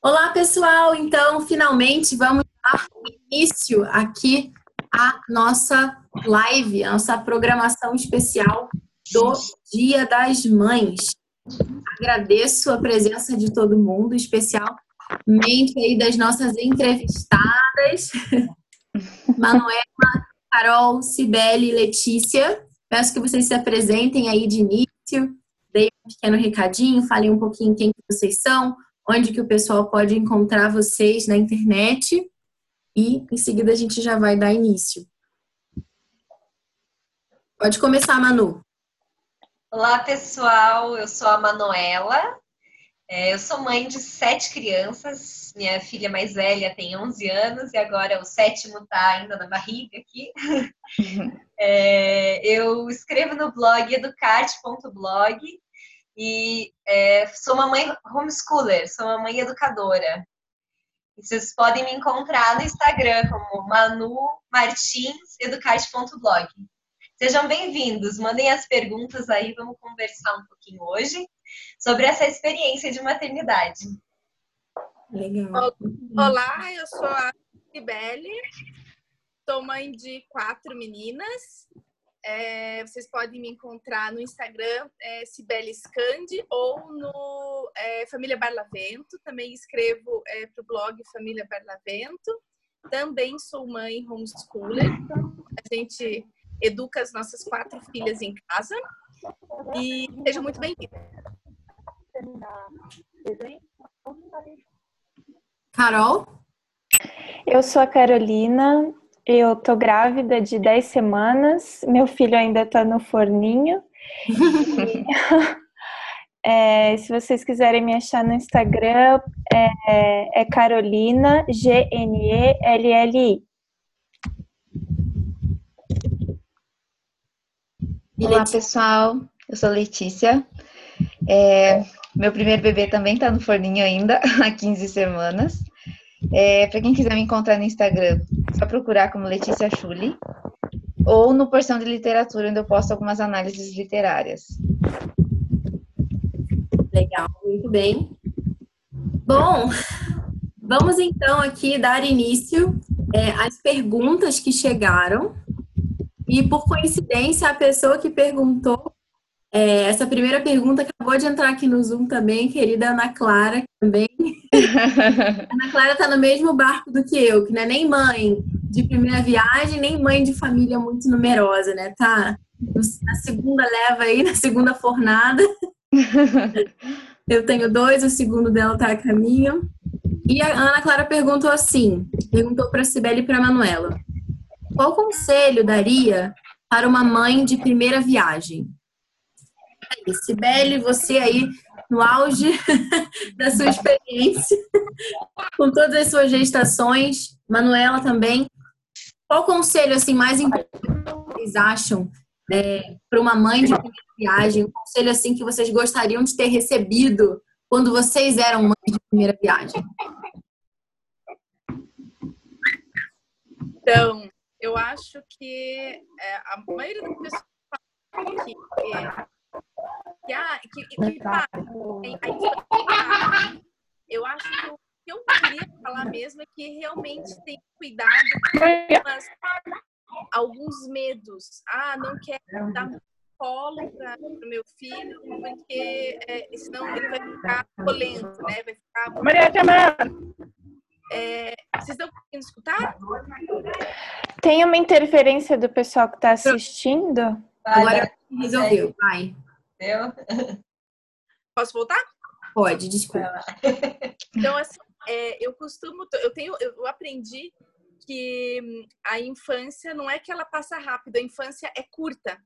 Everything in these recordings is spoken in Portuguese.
Olá, pessoal! Então, finalmente vamos dar início aqui à nossa live, a nossa programação especial do Dia das Mães. Agradeço a presença de todo mundo, especialmente aí das nossas entrevistadas, Manuela, Carol, Cibele e Letícia. Peço que vocês se apresentem aí de início, deem um pequeno recadinho, falem um pouquinho quem que vocês são, onde que o pessoal pode encontrar vocês na internet e em seguida a gente já vai dar início. Pode começar, Manu. Olá, pessoal. Eu sou a Manuela. É, eu sou mãe de sete crianças. Minha filha mais velha tem 11 anos e agora o sétimo está ainda na barriga aqui. É, eu escrevo no blog educarte.blog e é, sou uma mãe homeschooler, sou uma mãe educadora. E vocês podem me encontrar no Instagram como Manu Martins Educarte.blog. Sejam bem-vindos, mandem as perguntas aí, vamos conversar um pouquinho hoje sobre essa experiência de maternidade. Legal. Olá, eu sou a Sibeli, sou mãe de quatro meninas é, vocês podem me encontrar no Instagram, é, Cibele Scandi, ou no é, Família Barlavento. Também escrevo é, para o blog Família Barlavento. Também sou mãe homeschooler. A gente educa as nossas quatro filhas em casa. E seja muito bem-vinda. Carol? Eu sou a Carolina, eu tô grávida de 10 semanas, meu filho ainda tá no forninho. é, se vocês quiserem me achar no Instagram, é, é Carolina, G-N-E-L-L-I. Olá, pessoal. Eu sou Letícia. É, meu primeiro bebê também está no forninho ainda, há 15 semanas. É, para quem quiser me encontrar no Instagram, só procurar como Letícia Chuli ou no Porção de Literatura, onde eu posto algumas análises literárias. Legal, muito bem. Bom, vamos então aqui dar início é, às perguntas que chegaram. E por coincidência, a pessoa que perguntou é, essa primeira pergunta acabou de entrar aqui no Zoom também, querida Ana Clara, também. Ana Clara está no mesmo barco do que eu, que não é nem mãe de primeira viagem, nem mãe de família muito numerosa, né? Tá na segunda leva aí, na segunda fornada. eu tenho dois, o segundo dela está a caminho. E a Ana Clara perguntou assim, perguntou para a Sibeli e para a Manuela. Qual conselho daria para uma mãe de primeira viagem? Aí. Sibeli, você aí no auge da sua experiência, com todas as suas gestações, Manuela também. Qual conselho assim mais importante vocês acham é, para uma mãe de primeira viagem? Um conselho assim que vocês gostariam de ter recebido quando vocês eram mães de primeira viagem? Então, eu acho que é, a maioria das pessoas que é, que, ah, que, que eu acho que o que eu queria falar mesmo é que realmente tem cuidado com alguns medos. Ah, não quero dar colo para o meu filho, porque é, senão ele vai ficar polento, né? Vai ficar. Maria é, vocês estão conseguindo escutar? Tem uma interferência do pessoal que está assistindo? Agora resolveu, vai. Eu... Posso voltar? Pode, desculpa. Então, assim, é, eu costumo, eu tenho, eu aprendi que a infância não é que ela passa rápido, a infância é curta.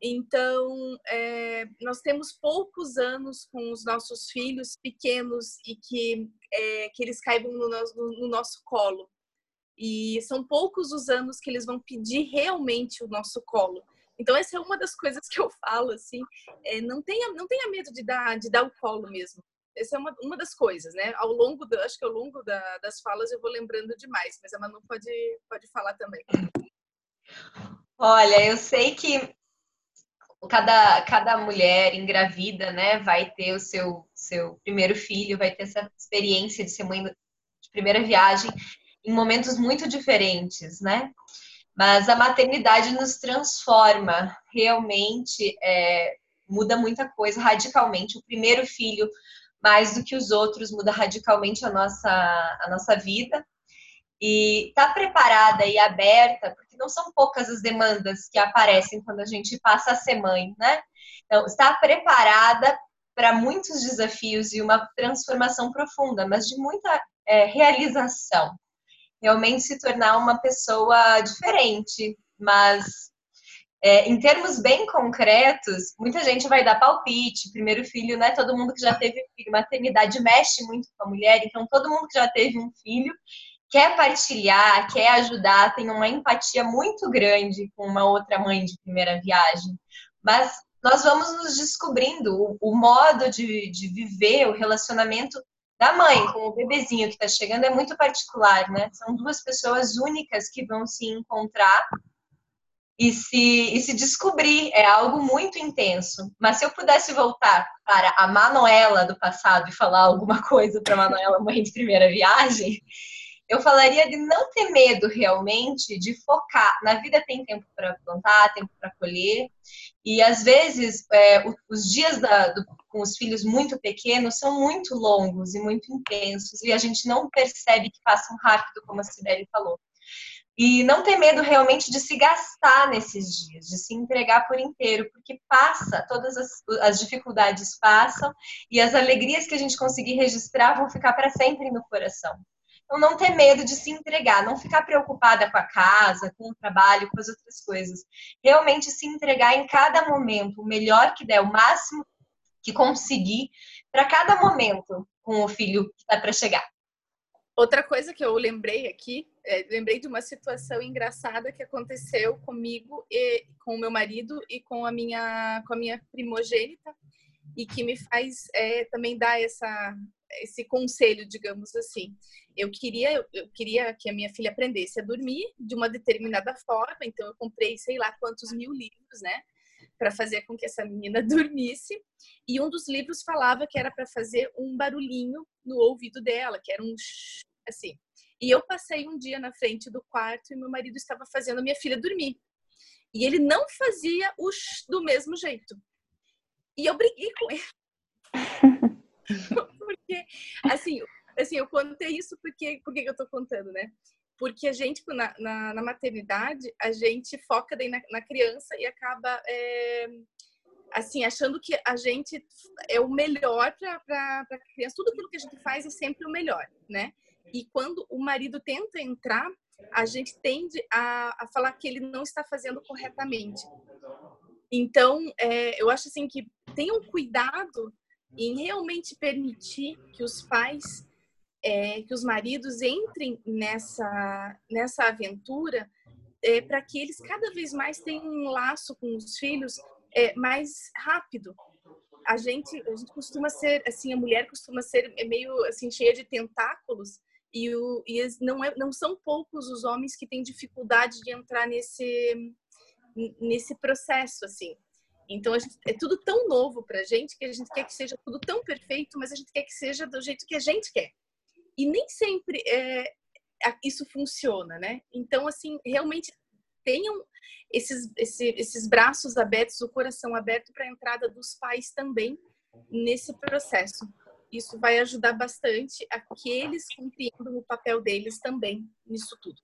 Então, é, nós temos poucos anos com os nossos filhos pequenos e que, é, que eles caibam no nosso, no nosso colo. E são poucos os anos que eles vão pedir realmente o nosso colo. Então, essa é uma das coisas que eu falo, assim, é, não, tenha, não tenha medo de dar, de dar o colo mesmo. Essa é uma, uma das coisas, né? Ao longo, do, acho que ao longo da, das falas eu vou lembrando demais, mas a Manu pode, pode falar também. Olha, eu sei que cada, cada mulher engravida, né, vai ter o seu, seu primeiro filho, vai ter essa experiência de ser mãe de primeira viagem em momentos muito diferentes, né? Mas a maternidade nos transforma, realmente é, muda muita coisa radicalmente. O primeiro filho, mais do que os outros, muda radicalmente a nossa, a nossa vida. E tá preparada e aberta, porque não são poucas as demandas que aparecem quando a gente passa a ser mãe, né? Então, está preparada para muitos desafios e uma transformação profunda, mas de muita é, realização. Realmente se tornar uma pessoa diferente, mas é, em termos bem concretos, muita gente vai dar palpite, primeiro filho, né? Todo mundo que já teve filho, maternidade mexe muito com a mulher, então todo mundo que já teve um filho quer partilhar, quer ajudar, tem uma empatia muito grande com uma outra mãe de primeira viagem. Mas nós vamos nos descobrindo. O, o modo de, de viver, o relacionamento da mãe com o bebezinho que está chegando é muito particular, né? São duas pessoas únicas que vão se encontrar e se, e se descobrir. É algo muito intenso. Mas se eu pudesse voltar para a Manuela do passado e falar alguma coisa para a Manuela, mãe de primeira viagem, eu falaria de não ter medo realmente de focar. Na vida tem tempo para plantar, tempo para colher, e às vezes é, os dias da, do, com os filhos muito pequenos são muito longos e muito intensos, e a gente não percebe que passam rápido, como a Sibeli falou. E não ter medo realmente de se gastar nesses dias, de se entregar por inteiro, porque passa, todas as, as dificuldades passam e as alegrias que a gente conseguir registrar vão ficar para sempre no coração. Então, não ter medo de se entregar, não ficar preocupada com a casa, com o trabalho, com as outras coisas. Realmente se entregar em cada momento, o melhor que der, o máximo que conseguir, para cada momento com o filho que está para chegar. Outra coisa que eu lembrei aqui, é, lembrei de uma situação engraçada que aconteceu comigo e com o meu marido e com a minha, com a minha primogênita e que me faz é, também dar essa, esse conselho, digamos assim. Eu queria, eu queria que a minha filha aprendesse a dormir de uma determinada forma, então eu comprei sei lá quantos mil livros, né, para fazer com que essa menina dormisse. E um dos livros falava que era para fazer um barulhinho no ouvido dela, que era um assim. E eu passei um dia na frente do quarto e meu marido estava fazendo a minha filha dormir. E ele não fazia o do mesmo jeito. E eu briguei com ele. porque, assim, assim, eu contei isso porque, porque eu tô contando, né? Porque a gente, na, na, na maternidade, a gente foca daí na, na criança e acaba, é, assim, achando que a gente é o melhor para a criança. Tudo aquilo que a gente faz é sempre o melhor, né? E quando o marido tenta entrar, a gente tende a, a falar que ele não está fazendo corretamente. Então, é, eu acho assim que tenham cuidado em realmente permitir que os pais, é, que os maridos entrem nessa, nessa aventura é, para que eles cada vez mais tenham um laço com os filhos é, mais rápido. A gente, a gente costuma ser, assim, a mulher costuma ser meio assim cheia de tentáculos e, o, e não, é, não são poucos os homens que têm dificuldade de entrar nesse, nesse processo, assim. Então, gente, é tudo tão novo para a gente que a gente quer que seja tudo tão perfeito, mas a gente quer que seja do jeito que a gente quer. E nem sempre é, isso funciona, né? Então, assim, realmente tenham esses, esses, esses braços abertos, o coração aberto para a entrada dos pais também nesse processo. Isso vai ajudar bastante a que eles compreendam o papel deles também nisso tudo.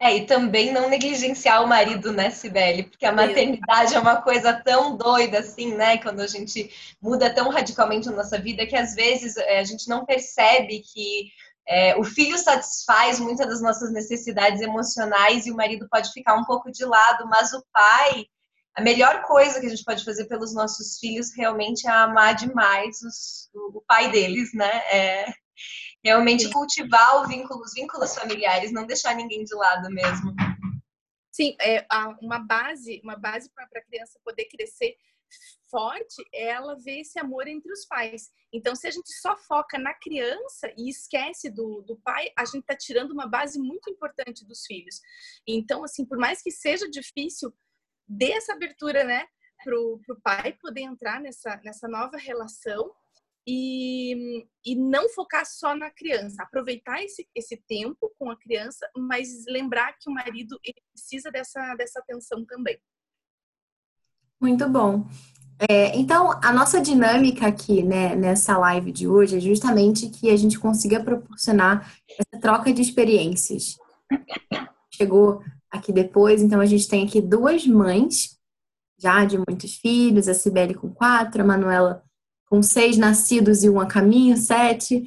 É, e também não negligenciar o marido, né, Sibeli? Porque a maternidade é uma coisa tão doida, assim, né? Quando a gente muda tão radicalmente a nossa vida, que às vezes é, a gente não percebe que é, o filho satisfaz muitas das nossas necessidades emocionais e o marido pode ficar um pouco de lado, mas o pai, a melhor coisa que a gente pode fazer pelos nossos filhos realmente é amar demais os, o, pai deles, né? É, realmente Sim. cultivar o vínculo, os vínculos familiares, não deixar ninguém de lado mesmo. Sim, é uma base, uma base para a criança poder crescer forte é ela ver esse amor entre os pais. Então, se a gente só foca na criança e esquece do, do pai, a gente está tirando uma base muito importante dos filhos. Então, assim, por mais que seja difícil, dê essa abertura, né, para o pai poder entrar nessa, nessa nova relação e, e não focar só na criança, aproveitar esse, esse tempo com a criança, mas lembrar que o marido ele precisa dessa, dessa atenção também. Muito bom. É, então, a nossa dinâmica aqui, né, nessa live de hoje é justamente que a gente consiga proporcionar essa troca de experiências. Chegou aqui depois, então a gente tem aqui duas mães, já de muitos filhos, a Cibele com quatro, a Manuela com seis nascidos e um a caminho, sete.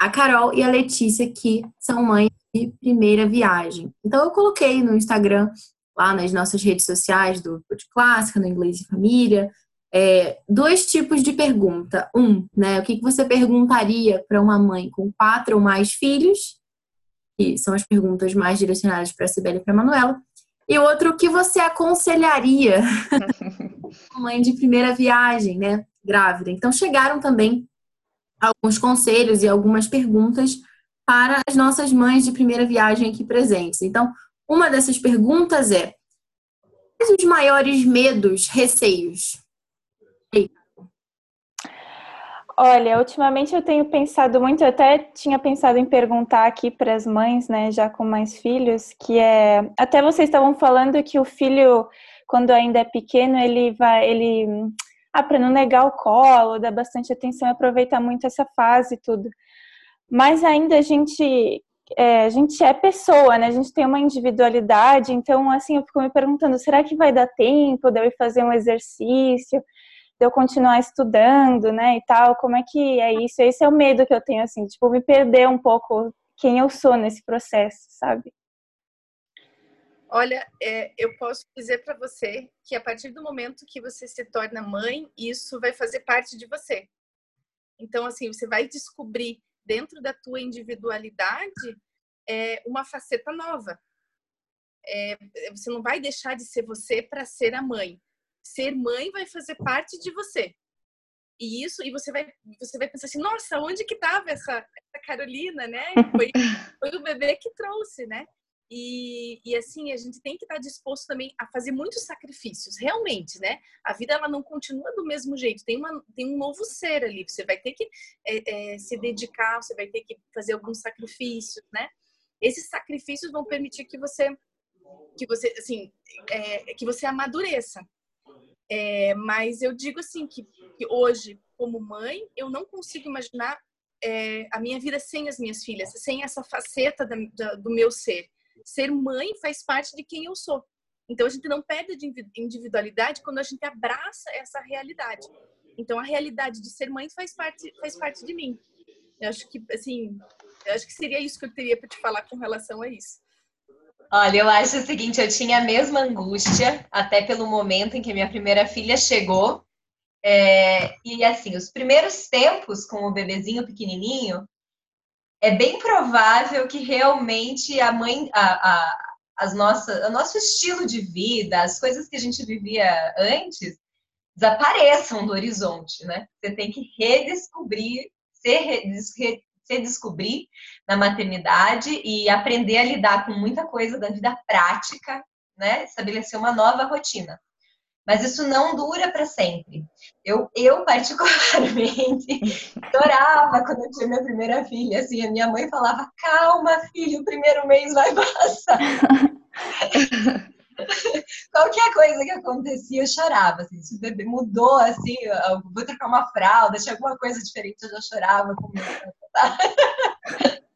A Carol e a Letícia, que são mães de primeira viagem. Então, eu coloquei no Instagram, lá nas nossas redes sociais do de Clássica, no Inglês e Família, é, dois tipos de pergunta. Um, né, o que você perguntaria para uma mãe com quatro ou mais filhos? Que são as perguntas mais direcionadas para a Sibeli e para a Manuela. E outro, o que você aconselharia mãe de primeira viagem, né? Grávida. Então, chegaram também alguns conselhos e algumas perguntas para as nossas mães de primeira viagem aqui presentes. Então, uma dessas perguntas é: quais os maiores medos, receios? Olha, ultimamente eu tenho pensado muito, eu até tinha pensado em perguntar aqui para as mães, né, já com mais filhos, que é, até vocês estavam falando que o filho quando ainda é pequeno, ele vai, ele para não negar o colo, dar bastante atenção e aproveitar muito essa fase e tudo. Mas ainda a gente é, a gente é pessoa, né? A gente tem uma individualidade, então assim eu fico me perguntando, será que vai dar tempo de eu ir fazer um exercício, de eu continuar estudando, né, e tal? Como é que é isso? Esse é o medo que eu tenho assim, tipo, me perder um pouco quem eu sou nesse processo, sabe? Olha, é, eu posso dizer para você que a partir do momento que você se torna mãe, isso vai fazer parte de você. Então, assim, você vai descobrir dentro da tua individualidade é, uma faceta nova. É, você não vai deixar de ser você para ser a mãe. Ser mãe vai fazer parte de você. E isso, e você vai, você vai pensar assim, nossa, onde que estava essa, essa Carolina, né? Foi, foi o bebê que trouxe, né? E, e, assim, a gente tem que estar disposto também a fazer muitos sacrifícios, realmente, né? A vida ela não continua do mesmo jeito, tem, uma, tem um novo ser ali, você vai ter que é, é, se dedicar, você vai ter que fazer alguns sacrifícios, né? Esses sacrifícios vão permitir que você, que você, assim, é, que você amadureça. É, mas eu digo assim que, que, hoje, como mãe, eu não consigo imaginar é, a minha vida sem as minhas filhas, sem essa faceta da, da, do meu ser ser mãe faz parte de quem eu sou. Então a gente não perde de individualidade quando a gente abraça essa realidade. Então a realidade de ser mãe faz parte faz parte de mim. Eu acho que assim, eu acho que seria isso que eu teria para te falar com relação a isso. Olha, eu acho o seguinte, eu tinha a mesma angústia até pelo momento em que minha primeira filha chegou. É, e assim, os primeiros tempos com o bebezinho pequenininho, é bem provável que realmente a mãe, a, a, as nossas, o nosso estilo de vida, as coisas que a gente vivia antes, desapareçam do horizonte, né? Você tem que redescobrir, se, se descobrir na maternidade e aprender a lidar com muita coisa da vida prática, né? Estabelecer uma nova rotina mas isso não dura para sempre. Eu, eu, particularmente, chorava quando eu tinha minha primeira filha. Assim, a minha mãe falava: calma, filho, o primeiro mês vai passar. Qualquer coisa que acontecia, eu chorava. Assim, se o bebê mudou, assim, vou trocar uma fralda, tinha alguma coisa diferente, eu já chorava.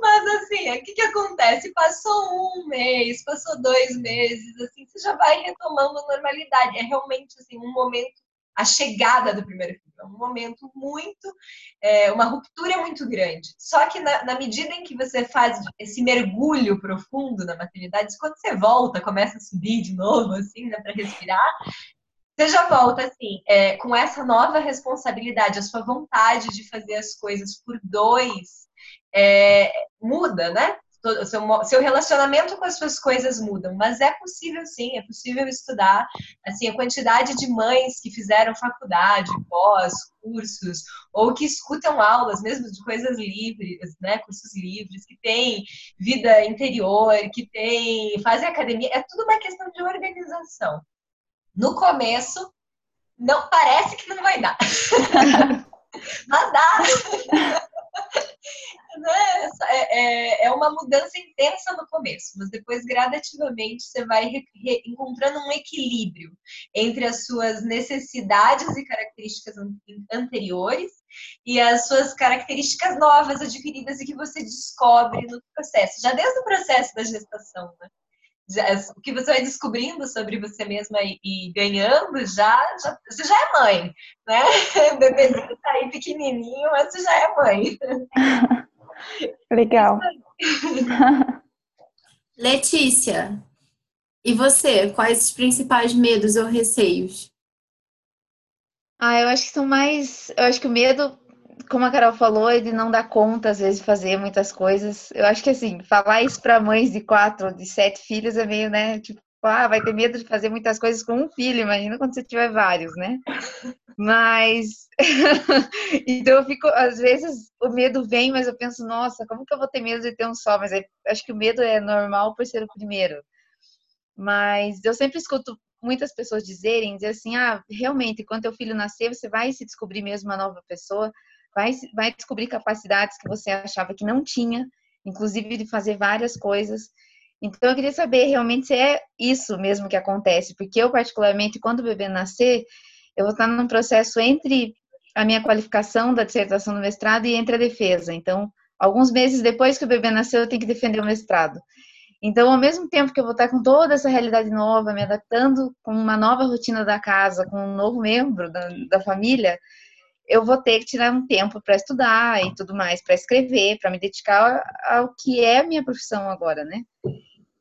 Mas assim, o que, que acontece? Passou um mês, passou dois meses, assim, você já vai retomando a normalidade. É realmente assim, um momento, a chegada do primeiro filho, é um momento muito, é, uma ruptura muito grande. Só que na, na, medida em que você faz esse mergulho profundo na maternidade, quando você volta, começa a subir de novo, assim, né, para respirar, você já volta assim, é, com essa nova responsabilidade, a sua vontade de fazer as coisas por dois é, muda, né? seu, seu relacionamento com as suas coisas mudam, mas é possível sim, é possível estudar. Assim, a quantidade de mães que fizeram faculdade, pós, cursos, ou que escutam aulas mesmo de coisas livres, né, cursos livres, que tem vida interior, que tem, fazem academia, é tudo uma questão de organização. No começo, não parece que não vai dar. mas dá. Né? É, é, é, uma mudança intensa no começo, mas depois gradativamente você vai encontrando um equilíbrio entre as suas necessidades e características anteriores e as suas características novas adquiridas e que você descobre no processo, já desde o processo da gestação, né? o que você vai descobrindo sobre você mesma e, ganhando, já, já, você já é mãe, né? Bebezinho tá aí pequenininho, mas você já é mãe. Legal. Letícia, e você? Quais os principais medos ou receios? Ah, eu acho que são mais. Eu acho que o medo como a Carol falou, ele não dá conta, às vezes, de fazer muitas coisas. Eu acho que, assim, falar isso para mães de quatro, de sete filhos é meio, né? Tipo, ah, vai ter medo de fazer muitas coisas com um filho, imagina quando você tiver vários, né? Mas. então, eu fico, às vezes, o medo vem, mas eu penso, nossa, como que eu vou ter medo de ter um só? Mas acho que o medo é normal por ser o primeiro. Mas eu sempre escuto muitas pessoas dizerem, dizer assim, ah, realmente, quando teu filho nascer, você vai se descobrir mesmo uma nova pessoa vai, vai descobrir capacidades que você achava que não tinha, inclusive de fazer várias coisas. Então, eu queria saber realmente se é isso mesmo que acontece, porque eu, particularmente, quando o bebê nascer, eu vou estar num processo entre a minha qualificação da dissertação do mestrado e entre a defesa. Então, alguns meses depois que o bebê nasceu, eu tenho que defender o mestrado. Então, ao mesmo tempo que eu vou estar com toda essa realidade nova, me adaptando com uma nova rotina da casa, com um novo membro da, da família, eu vou ter que tirar um tempo para estudar e tudo mais, para escrever, para me dedicar ao que é a minha profissão agora, né?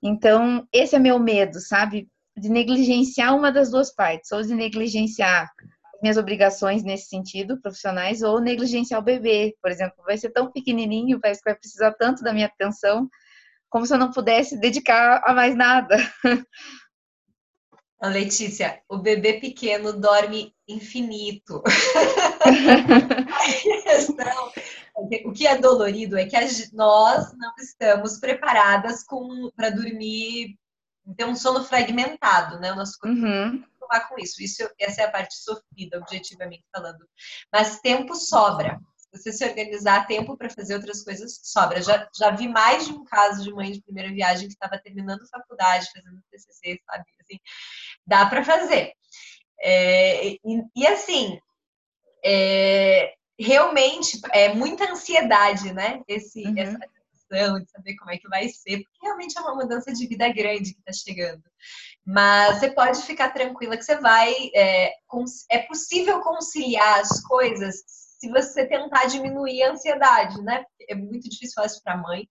Então, esse é meu medo, sabe? De negligenciar uma das duas partes, ou de negligenciar minhas obrigações nesse sentido, profissionais, ou negligenciar o bebê, por exemplo, vai ser tão pequenininho, parece que vai precisar tanto da minha atenção, como se eu não pudesse dedicar a mais nada. Letícia, o bebê pequeno dorme infinito. questão, o que é dolorido é que nós não estamos preparadas para dormir, ter um sono fragmentado, né? O nosso corpo uhum. com isso. isso. Essa é a parte sofrida, objetivamente falando. Mas tempo sobra você se organizar tempo para fazer outras coisas sobra. Já, já vi mais de um caso de mãe de primeira viagem que estava terminando faculdade, fazendo TCC, sabe? Assim, dá para fazer. É, e, e, assim, é, realmente é muita ansiedade, né? Esse, uhum. Essa de saber como é que vai ser, porque realmente é uma mudança de vida grande que está chegando. Mas você pode ficar tranquila que você vai. É, é possível conciliar as coisas se você tentar diminuir a ansiedade, né? É muito difícil fazer isso para mãe.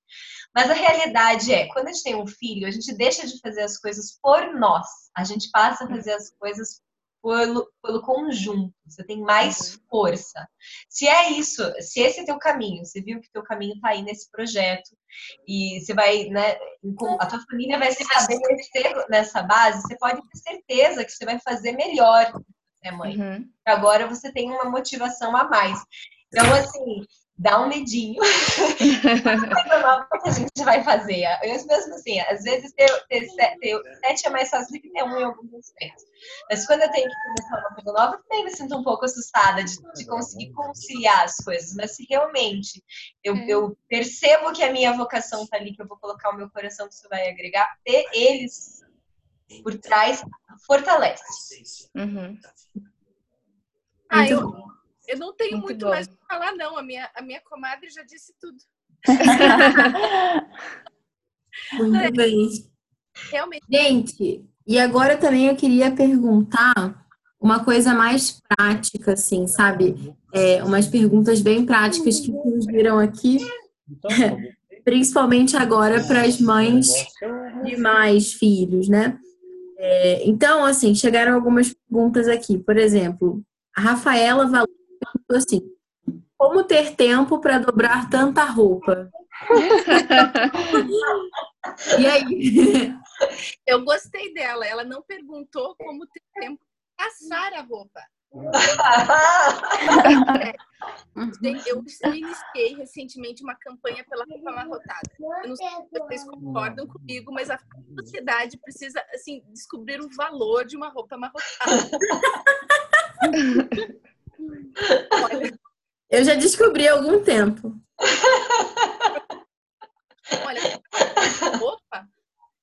Mas a realidade é, quando a gente tem um filho, a gente deixa de fazer as coisas por nós. A gente passa a fazer as coisas pelo, pelo conjunto. Você tem mais uhum. força. Se é isso, se esse é teu caminho, você viu que teu caminho está aí nesse projeto e você vai, né, a tua família vai se estabelecer nessa base, você pode ter certeza que você vai fazer melhor né, mãe? Uhum. Agora você tem uma motivação a mais. Então, assim, dá um medinho. coisa nova que a gente vai fazer. Eu mesmo assim, às vezes ter, ter, ter, sete é mais fácil do que ter um em alguns aspectos. Mas quando eu tenho que começar uma coisa nova, também me sinto um pouco assustada de, de conseguir conciliar as coisas. Mas se realmente eu, uhum. eu percebo que a minha vocação está ali, que eu vou colocar o meu coração, que isso vai agregar, ter eles por trás fortalece. Uhum. Ah, eu, eu não tenho muito, muito mais para falar, não. A minha, a minha comadre já disse tudo. muito é, bem. Realmente. Gente, e agora também eu queria perguntar uma coisa mais prática, assim, sabe? É, umas perguntas bem práticas que surgiram aqui, principalmente agora para as mães de mais filhos, né? É, então, assim, chegaram algumas perguntas aqui. Por exemplo, a Rafaela Valor assim: como ter tempo para dobrar tanta roupa? e aí? Eu gostei dela. Ela não perguntou como ter tempo de passar a roupa. eu, eu iniciei recentemente uma campanha pela roupa amarrotada. Eu não sei se vocês concordam comigo, mas a sociedade precisa assim descobrir o valor de uma roupa amarrotada. Eu já descobri há algum tempo. Olha, roupa,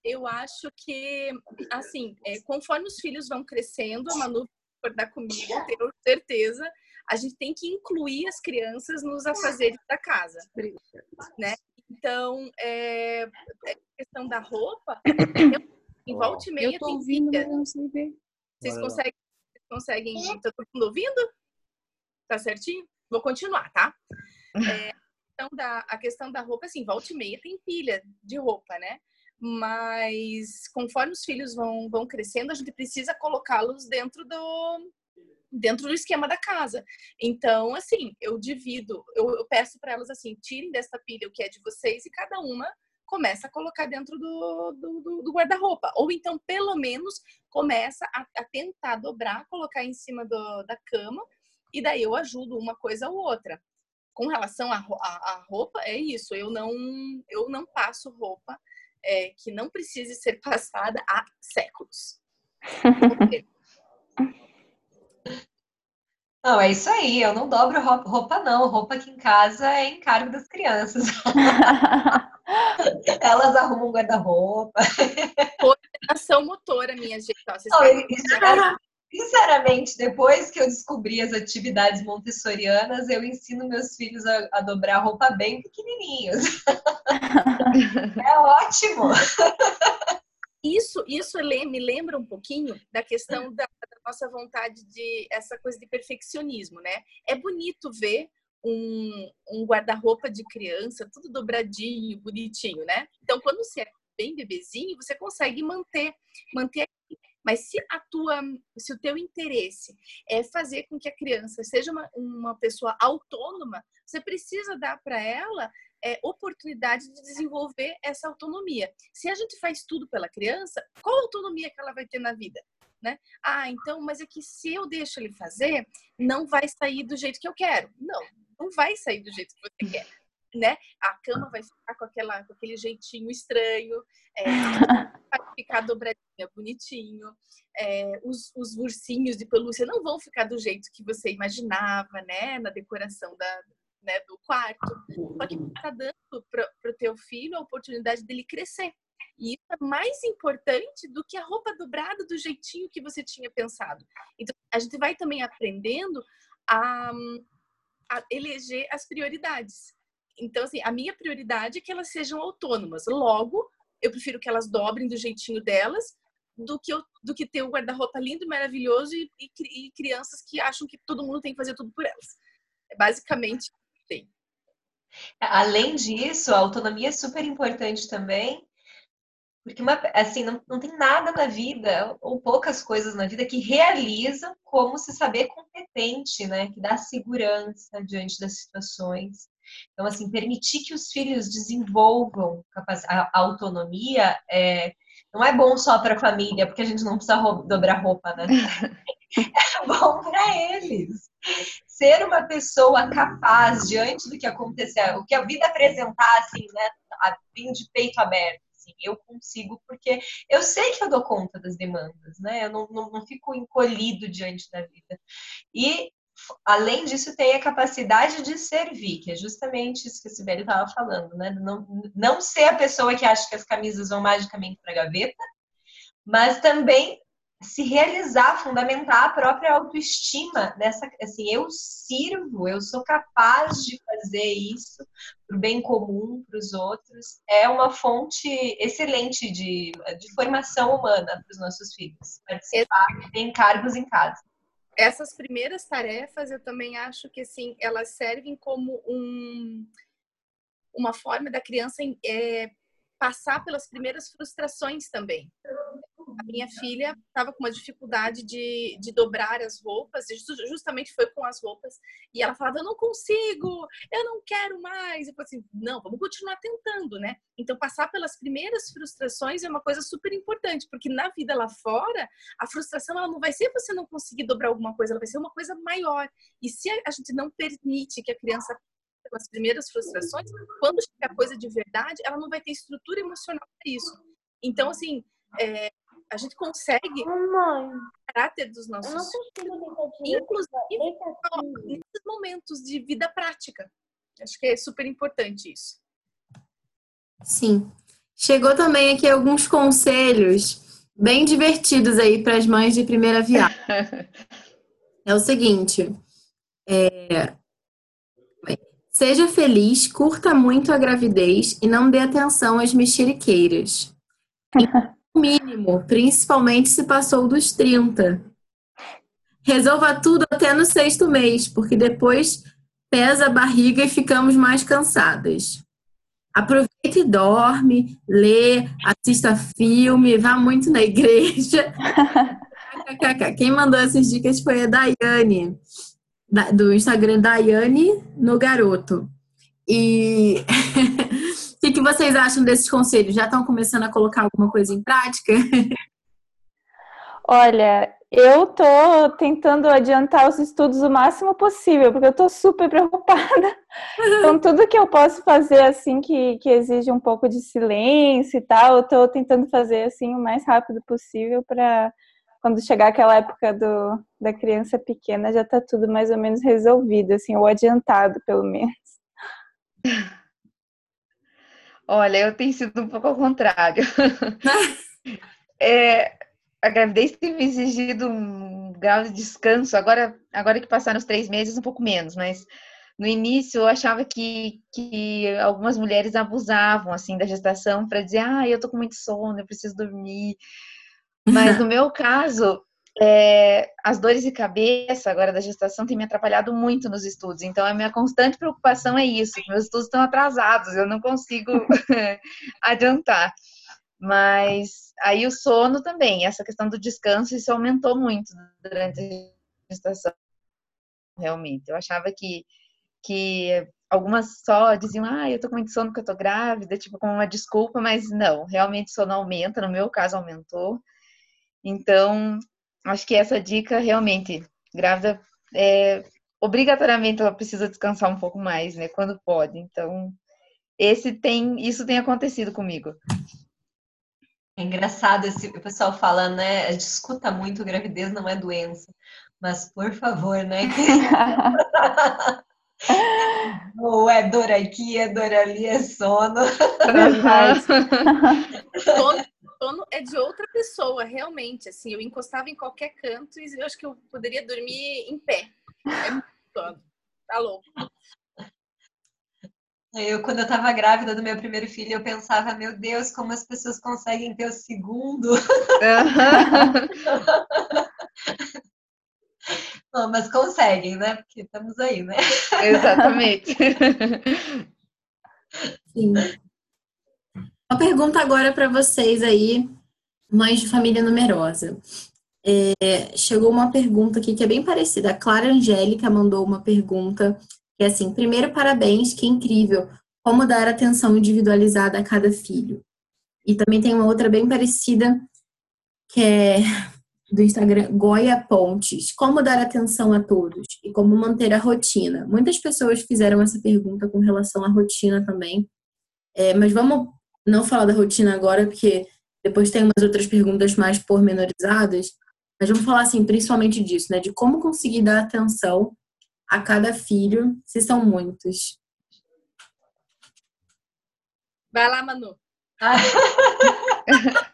eu acho que, assim, é, conforme os filhos vão crescendo, a Manu concordar comigo, tenho certeza, a gente tem que incluir as crianças nos afazeres da casa, né? Então, é, é questão da roupa, eu, em volta e meia eu tô ouvindo, mas não sei ver. Vocês conseguem, vocês conseguem, tá todo mundo ouvindo? Tá certinho? Vou continuar, tá? É, então, da, a questão da roupa, assim, volta e meia tem pilha de roupa, né? Mas conforme os filhos vão, vão crescendo, a gente precisa colocá-los dentro do dentro do esquema da casa. Então, assim, eu divido, eu, eu peço para elas assim, tirem dessa pilha o que é de vocês e cada uma começa a colocar dentro do, do, do, do guarda-roupa. Ou então, pelo menos, começa a, a tentar dobrar, colocar em cima do, da cama, e daí eu ajudo uma coisa ou outra. Com relação à roupa, é isso. Eu não, eu não passo roupa é, que não precise ser passada há séculos. Não, é isso aí. Eu não dobro roupa, não. Roupa aqui em casa é encargo das crianças. Elas arrumam guarda-roupa. Coordenação motora, minha gente. Ó, vocês Não, Sinceramente, depois que eu descobri as atividades montessorianas, eu ensino meus filhos a, a dobrar roupa bem pequenininhos. é ótimo. Isso, isso me lembra um pouquinho da questão da, da nossa vontade de essa coisa de perfeccionismo, né? É bonito ver um, um guarda-roupa de criança, tudo dobradinho, bonitinho, né? Então, quando você é bem bebezinho, você consegue manter, manter. Mas se a tua, se o teu interesse é fazer com que a criança seja uma, uma pessoa autônoma, você precisa dar para ela é, oportunidade de desenvolver essa autonomia. Se a gente faz tudo pela criança, qual autonomia que ela vai ter na vida? Né? Ah, então, mas é que se eu deixo ele fazer, não vai sair do jeito que eu quero. Não, não vai sair do jeito que você quer. Né? A cama vai ficar com, aquela, com aquele jeitinho estranho, é, vai ficar dobradinha, bonitinho. É, os, os ursinhos de pelúcia não vão ficar do jeito que você imaginava, né? Na decoração da, né, do quarto. Só que está dando para o teu filho a oportunidade dele crescer. E isso é mais importante do que a roupa dobrada do jeitinho que você tinha pensado. Então, a gente vai também aprendendo a, a eleger as prioridades. Então, assim, a minha prioridade é que elas sejam autônomas. Logo, eu prefiro que elas dobrem do jeitinho delas do que, eu, do que ter o guarda-roupa lindo, maravilhoso e, e, e crianças que acham que todo mundo tem que fazer tudo por elas. É basicamente sim. Além disso, a autonomia é super importante também, porque uma, assim, não, não tem nada na vida, ou poucas coisas na vida, que realizam como se saber competente, né? Que dá segurança diante das situações. Então, assim, permitir que os filhos desenvolvam a autonomia é, não é bom só para a família, porque a gente não precisa roupa, dobrar roupa, né? É bom para eles. Ser uma pessoa capaz diante do que acontecer, o que a vida apresentar, assim, né? A fim de peito aberto. Assim, eu consigo, porque eu sei que eu dou conta das demandas, né? Eu não, não, não fico encolhido diante da vida. E além disso, tem a capacidade de servir, que é justamente isso que a Sibeli estava falando, né? Não, não ser a pessoa que acha que as camisas vão magicamente para a gaveta, mas também se realizar, fundamentar a própria autoestima nessa, assim, eu sirvo, eu sou capaz de fazer isso para o bem comum, para os outros, é uma fonte excelente de, de formação humana para os nossos filhos. Participar, ter encargos em casa essas primeiras tarefas eu também acho que assim elas servem como um, uma forma da criança é, passar pelas primeiras frustrações também a minha filha estava com uma dificuldade de, de dobrar as roupas, justamente foi com as roupas, e ela falava: Eu não consigo, eu não quero mais. Eu falei assim: Não, vamos continuar tentando, né? Então, passar pelas primeiras frustrações é uma coisa super importante, porque na vida lá fora, a frustração ela não vai ser você não conseguir dobrar alguma coisa, ela vai ser uma coisa maior. E se a gente não permite que a criança pelas primeiras frustrações, quando chegar a coisa de verdade, ela não vai ter estrutura emocional para isso. Então, assim, é, a gente consegue Mamãe, o caráter dos nossos deitar inclusive nesses momentos de vida prática. Acho que é super importante isso. Sim. Chegou também aqui alguns conselhos bem divertidos aí para as mães de primeira viagem. É o seguinte, é... seja feliz, curta muito a gravidez e não dê atenção às mexeriqueiras mínimo, principalmente se passou dos 30. Resolva tudo até no sexto mês, porque depois pesa a barriga e ficamos mais cansadas. Aproveite e dorme, lê, assista filme, vá muito na igreja. Quem mandou essas dicas foi a Daiane, do Instagram Daiane no Garoto. E O que, que vocês acham desses conselhos? Já estão começando a colocar alguma coisa em prática? Olha, eu tô tentando adiantar os estudos o máximo possível, porque eu tô super preocupada. Então, tudo que eu posso fazer, assim, que, que exige um pouco de silêncio e tal, eu tô tentando fazer, assim, o mais rápido possível para quando chegar aquela época do, da criança pequena, já tá tudo mais ou menos resolvido, assim, ou adiantado, pelo menos. Olha, eu tenho sido um pouco ao contrário. é, a gravidez tem me exigido um grau de descanso. Agora, agora que passaram os três meses, um pouco menos, mas no início eu achava que, que algumas mulheres abusavam assim da gestação para dizer, ah, eu tô com muito sono, eu preciso dormir. Mas no meu caso, é, as dores de cabeça agora da gestação têm me atrapalhado muito nos estudos. Então, a minha constante preocupação é isso. Meus estudos estão atrasados, eu não consigo adiantar. Mas aí o sono também, essa questão do descanso, isso aumentou muito durante a gestação. Realmente, eu achava que, que algumas só diziam, ah, eu tô com muito sono porque eu tô grávida, tipo, como uma desculpa, mas não, realmente o sono aumenta, no meu caso aumentou. Então, acho que essa dica realmente, grávida, é, obrigatoriamente ela precisa descansar um pouco mais, né? Quando pode. Então, esse tem, isso tem acontecido comigo. É engraçado esse o pessoal falando, né? A gente escuta muito gravidez não é doença. Mas, por favor, né? Ou é dor aqui, é dor ali, é sono. sono sono é de outra pessoa, realmente. Assim, eu encostava em qualquer canto e eu acho que eu poderia dormir em pé. É muito sono. Tá louco. Eu, quando eu tava grávida do meu primeiro filho, eu pensava, meu Deus, como as pessoas conseguem ter o segundo. Não, mas conseguem, né? Porque estamos aí, né? Exatamente. Sim. Uma pergunta agora para vocês aí, mães de família numerosa. É, chegou uma pergunta aqui que é bem parecida. A Clara Angélica mandou uma pergunta que é assim: primeiro, parabéns, que incrível. Como dar atenção individualizada a cada filho? E também tem uma outra bem parecida, que é do Instagram Goia Pontes. Como dar atenção a todos e como manter a rotina? Muitas pessoas fizeram essa pergunta com relação à rotina também. É, mas vamos não falar da rotina agora, porque depois tem umas outras perguntas mais pormenorizadas, mas vamos falar assim, principalmente disso, né? De como conseguir dar atenção a cada filho, se são muitos. Vai lá, Manu.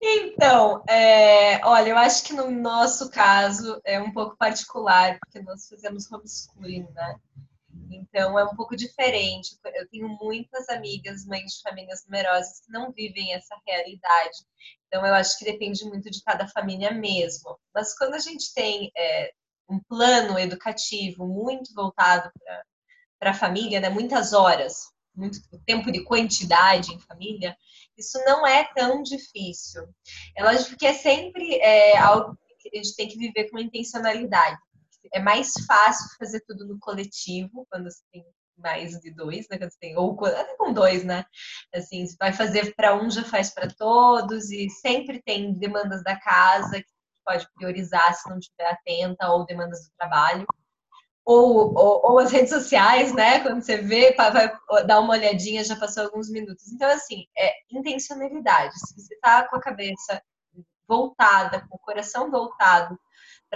então, é, olha, eu acho que no nosso caso é um pouco particular, porque nós fizemos homeschooling, né? Então é um pouco diferente. Eu tenho muitas amigas, mães de famílias numerosas, que não vivem essa realidade. Então eu acho que depende muito de cada família mesmo. Mas quando a gente tem é, um plano educativo muito voltado para a família, né, muitas horas, muito tempo de quantidade em família, isso não é tão difícil. É lógico que é sempre é, algo que a gente tem que viver com intencionalidade. É mais fácil fazer tudo no coletivo, quando você tem mais de dois, né? Quando você tem, ou até com dois, né? Assim, vai fazer para um, já faz para todos, e sempre tem demandas da casa que pode priorizar se não estiver atenta, ou demandas do trabalho. Ou, ou, ou, as redes sociais, né? Quando você vê, vai dar uma olhadinha, já passou alguns minutos. Então, assim, é intencionalidade. Se você está com a cabeça voltada, com o coração voltado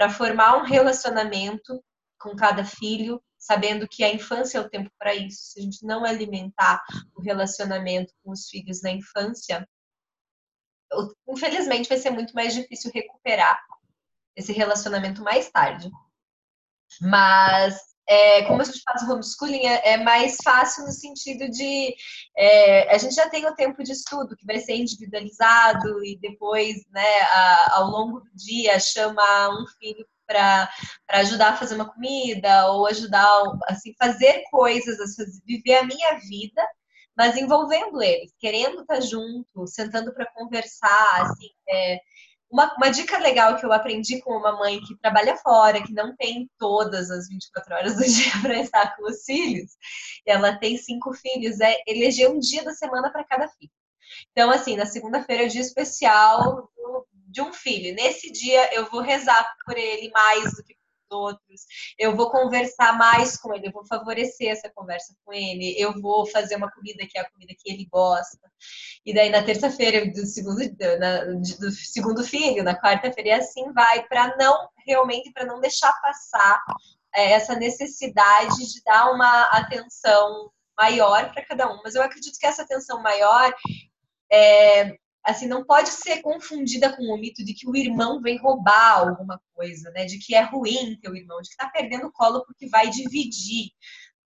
para formar um relacionamento com cada filho, sabendo que a infância é o tempo para isso. Se a gente não alimentar o relacionamento com os filhos na infância, infelizmente vai ser muito mais difícil recuperar esse relacionamento mais tarde. Mas é, como a gente faz o homeschooling, é, é mais fácil no sentido de é, a gente já tem o tempo de estudo que vai ser individualizado e depois, né, a, ao longo do dia, chama um filho para ajudar a fazer uma comida ou ajudar assim fazer coisas, viver a minha vida, mas envolvendo eles, querendo estar junto, sentando para conversar, assim, é, uma, uma, dica legal que eu aprendi com uma mãe que trabalha fora, que não tem todas as 24 horas do dia para estar com os filhos, e ela tem cinco filhos, é eleger um dia da semana para cada filho. Então, assim, na segunda-feira é o dia especial de um filho. Nesse dia eu vou rezar por ele mais do que outros, eu vou conversar mais com ele, eu vou favorecer essa conversa com ele, eu vou fazer uma comida que é a comida que ele gosta. E daí na terça-feira do segundo, na, do segundo filho, na quarta-feira, e assim vai, para não realmente para não deixar passar é, essa necessidade de dar uma atenção maior para cada um. Mas eu acredito que essa atenção maior é, assim, não pode ser confundida com o mito de que o irmão vem roubar alguma coisa, né? De que é ruim ter o irmão, de que tá perdendo o colo porque vai dividir.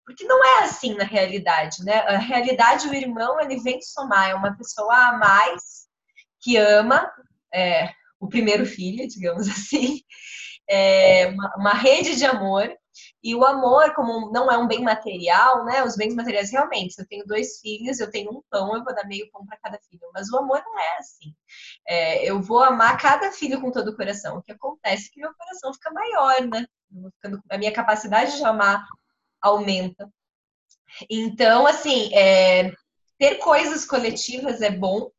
Porque não é assim na realidade, né? A realidade, o irmão, ele vem somar, é uma pessoa a mais que ama é, o primeiro filho, digamos assim, é uma, uma rede de amor e o amor, como não é um bem material, né? Os bens materiais realmente, se eu tenho dois filhos, eu tenho um pão, eu vou dar meio pão para cada filho. Mas o amor não é assim. É, eu vou amar cada filho com todo o coração. O que acontece é que meu coração fica maior, né? A minha capacidade de amar aumenta. Então, assim, é, ter coisas coletivas é bom,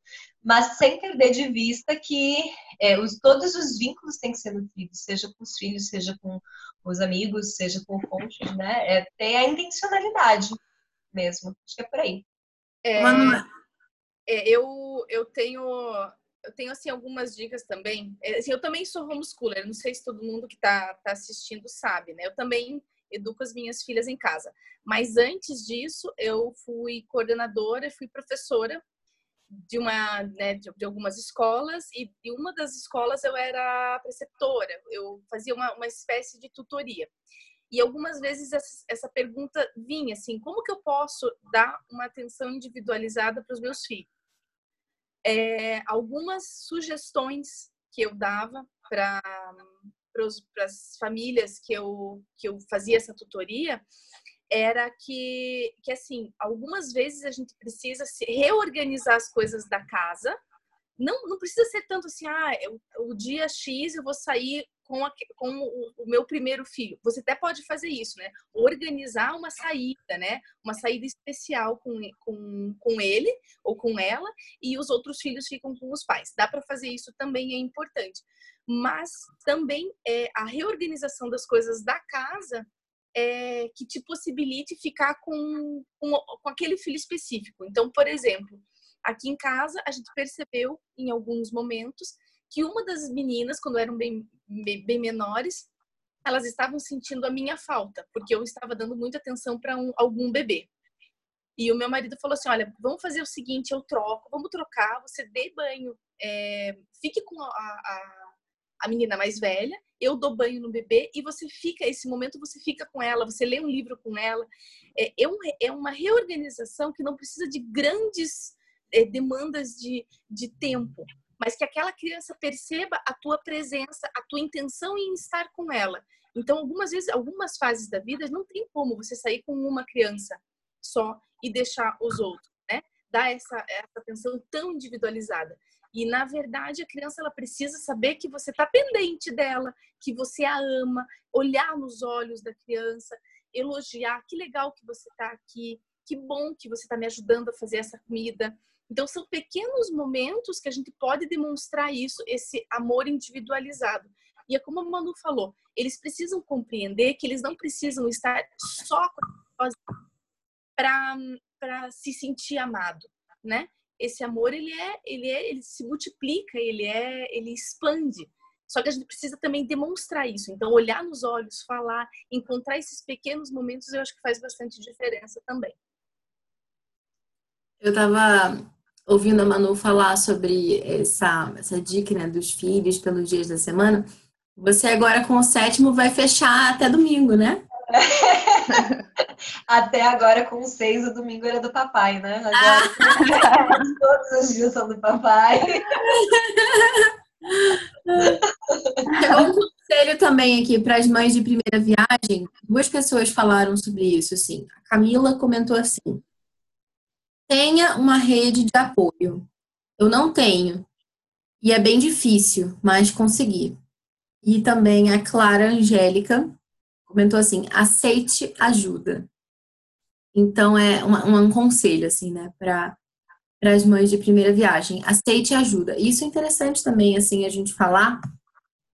mas sem perder de vista que é, os, todos os vínculos têm que ser nutridos, seja com os filhos, seja com os amigos, seja com o cônjuge, né? É ter a intencionalidade mesmo. Acho que é por aí. É, é, eu, eu tenho eu tenho assim algumas dicas também. É, assim, eu também sou homeschooler, não sei se todo mundo que está tá assistindo sabe, né? Eu também educo as minhas filhas em casa. Mas antes disso, eu fui coordenadora, fui professora de uma né, de, de, algumas escolas e de uma das escolas eu era preceptora eu fazia uma, uma espécie de tutoria. E algumas vezes essa, essa pergunta vinha assim como que eu posso dar uma atenção individualizada para os meus filhos? É, algumas sugestões que eu dava para para as famílias que eu que eu fazia essa tutoria era que, que assim, algumas vezes a gente precisa se reorganizar as coisas da casa. Não, não precisa ser tanto assim, ah, eu, o dia X eu vou sair com, a, com o, o, meu primeiro filho. Você até pode fazer isso, né? Organizar uma saída, né? Uma saída especial com, com, com ele ou com ela e os outros filhos ficam com os pais. Dá para fazer isso também é importante. Mas também é, a reorganização das coisas da casa é, que te possibilite ficar com, com, com aquele filho específico. Então, por exemplo, aqui em casa a gente percebeu em alguns momentos que uma das meninas, quando eram bem, bem menores, elas estavam sentindo a minha falta, porque eu estava dando muita atenção para um, algum bebê. E o meu marido falou assim: Olha, vamos fazer o seguinte, eu troco, vamos trocar, você dê banho, é, fique com a, a a menina mais velha, eu dou banho no bebê e você fica, esse momento você fica com ela, você lê um livro com ela. É, é, é uma reorganização que não precisa de grandes é, demandas de, de tempo, mas que aquela criança perceba a tua presença, a tua intenção em estar com ela. Então, algumas vezes, algumas fases da vida, não tem como você sair com uma criança só e deixar os outros, né? Dar essa, essa atenção tão individualizada. E na verdade a criança ela precisa saber que você está pendente dela, que você a ama, olhar nos olhos da criança, elogiar, que legal que você está aqui, que bom que você está me ajudando a fazer essa comida. Então são pequenos momentos que a gente pode demonstrar isso, esse amor individualizado. E é como a Manu falou, eles precisam compreender que eles não precisam estar só para se sentir amado, né? Esse amor ele é, ele é, ele se multiplica, ele é, ele expande. Só que a gente precisa também demonstrar isso. Então, olhar nos olhos, falar, encontrar esses pequenos momentos, eu acho que faz bastante diferença também. Eu estava ouvindo a Manu falar sobre essa, essa dica né, dos filhos pelos dias da semana. Você agora com o sétimo vai fechar até domingo, né? Até agora, com seis, o domingo era do papai, né? Agora, ah. todos os dias são do papai. Um conselho também aqui para as mães de primeira viagem. Duas pessoas falaram sobre isso, assim. A Camila comentou assim: tenha uma rede de apoio. Eu não tenho. E é bem difícil, mas consegui. E também a Clara Angélica comentou assim: aceite ajuda. Então é uma, um conselho assim, né, para para as mães de primeira viagem, aceite ajuda. Isso é interessante também assim a gente falar,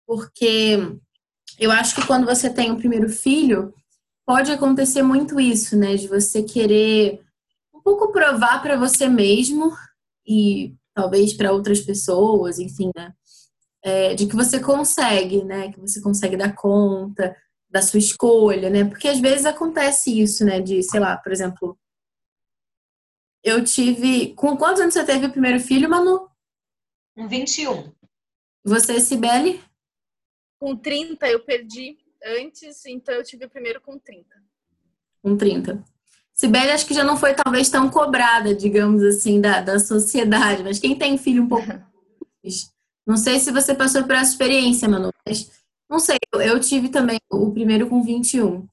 porque eu acho que quando você tem o primeiro filho, pode acontecer muito isso, né, de você querer um pouco provar para você mesmo e talvez para outras pessoas, enfim, né, é, de que você consegue, né, que você consegue dar conta, da sua escolha, né? Porque às vezes acontece isso, né? De, sei lá, por exemplo, eu tive. Com quantos anos você teve o primeiro filho, Manu? Com 21. Você, Sibeli? Com 30 eu perdi antes, então eu tive o primeiro com 30. Com 30. Sibeli acho que já não foi talvez tão cobrada, digamos assim, da, da sociedade, mas quem tem filho um pouco. não sei se você passou por essa experiência, Manu, mas não sei, eu tive também o primeiro com 21.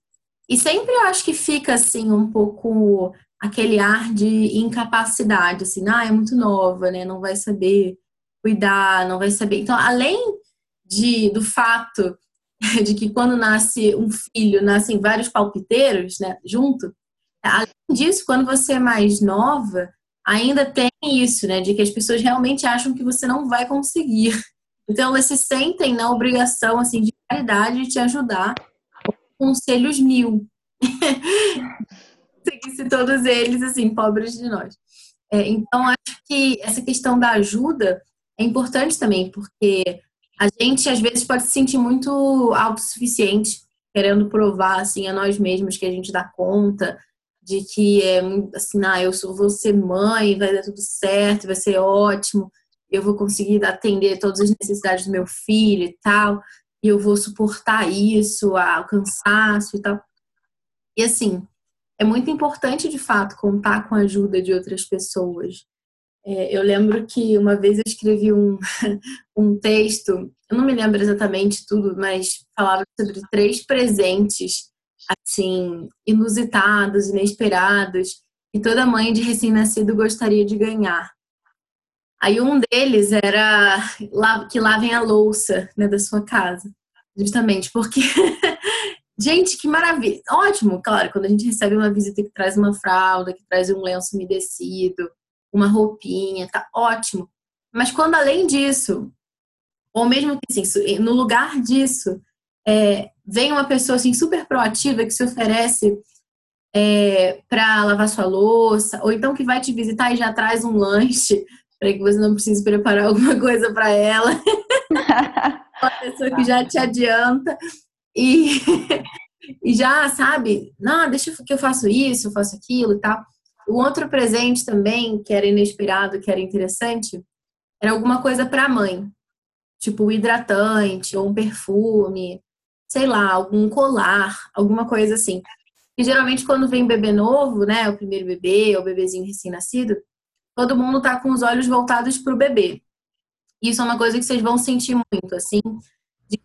E sempre acho que fica assim um pouco aquele ar de incapacidade, assim, ah, é muito nova, né? Não vai saber cuidar, não vai saber. Então, além de do fato de que quando nasce um filho, nascem vários palpiteiros, né, junto. Além disso, quando você é mais nova, ainda tem isso, né, de que as pessoas realmente acham que você não vai conseguir. Então, eles se sentem na obrigação, assim, de caridade de te ajudar conselhos mil. Seguisse todos eles, assim, pobres de nós. É, então, acho que essa questão da ajuda é importante também, porque a gente, às vezes, pode se sentir muito autossuficiente, querendo provar, assim, a nós mesmos que a gente dá conta, de que é assim, ah, eu sou, vou ser mãe, vai dar tudo certo, vai ser ótimo eu vou conseguir atender todas as necessidades do meu filho e tal, e eu vou suportar isso, o cansaço e tal. E assim, é muito importante de fato contar com a ajuda de outras pessoas. É, eu lembro que uma vez eu escrevi um, um texto, eu não me lembro exatamente tudo, mas falava sobre três presentes assim inusitados, inesperados, que toda mãe de recém-nascido gostaria de ganhar. Aí um deles era que lavem a louça né, da sua casa. Justamente porque, gente, que maravilha. Ótimo, claro, quando a gente recebe uma visita que traz uma fralda, que traz um lenço umedecido, uma roupinha, tá ótimo. Mas quando além disso, ou mesmo que assim, no lugar disso, é, vem uma pessoa assim super proativa que se oferece é, para lavar sua louça, ou então que vai te visitar e já traz um lanche para que você não precise preparar alguma coisa para ela. Uma pessoa que já te adianta e, e já sabe, não, deixa que eu faço isso, eu faço aquilo e tal. O outro presente também, que era inesperado, que era interessante, era alguma coisa para a mãe. Tipo um hidratante ou um perfume, sei lá, algum colar, alguma coisa assim. E geralmente quando vem bebê novo, né, o primeiro bebê, ou o bebezinho recém-nascido, todo mundo tá com os olhos voltados para o bebê. Isso é uma coisa que vocês vão sentir muito, assim,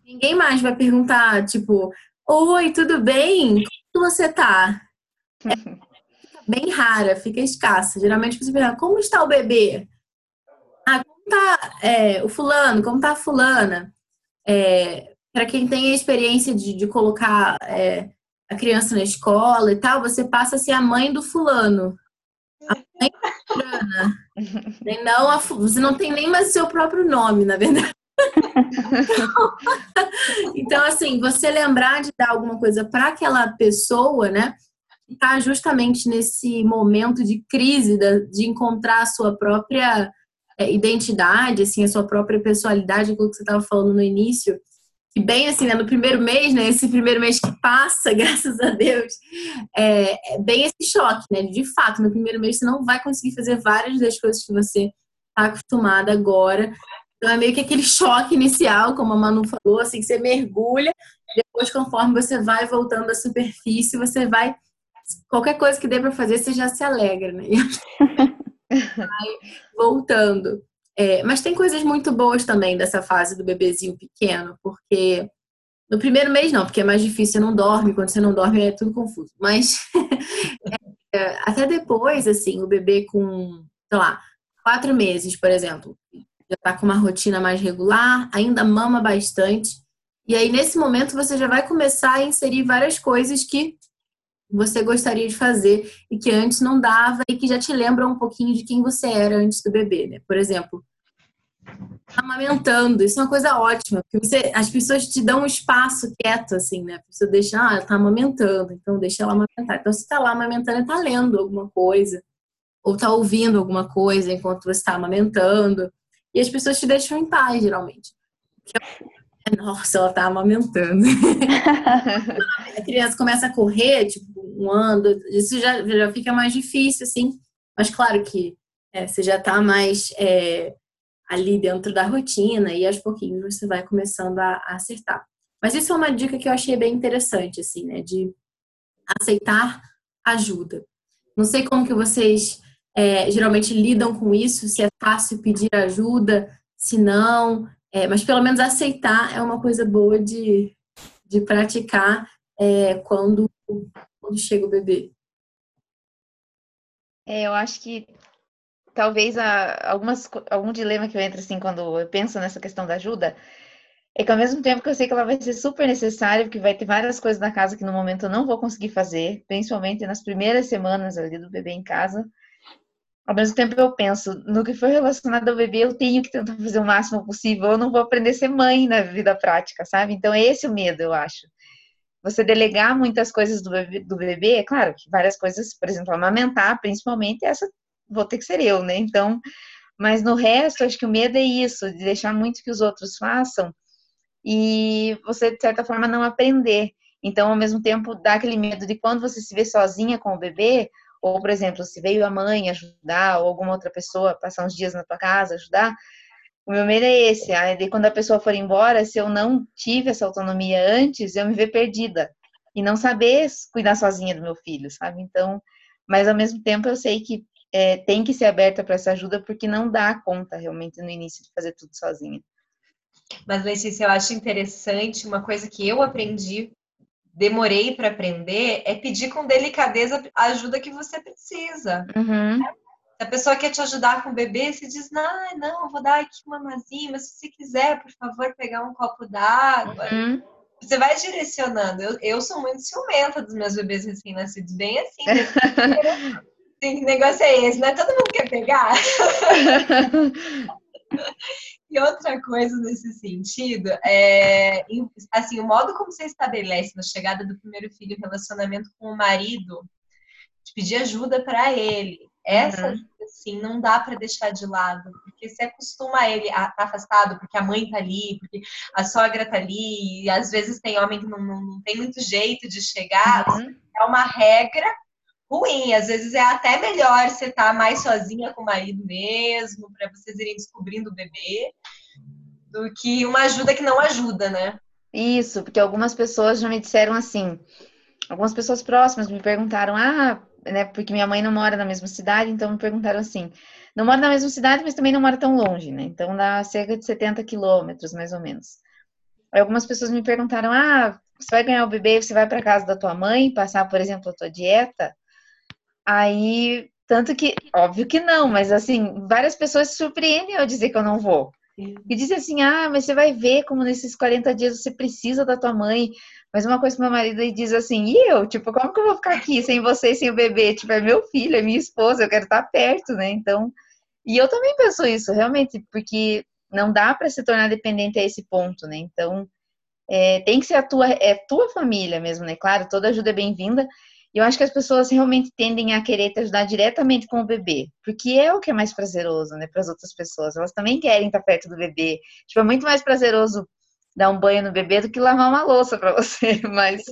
ninguém mais vai perguntar, tipo, oi, tudo bem? Como você tá? É, bem rara, fica escassa. Geralmente você pergunta, como está o bebê? Ah, como está é, o fulano? Como está a fulana? É, Para quem tem a experiência de, de colocar é, a criança na escola e tal, você passa a ser a mãe do fulano. A mãe da fulana. não a, você não tem nem mais o seu próprio nome, na verdade. então, assim, você lembrar de dar alguma coisa para aquela pessoa, né? Está justamente nesse momento de crise, de encontrar a sua própria é, identidade, assim, a sua própria personalidade, aquilo que você estava falando no início. E bem assim, né, no primeiro mês, né, esse primeiro mês que passa, graças a Deus, é, é bem esse choque, né? De fato, no primeiro mês você não vai conseguir fazer várias das coisas que você está acostumada agora. Então é meio que aquele choque inicial, como a Manu falou, assim, que você mergulha, depois, conforme você vai voltando à superfície, você vai. Qualquer coisa que dê para fazer, você já se alegra, né? vai voltando. É, mas tem coisas muito boas também dessa fase do bebezinho pequeno, porque no primeiro mês não, porque é mais difícil, você não dorme, quando você não dorme é tudo confuso. Mas é, até depois, assim, o bebê com, sei lá, quatro meses, por exemplo, já está com uma rotina mais regular, ainda mama bastante. E aí, nesse momento, você já vai começar a inserir várias coisas que você gostaria de fazer e que antes não dava e que já te lembram um pouquinho de quem você era antes do bebê, né? Por exemplo, amamentando, isso é uma coisa ótima, porque você, as pessoas te dão um espaço quieto, assim, né? Pessoa deixa, ah, ela tá amamentando, então deixa ela amamentar. Então, se tá lá amamentando, ela tá lendo alguma coisa, ou tá ouvindo alguma coisa enquanto você está amamentando. E as pessoas te deixam em paz, geralmente. Nossa, ela tá amamentando. a criança começa a correr, tipo, um ano, isso já, já fica mais difícil, assim. Mas claro que é, você já tá mais é, ali dentro da rotina e aos pouquinhos você vai começando a, a, acertar. Mas isso é uma dica que eu achei bem interessante, assim, né? De aceitar ajuda. Não sei como que vocês é, geralmente lidam com isso, se é fácil pedir ajuda, se não, é, mas pelo menos aceitar é uma coisa boa de, de praticar é, quando, quando chega o bebê. É, eu acho que talvez há algumas, algum dilema que eu entro assim quando eu penso nessa questão da ajuda é que ao mesmo tempo que eu sei que ela vai ser super necessária, porque vai ter várias coisas na casa que no momento eu não vou conseguir fazer, principalmente nas primeiras semanas ali do bebê em casa ao mesmo tempo eu penso, no que for relacionado ao bebê, eu tenho que tentar fazer o máximo possível, eu não vou aprender a ser mãe na vida prática, sabe? Então, é esse o medo, eu acho. Você delegar muitas coisas do bebê, do bebê, é claro que várias coisas, por exemplo, amamentar, principalmente, essa vou ter que ser eu, né? Então, mas no resto, acho que o medo é isso, de deixar muito que os outros façam e você, de certa forma, não aprender. Então, ao mesmo tempo, dá aquele medo de quando você se vê sozinha com o bebê, ou, por exemplo, se veio a mãe ajudar, ou alguma outra pessoa passar uns dias na tua casa ajudar, o meu medo é esse. Aí, de quando a pessoa for embora, se eu não tive essa autonomia antes, eu me ver perdida. E não saber cuidar sozinha do meu filho, sabe? Então, mas ao mesmo tempo eu sei que é, tem que ser aberta para essa ajuda, porque não dá conta realmente no início de fazer tudo sozinha. Mas, Letícia, eu acho interessante uma coisa que eu aprendi demorei para aprender é pedir com delicadeza a ajuda que você precisa. Uhum. Se a pessoa quer te ajudar com o bebê, você diz, não, não, vou dar aqui uma mazinha, mas se você quiser, por favor, pegar um copo d'água. Uhum. Você vai direcionando. Eu, eu sou muito ciumenta dos meus bebês recém-nascidos, bem assim. Né? que negócio é esse, né? Todo mundo quer pegar? E outra coisa nesse sentido é, assim, o modo como você estabelece na chegada do primeiro filho o relacionamento com o marido, de pedir ajuda para ele. Essa, uhum. assim, não dá para deixar de lado, porque você acostuma ele a estar tá afastado, porque a mãe tá ali, porque a sogra tá ali, e às vezes tem homem que não, não, não tem muito jeito de chegar. Uhum. É uma regra ruim. Às vezes é até melhor você estar tá mais sozinha com o marido mesmo, para vocês irem descobrindo o bebê, do que uma ajuda que não ajuda, né? Isso, porque algumas pessoas já me disseram assim, algumas pessoas próximas me perguntaram, ah, né, porque minha mãe não mora na mesma cidade, então me perguntaram assim, não mora na mesma cidade, mas também não mora tão longe, né? Então dá cerca de 70 quilômetros, mais ou menos. Aí algumas pessoas me perguntaram, ah, você vai ganhar o bebê, você vai para casa da tua mãe, passar, por exemplo, a tua dieta? Aí, tanto que, óbvio que não, mas assim, várias pessoas se surpreendem ao dizer que eu não vou. E dizem assim, ah, mas você vai ver como nesses 40 dias você precisa da tua mãe. Mas uma coisa que meu marido diz assim, e eu? Tipo, como que eu vou ficar aqui sem você sem o bebê? Tipo, é meu filho, é minha esposa, eu quero estar perto, né? Então, e eu também penso isso, realmente, porque não dá para se tornar dependente a esse ponto, né? Então, é, tem que ser a tua, é tua família mesmo, né? Claro, toda ajuda é bem-vinda. E eu acho que as pessoas realmente tendem a querer te ajudar diretamente com o bebê, porque é o que é mais prazeroso, né, para as outras pessoas. Elas também querem estar perto do bebê. Tipo, é muito mais prazeroso dar um banho no bebê do que lavar uma louça para você, mas,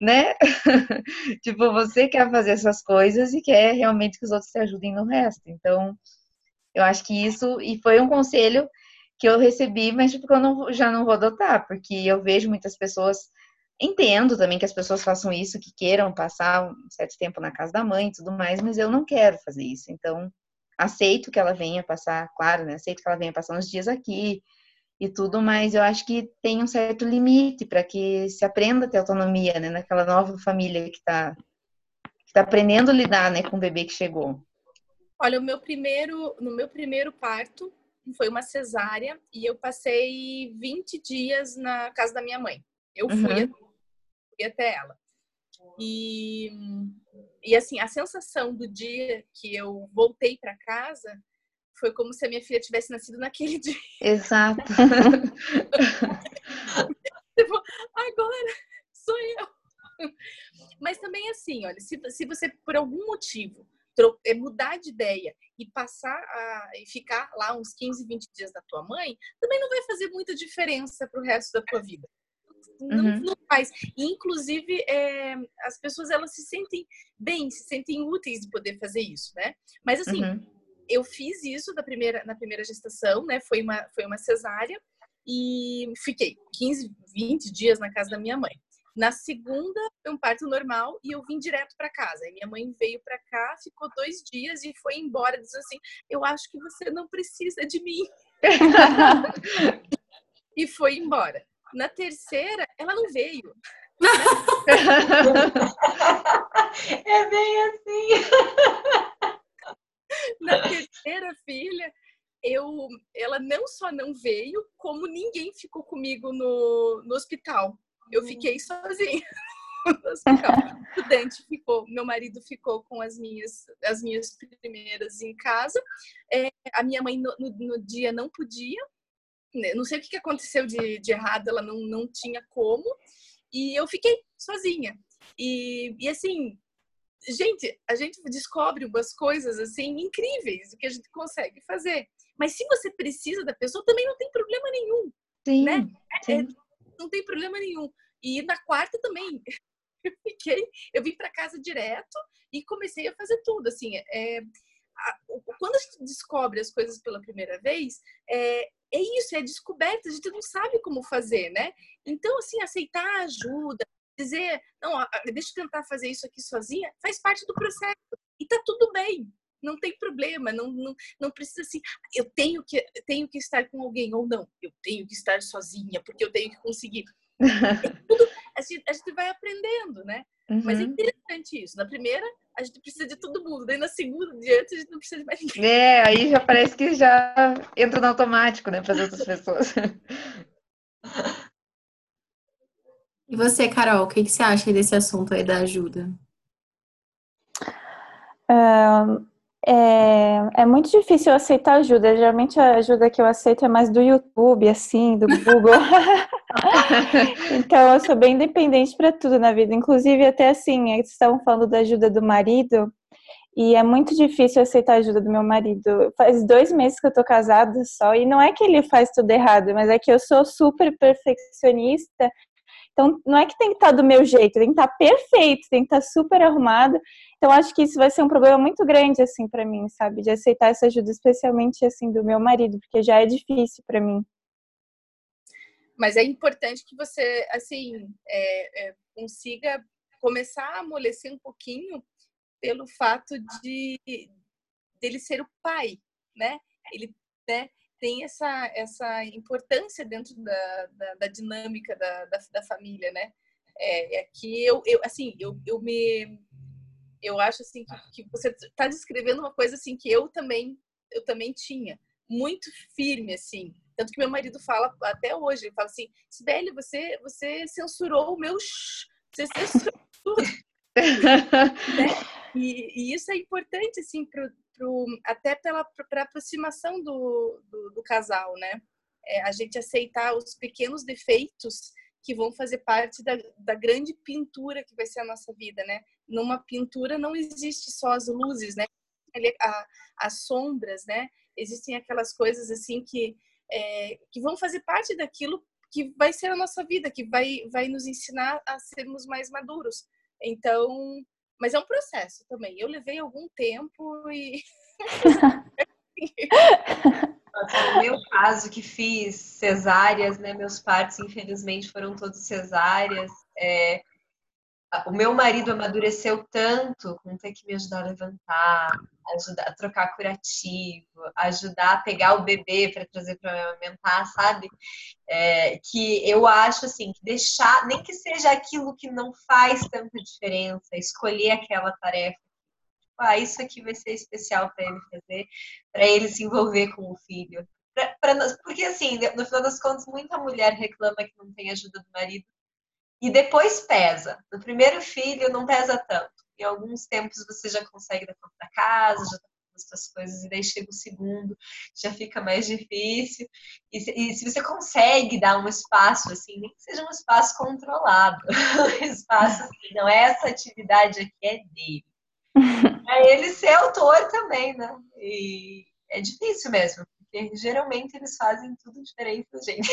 né? tipo, você quer fazer essas coisas e quer realmente que os outros te ajudem no resto. Então, eu acho que isso e foi um conselho que eu recebi, mas tipo, eu não, já não vou adotar, porque eu vejo muitas pessoas entendo também que as pessoas façam isso, que queiram passar um certo tempo na casa da mãe e tudo mais, mas eu não quero fazer isso. Então, aceito que ela venha passar, claro, né? Aceito que ela venha passar uns dias aqui, e tudo, mas eu acho que tem um certo limite para que se aprenda a ter autonomia, né, naquela nova família que está que tá aprendendo a lidar, né, com o bebê que chegou. Olha, o meu primeiro, no meu primeiro parto foi uma cesárea e eu passei 20 dias na casa da minha mãe. Eu fui, uhum. Fui até ela. E, e assim, a sensação do dia que eu voltei para casa foi como se a minha filha tivesse nascido naquele dia. Exato. tipo, agora sou eu. Mas também assim, olha, se, se você por algum motivo é, mudar de ideia e passar a e ficar lá uns 15, 20 dias da tua mãe, também não vai fazer muita diferença para o resto da tua vida. Não, uhum. não faz. E, inclusive, é, as pessoas elas se sentem bem, se sentem úteis de poder fazer isso, né? Mas assim, uhum eu fiz isso na primeira, na primeira gestação, né? Foi uma, foi uma cesárea e fiquei 15, 20 dias na casa da minha mãe. Na segunda, foi um parto normal e eu vim direto para casa. E minha mãe veio para cá, ficou dois dias e foi embora, dizendo assim: Eu acho que você não precisa de mim. e foi embora. Na terceira, ela não veio. é bem assim. na terceira filha, eu, ela não só não veio, como ninguém ficou comigo no, no hospital. Eu fiquei sozinha no hospital. O Dante ficou, meu marido ficou com as minhas, as minhas primeiras em casa. É, a minha mãe no, no, no, dia não podia. Né, não sei o que aconteceu de, de errado, ela não, não tinha como. E eu fiquei sozinha. E, e assim, gente, a gente descobre umas coisas assim incríveis do que a gente consegue fazer. Mas se você precisa da pessoa, também não tem problema nenhum. Sim, né? sim. É, não tem problema nenhum. E na quarta também. Eu fiquei, eu vim para casa direto e comecei a fazer tudo. Assim, é, a, quando a gente descobre as coisas pela primeira vez, é, é isso, é descoberta, a gente não sabe como fazer, né? Então, assim, aceitar ajuda, dizer, não, deixa eu tentar fazer isso aqui sozinha, faz parte do processo. E tá tudo bem. Não tem problema, não, não, não precisa assim, eu tenho que, tenho que estar com alguém ou não, eu tenho que estar sozinha, porque eu tenho que conseguir. É tudo, a, gente, a gente vai aprendendo, né? Uhum. Mas é uhum. interessante isso. Na primeira, a gente precisa de todo mundo. Daí na segunda, diante, a gente não precisa de mais ninguém. É, aí já parece que já entra no automático, né, para as outras pessoas. E você, Carol, o que, que você acha desse assunto aí da ajuda? É, é muito difícil aceitar ajuda. Geralmente a ajuda que eu aceito é mais do YouTube, assim, do Google. então eu sou bem dependente para tudo na vida. Inclusive, até assim, vocês estavam falando da ajuda do marido. E é muito difícil aceitar a ajuda do meu marido. Faz dois meses que eu tô casada só, e não é que ele faz tudo errado, mas é que eu sou super perfeccionista então, não é que tem que estar tá do meu jeito, tem que estar tá perfeito, tem que estar tá super arrumado. Então, acho que isso vai ser um problema muito grande, assim, para mim, sabe? De aceitar essa ajuda, especialmente, assim, do meu marido, porque já é difícil para mim. Mas é importante que você, assim, é, é, consiga começar a amolecer um pouquinho pelo fato de dele ser o pai, né? Ele, né? Tem essa, essa importância dentro da, da, da dinâmica da, da, da, família, né? É, é que eu, eu assim, eu, eu me Eu acho assim que, que você está descrevendo uma coisa assim que eu também eu também tinha muito firme assim. Tanto que meu marido fala até hoje, ele fala assim: "Sibeli, você você censurou o meu você censurou tudo". né? e, e, isso é importante assim pro, pro até pela pra aproximação do, do, do casal, né? É, a gente aceitar os pequenos defeitos que vão fazer parte da, da grande pintura que vai ser a nossa vida, né? Numa pintura não existe só as luzes, né? A, as sombras, né? Existem aquelas coisas assim que é, que vão fazer parte daquilo que vai ser a nossa vida, que vai vai nos ensinar a sermos mais maduros. Então, mas é um processo também. Eu levei algum tempo e No meu caso, que fiz cesáreas, né? Meus partos, infelizmente, foram todos cesáreas. É, o meu marido amadureceu tanto com ter que me ajudar a levantar, ajudar a trocar curativo, ajudar a pegar o bebê para trazer para me amamentar, sabe? É, que eu acho assim que deixar, nem que seja aquilo que não faz tanta diferença, escolher aquela tarefa ah, isso aqui vai ser especial para ele fazer, para ele se envolver com o filho. Pra, pra, porque, assim, no final das contas, muita mulher reclama que não tem ajuda do marido e depois pesa. No primeiro filho, não pesa tanto. Em alguns tempos, você já consegue dar conta da casa, já tá as coisas, e daí chega o segundo, já fica mais difícil. E se, e se, você consegue dar um espaço, assim, nem que seja um espaço controlado, um espaço assim, não, essa atividade aqui é dele é ele ser autor também, né? E é difícil mesmo, porque geralmente eles fazem tudo diferente da gente.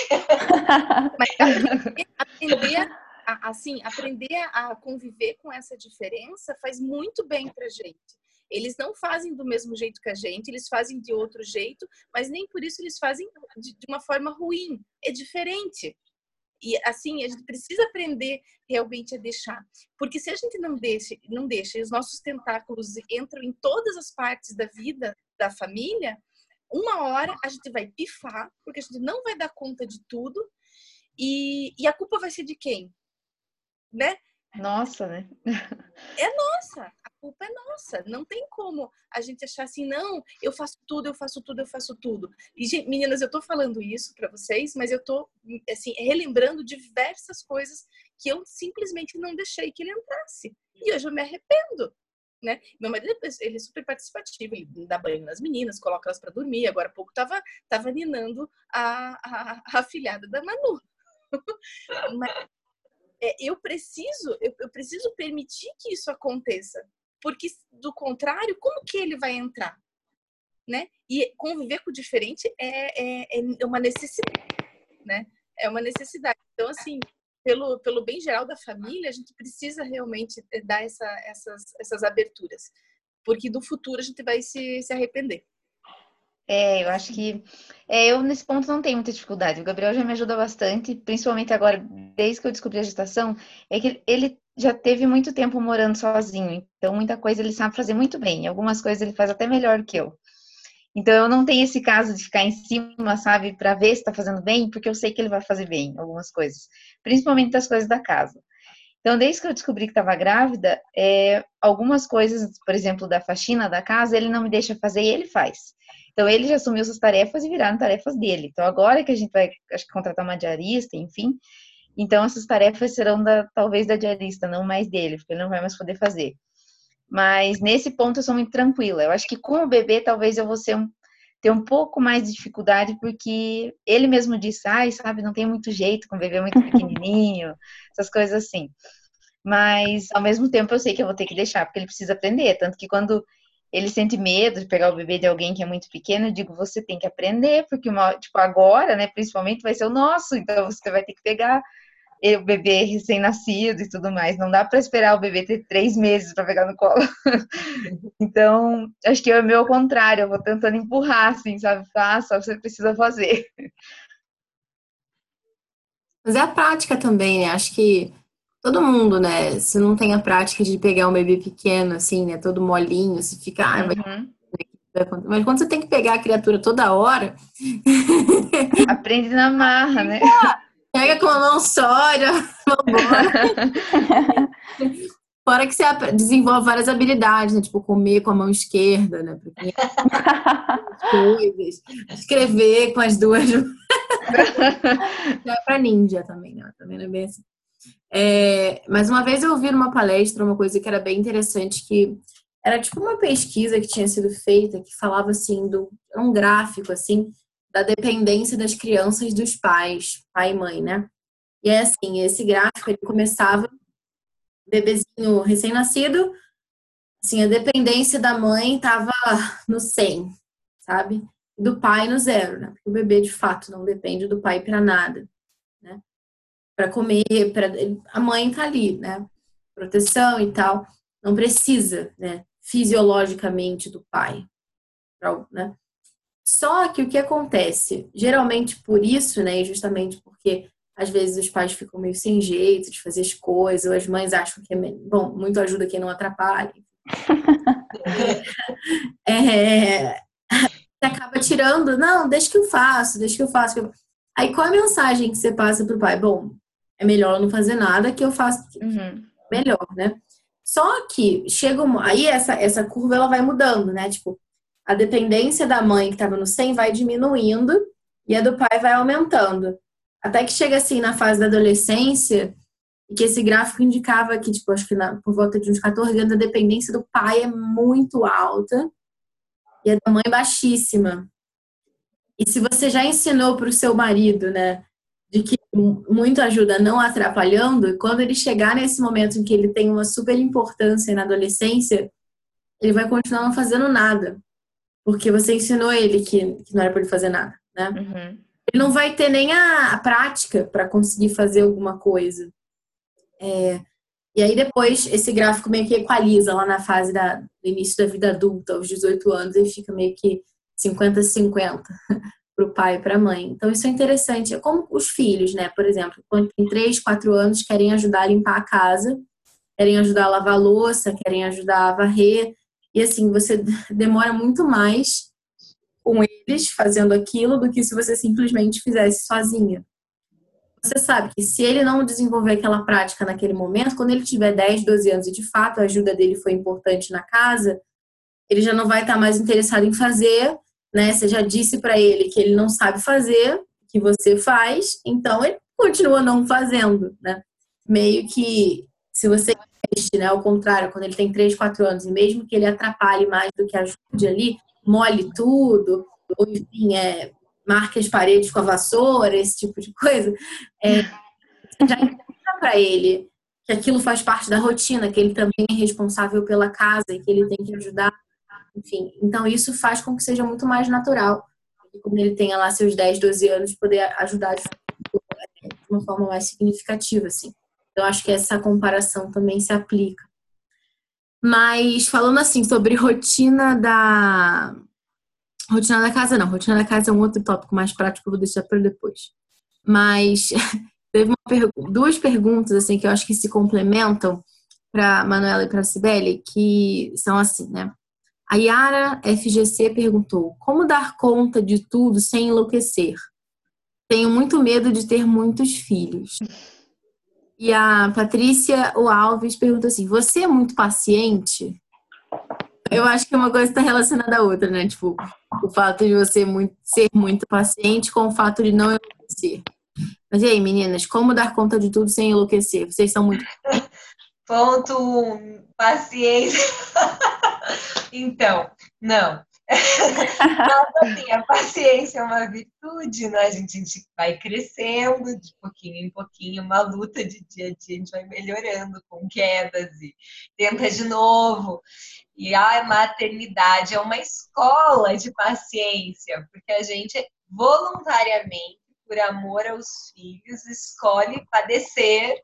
Mas aprender, assim, aprender a conviver com essa diferença faz muito bem pra gente. Eles não fazem do mesmo jeito que a gente, eles fazem de outro jeito, mas nem por isso eles fazem de uma forma ruim. É diferente. E assim, a gente precisa aprender realmente a deixar. Porque se a gente não deixa, não deixa, e os nossos tentáculos entram em todas as partes da vida da família, uma hora a gente vai pifar, porque a gente não vai dar conta de tudo. E, e a culpa vai ser de quem? Né? Nossa, né? É nossa culpa é nossa. Não tem como a gente achar assim, não, eu faço tudo, eu faço tudo, eu faço tudo. E, meninas, eu tô falando isso para vocês, mas eu tô, assim, relembrando diversas coisas que eu simplesmente não deixei que ele entrasse. E hoje eu me arrependo. Né? Meu marido ele é super participativo, ele dá banho nas meninas, coloca elas para dormir. Agora há pouco tava, tava ninando a, a, a filhada da Manu. Mas é, eu preciso eu, eu, preciso permitir que isso aconteça porque do contrário, como que ele vai entrar? Né? E conviver com o diferente é, é, é uma necessidade, né? É uma necessidade. Então, assim, pelo, pelo bem geral da família, a gente precisa realmente dar essa, essas, essas aberturas, porque do futuro a gente vai se, se arrepender. É, eu acho que é, eu nesse ponto não tenho muita dificuldade. O Gabriel já me ajuda bastante, principalmente agora, desde que eu descobri a gestação, é que ele já teve muito tempo morando sozinho, então muita coisa ele sabe fazer muito bem, algumas coisas ele faz até melhor que eu. Então eu não tenho esse caso de ficar em cima, sabe, para ver se está fazendo bem, porque eu sei que ele vai fazer bem algumas coisas, principalmente das coisas da casa. Então, desde que eu descobri que estava grávida, é, algumas coisas, por exemplo, da faxina da casa, ele não me deixa fazer e ele faz. Então, ele já assumiu essas tarefas e viraram tarefas dele. Então, agora que a gente vai, acho que, contratar uma diarista, enfim, então, essas tarefas serão da, talvez da diarista, não mais dele, porque ele não vai mais poder fazer. Mas nesse ponto eu sou muito tranquila. Eu acho que com o bebê talvez eu vou um, ter um pouco mais de dificuldade, porque ele mesmo disse, ai, sabe, não tem muito jeito com o bebê muito pequenininho, essas coisas assim. Mas ao mesmo tempo eu sei que eu vou ter que deixar, porque ele precisa aprender. Tanto que quando ele sente medo de pegar o bebê de alguém que é muito pequeno, eu digo, você tem que aprender, porque uma, tipo, agora, né, principalmente vai ser o nosso, então você vai ter que pegar o bebê recém-nascido e tudo mais. Não dá para esperar o bebê ter três meses para pegar no colo. então, acho que é o meu contrário. Eu vou tentando empurrar, assim, sabe? Faça, você precisa fazer. Mas é a prática também, né? Acho que todo mundo, né? Se não tem a prática de pegar um bebê pequeno, assim, né? Todo molinho, se fica. Ah, uhum. Mas quando você tem que pegar a criatura toda hora. Aprende na marra, né? Pega com a mão só, já vambora. Fora que você desenvolve várias habilidades, né? Tipo, comer com a mão esquerda, né? coisas. Escrever com as duas. é pra ninja também, né? Também não é bem assim. É, mas uma vez eu ouvi numa palestra uma coisa que era bem interessante, que era tipo uma pesquisa que tinha sido feita que falava assim, do um gráfico assim, da dependência das crianças dos pais, pai e mãe, né? E é assim, esse gráfico ele começava bebezinho recém-nascido, assim, a dependência da mãe tava no 100, sabe? Do pai no zero, né? Porque o bebê de fato não depende do pai para nada? Para comer, para a mãe tá ali, né? Proteção e tal, não precisa, né? Fisiologicamente do pai, né? Só que o que acontece, geralmente por isso, né, justamente porque às vezes os pais ficam meio sem jeito de fazer as coisas, ou as mães acham que é bom, muito ajuda quem não atrapalha. é, acaba tirando, não, deixa que eu faço, deixa que eu faço. Aí qual a mensagem que você passa pro pai? Bom, é melhor não fazer nada que eu faço uhum. melhor, né? Só que chega um, aí essa essa curva ela vai mudando, né? Tipo, a dependência da mãe que estava no 100 vai diminuindo e a do pai vai aumentando. Até que chega assim na fase da adolescência, e que esse gráfico indicava que, tipo, acho que na, por volta de uns 14 anos, a dependência do pai é muito alta e a da mãe baixíssima. E se você já ensinou para o seu marido, né, de que muito ajuda não atrapalhando, quando ele chegar nesse momento em que ele tem uma super importância na adolescência, ele vai continuar não fazendo nada porque você ensinou ele que, que não era para ele fazer nada, né? Uhum. Ele não vai ter nem a, a prática para conseguir fazer alguma coisa. É, e aí depois esse gráfico meio que equaliza lá na fase da, do início da vida adulta, aos 18 anos, e fica meio que 50-50 para o pai e para a mãe. Então isso é interessante. É como os filhos, né? Por exemplo, quando tem 3, 4 anos, querem ajudar a limpar a casa, querem ajudar a lavar a louça, querem ajudar a varrer, e assim, você demora muito mais com eles fazendo aquilo do que se você simplesmente fizesse sozinha. Você sabe que se ele não desenvolver aquela prática naquele momento, quando ele tiver 10, 12 anos e de fato a ajuda dele foi importante na casa, ele já não vai estar mais interessado em fazer, né? Você já disse para ele que ele não sabe fazer, que você faz, então ele continua não fazendo, né? Meio que se você né? Ao contrário, quando ele tem 3, 4 anos, e mesmo que ele atrapalhe mais do que ajude ali, mole tudo, ou enfim, é, marque as paredes com a vassoura, esse tipo de coisa, é, já ensina para ele que aquilo faz parte da rotina, que ele também é responsável pela casa e que ele tem que ajudar. Enfim, então isso faz com que seja muito mais natural. Quando ele tenha lá seus 10, 12 anos, poder ajudar de uma forma mais significativa, assim. Eu acho que essa comparação também se aplica. Mas falando assim sobre rotina da rotina da casa, não, rotina da casa é um outro tópico mais prático, eu vou deixar para depois. Mas teve duas perguntas assim que eu acho que se complementam para Manuela e para Cibele, que são assim, né? A Yara FGC perguntou: Como dar conta de tudo sem enlouquecer? Tenho muito medo de ter muitos filhos. E a Patrícia o Alves pergunta assim: Você é muito paciente? Eu acho que uma coisa está relacionada à outra, né? Tipo, o fato de você muito, ser muito paciente com o fato de não enlouquecer. Mas e aí, meninas, como dar conta de tudo sem enlouquecer? Vocês são muito. Ponto paciência. então, não. Mas, assim, a paciência é uma virtude, né? A gente, a gente vai crescendo de pouquinho em pouquinho, uma luta de dia a dia, a gente vai melhorando com quedas e tenta de novo. E a maternidade é uma escola de paciência, porque a gente voluntariamente, por amor aos filhos, escolhe padecer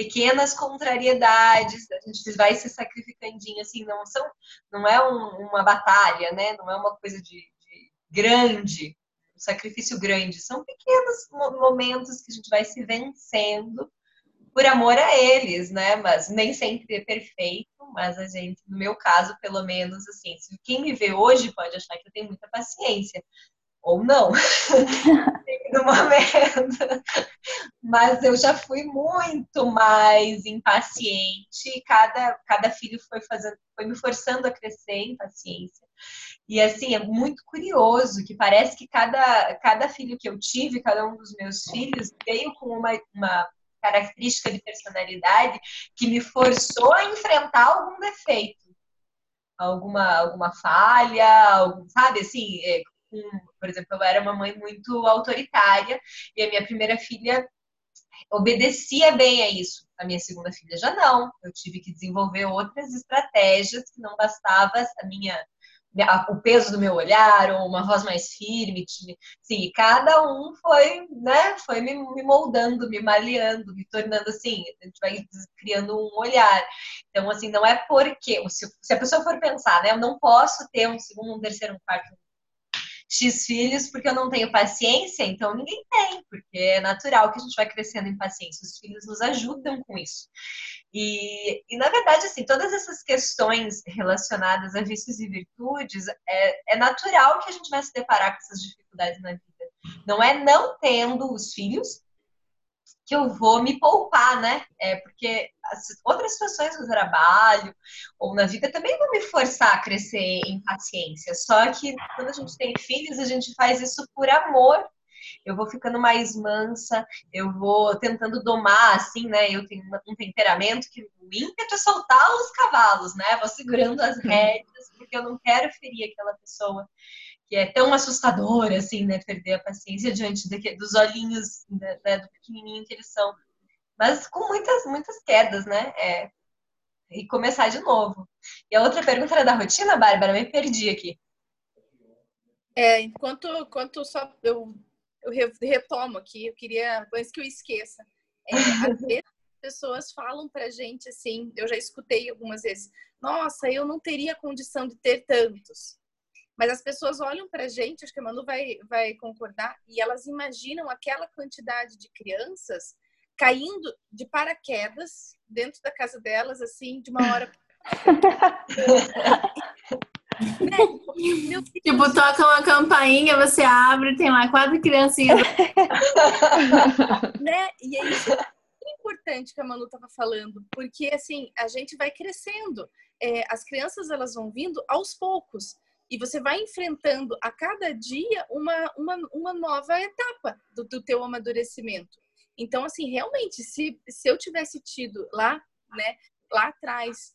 pequenas contrariedades, a gente vai se sacrificandinho, assim, não são, não é um, uma batalha, né? Não é uma coisa de, de grande, um sacrifício grande, são pequenos momentos que a gente vai se vencendo por amor a eles, né? Mas nem sempre é perfeito, mas a gente, no meu caso, pelo menos, assim, quem me vê hoje pode achar que eu tenho muita paciência. Ou não, no momento. Mas eu já fui muito mais impaciente. Cada, cada filho foi fazendo, foi me forçando a crescer em paciência. E assim, é muito curioso que parece que cada, cada filho que eu tive, cada um dos meus filhos, veio com uma, uma característica de personalidade que me forçou a enfrentar algum defeito alguma, alguma falha, algum, sabe, assim, é, por exemplo, eu era uma mãe muito autoritária e a minha primeira filha obedecia bem a isso. A minha segunda filha já não. Eu tive que desenvolver outras estratégias que não bastava a minha o peso do meu olhar ou uma voz mais firme, sim, cada um foi, né, foi me, me, moldando, me maleando, me tornando assim, a gente vai criando um olhar. Então, assim, não é porque, se, se a pessoa for pensar, né, eu não posso ter um segundo, um terceiro, um quarto, X filhos porque eu não tenho paciência, então ninguém tem, porque é natural que a gente vai crescendo em paciência. Os filhos nos ajudam com isso. E, e na verdade, assim, todas essas questões relacionadas a vícios e virtudes, é, é natural que a gente vai se deparar com essas dificuldades na vida. Não é não tendo os filhos que eu vou me poupar, né? É porque as outras situações no trabalho ou na vida também vão me forçar a crescer em paciência. Só que quando a gente tem filhos, a gente faz isso por amor. Eu vou ficando mais mansa, eu vou tentando domar, assim, né? Eu tenho um temperamento que o ímpeto é soltar os cavalos, né? Vou segurando as rédeas, porque eu não quero ferir aquela pessoa que é tão assustador, assim, né? Perder a paciência diante de, dos olhinhos né, né, do pequenininho que eles são. Mas com muitas, muitas quedas, né? É, e começar de novo. E a outra pergunta era da rotina, Bárbara? Me perdi aqui. É, enquanto, enquanto só eu, eu retomo aqui, eu queria, antes que eu esqueça, é, às vezes as pessoas falam pra gente assim, eu já escutei algumas vezes, nossa, eu não teria condição de ter tantos. Mas as pessoas olham para a gente, acho que a Manu vai, vai concordar, e elas imaginam aquela quantidade de crianças caindo de paraquedas dentro da casa delas, assim, de uma hora. né? Tipo, toca uma campainha, você abre, tem lá quatro criancinhas. né? E é isso importante que a Manu estava falando, porque assim, a gente vai crescendo. É, as crianças elas vão vindo aos poucos. E você vai enfrentando a cada dia uma, uma, uma nova etapa do, do teu amadurecimento. Então, assim, realmente, se, se eu tivesse tido lá, né, lá atrás,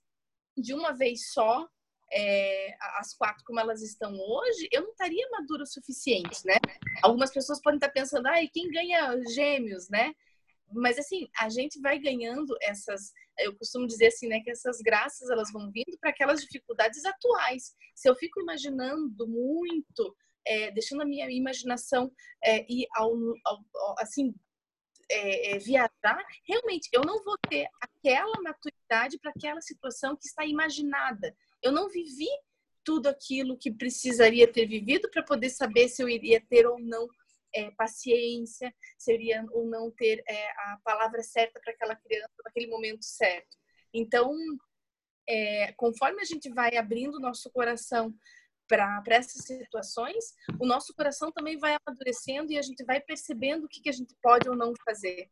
de uma vez só, é, as quatro como elas estão hoje, eu não estaria madura o suficiente, né? Algumas pessoas podem estar pensando, ai, quem ganha gêmeos, né? Mas assim, a gente vai ganhando essas, eu costumo dizer assim, né, que essas graças elas vão vindo para aquelas dificuldades atuais. Se eu fico imaginando muito, é, deixando a minha imaginação é, ir ao, ao, ao assim é, é, viajar, realmente eu não vou ter aquela maturidade para aquela situação que está imaginada. Eu não vivi tudo aquilo que precisaria ter vivido para poder saber se eu iria ter ou não é, paciência, seria ou não ter é, a palavra certa para aquela criança naquele momento certo. Então, é, conforme a gente vai abrindo nosso coração para essas situações, o nosso coração também vai amadurecendo e a gente vai percebendo o que, que a gente pode ou não fazer.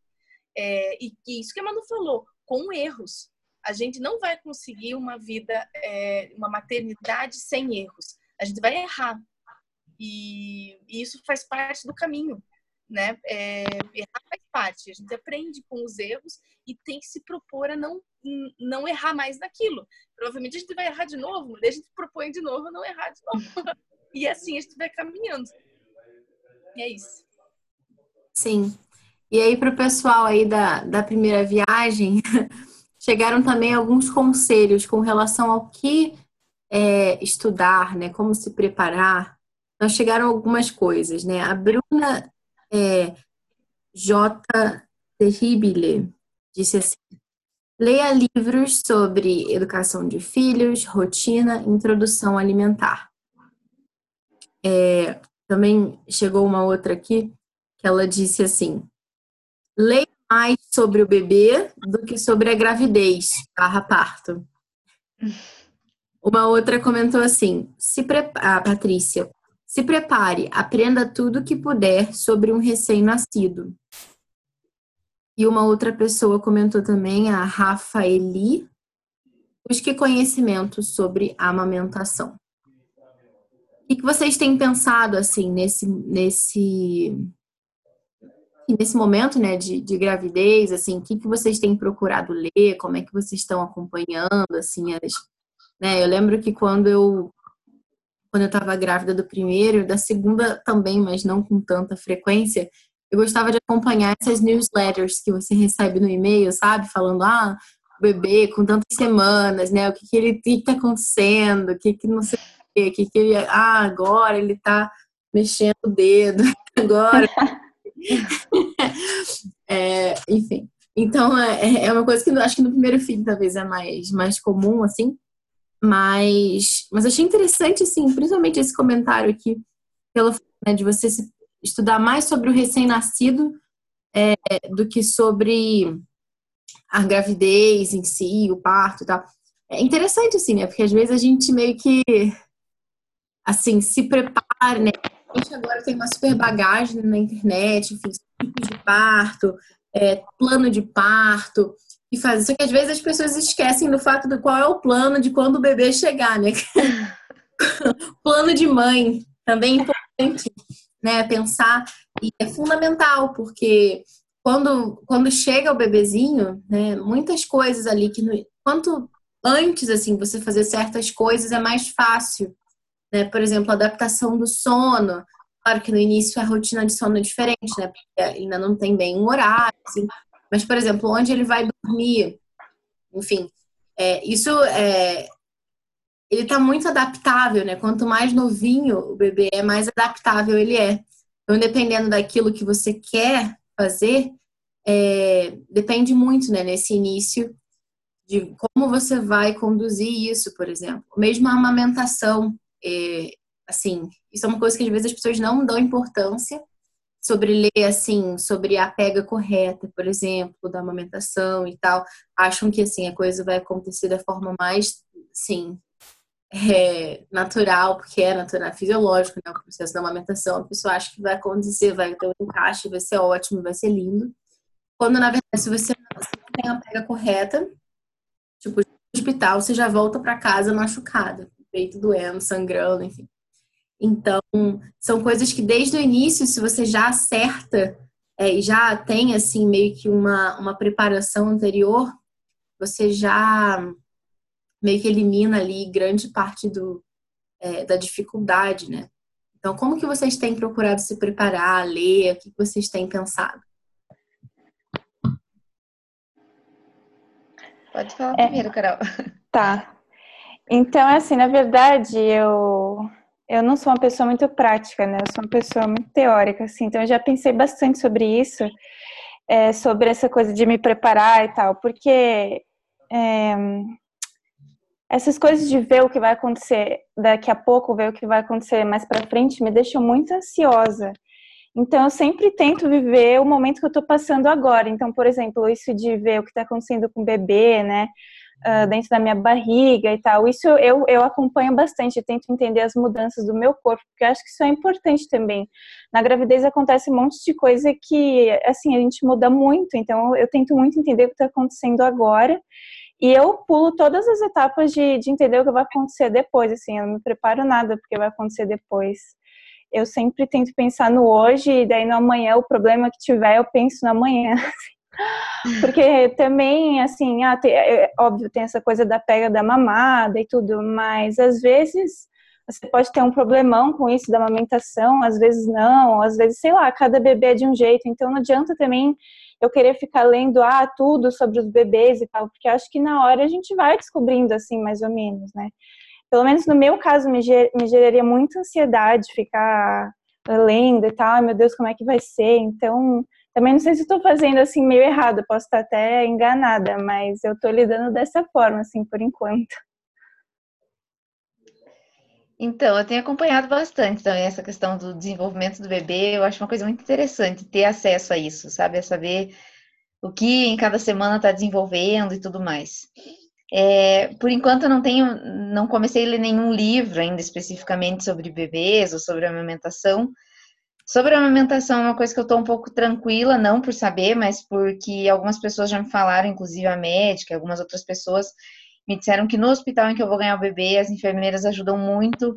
É, e, e, isso que a Manu falou, com erros. A gente não vai conseguir uma vida, é, uma maternidade sem erros. A gente vai errar, e, e isso faz parte do caminho, né? É, errar faz parte. A gente aprende com os erros e tem que se propor a não, não errar mais naquilo. Provavelmente a gente vai errar de novo, mas a gente propõe de novo a não errar de novo. e assim a gente vai caminhando. E é isso. Sim. E aí, para o pessoal aí da, da primeira viagem, chegaram também alguns conselhos com relação ao que é, estudar, né? Como se preparar então chegaram algumas coisas, né? A Bruna é, J. Terribile disse assim: leia livros sobre educação de filhos, rotina, introdução alimentar. É, também chegou uma outra aqui que ela disse assim: leia mais sobre o bebê do que sobre a gravidez barra parto. Uma outra comentou assim: se prepara, Patrícia, Se prepare, aprenda tudo o que puder sobre um recém-nascido. E uma outra pessoa comentou também, a Rafaeli, busque conhecimento sobre amamentação. O que vocês têm pensado assim nesse nesse nesse momento, né, de, de gravidez, assim, o que, que vocês têm procurado ler? Como é que vocês estão acompanhando, assim, as, né? Eu lembro que quando eu quando eu estava grávida do primeiro, da segunda também, mas não com tanta frequência, eu gostava de acompanhar essas newsletters que você recebe no e-mail, sabe? Falando, ah, o bebê com tantas semanas, né? O que, que ele que tá acontecendo, o que, que não sei o que, que, que ele. Ah, agora ele tá mexendo o dedo, agora. é, enfim. Então, é, é uma coisa que eu acho que no primeiro filho talvez é mais, mais comum, assim. Mas, mas achei interessante, assim, principalmente esse comentário aqui, pelo né, de você estudar mais sobre o recém-nascido é, do que sobre a gravidez em si, o parto e tal. É interessante, assim, né? Porque às vezes a gente meio que, assim, se prepara, né? A gente agora tem uma super bagagem na internet, enfim, tipos de parto, é, plano de parto, e faz. Só que às vezes as pessoas esquecem do fato do qual é o plano de quando o bebê chegar, né? plano de mãe, também é importante né, pensar e é fundamental porque quando, quando chega o bebezinho, né, muitas coisas ali que no, quanto antes assim você fazer certas coisas é mais fácil, né? Por exemplo, a adaptação do sono. Claro que no início a rotina de sono é diferente, né? Porque ainda não tem bem um horário, assim. Mas, por exemplo, onde ele vai dormir, enfim, é, isso é, ele está muito adaptável, né? Quanto mais novinho o bebê é, mais adaptável ele é. Então, dependendo daquilo que você quer fazer, é, depende muito, né? Nesse início de como você vai conduzir isso, por exemplo. Mesmo a amamentação, é, assim, isso é uma coisa que às vezes as pessoas não dão importância sobre ler, assim, sobre a pega correta, por exemplo, da amamentação e tal. Acham que, assim, a coisa vai acontecer da forma mais, sim, é, natural, porque é natural, fisiológico, né? O processo da amamentação, a pessoa acha que vai acontecer, vai ter um encaixe, vai ser ótimo, vai ser lindo. Quando, na verdade, se você não tem a pega correta, tipo, no hospital, você já volta para casa machucada, peito doendo, sangrando, enfim. Então, são coisas que desde o início, se você já acerta é, e já tem, assim, meio que uma, uma preparação anterior, você já meio que elimina ali grande parte do, é, da dificuldade, né? Então, como que vocês têm procurado se preparar, ler? O que vocês têm pensado? Pode falar é, primeiro, Carol. Tá. Então, assim, na verdade, eu eu não sou uma pessoa muito prática, né? Eu sou uma pessoa muito teórica, assim. Então, eu já pensei bastante sobre isso, é, sobre essa coisa de me preparar e tal, porque é, essas coisas de ver o que vai acontecer daqui a pouco, ver o que vai acontecer mais para frente, me deixam muito ansiosa. Então, eu sempre tento viver o momento que eu estou passando agora. Então, por exemplo, isso de ver o que está acontecendo com o bebê, né, uh, dentro da minha barriga e tal, isso eu, eu acompanho bastante, eu tento entender as mudanças do meu corpo, porque eu acho que isso é importante também. Na gravidez acontece um monte de coisa que, assim, a gente muda muito, então eu tento muito entender o que está acontecendo agora e eu pulo todas as etapas de, de entender o que vai acontecer depois, assim, eu não me preparo nada porque vai acontecer depois. Eu sempre tento pensar no hoje e daí no amanhã, o problema que tiver, eu penso no amanhã. Porque também, assim, ah, tem, é, óbvio, tem essa coisa da pega da mamada e tudo, mas às vezes você pode ter um problemão com isso da amamentação, às vezes não, às vezes, sei lá, cada bebê é de um jeito, então não adianta também eu querer ficar lendo ah, tudo sobre os bebês e tal, porque acho que na hora a gente vai descobrindo assim, mais ou menos, né? Pelo menos no meu caso, me, ger me geraria muita ansiedade ficar lendo e tal, meu Deus, como é que vai ser? Então, também não sei se estou fazendo assim meio errado, posso estar até enganada, mas eu estou lidando dessa forma, assim, por enquanto. Então, eu tenho acompanhado bastante também essa questão do desenvolvimento do bebê. Eu acho uma coisa muito interessante ter acesso a isso, sabe? A saber o que em cada semana está desenvolvendo e tudo mais. É, por enquanto eu não tenho, não comecei a ler nenhum livro ainda especificamente sobre bebês ou sobre amamentação. Sobre a amamentação é uma coisa que eu estou um pouco tranquila, não por saber, mas porque algumas pessoas já me falaram, inclusive a médica, algumas outras pessoas me disseram que no hospital em que eu vou ganhar o bebê, as enfermeiras ajudam muito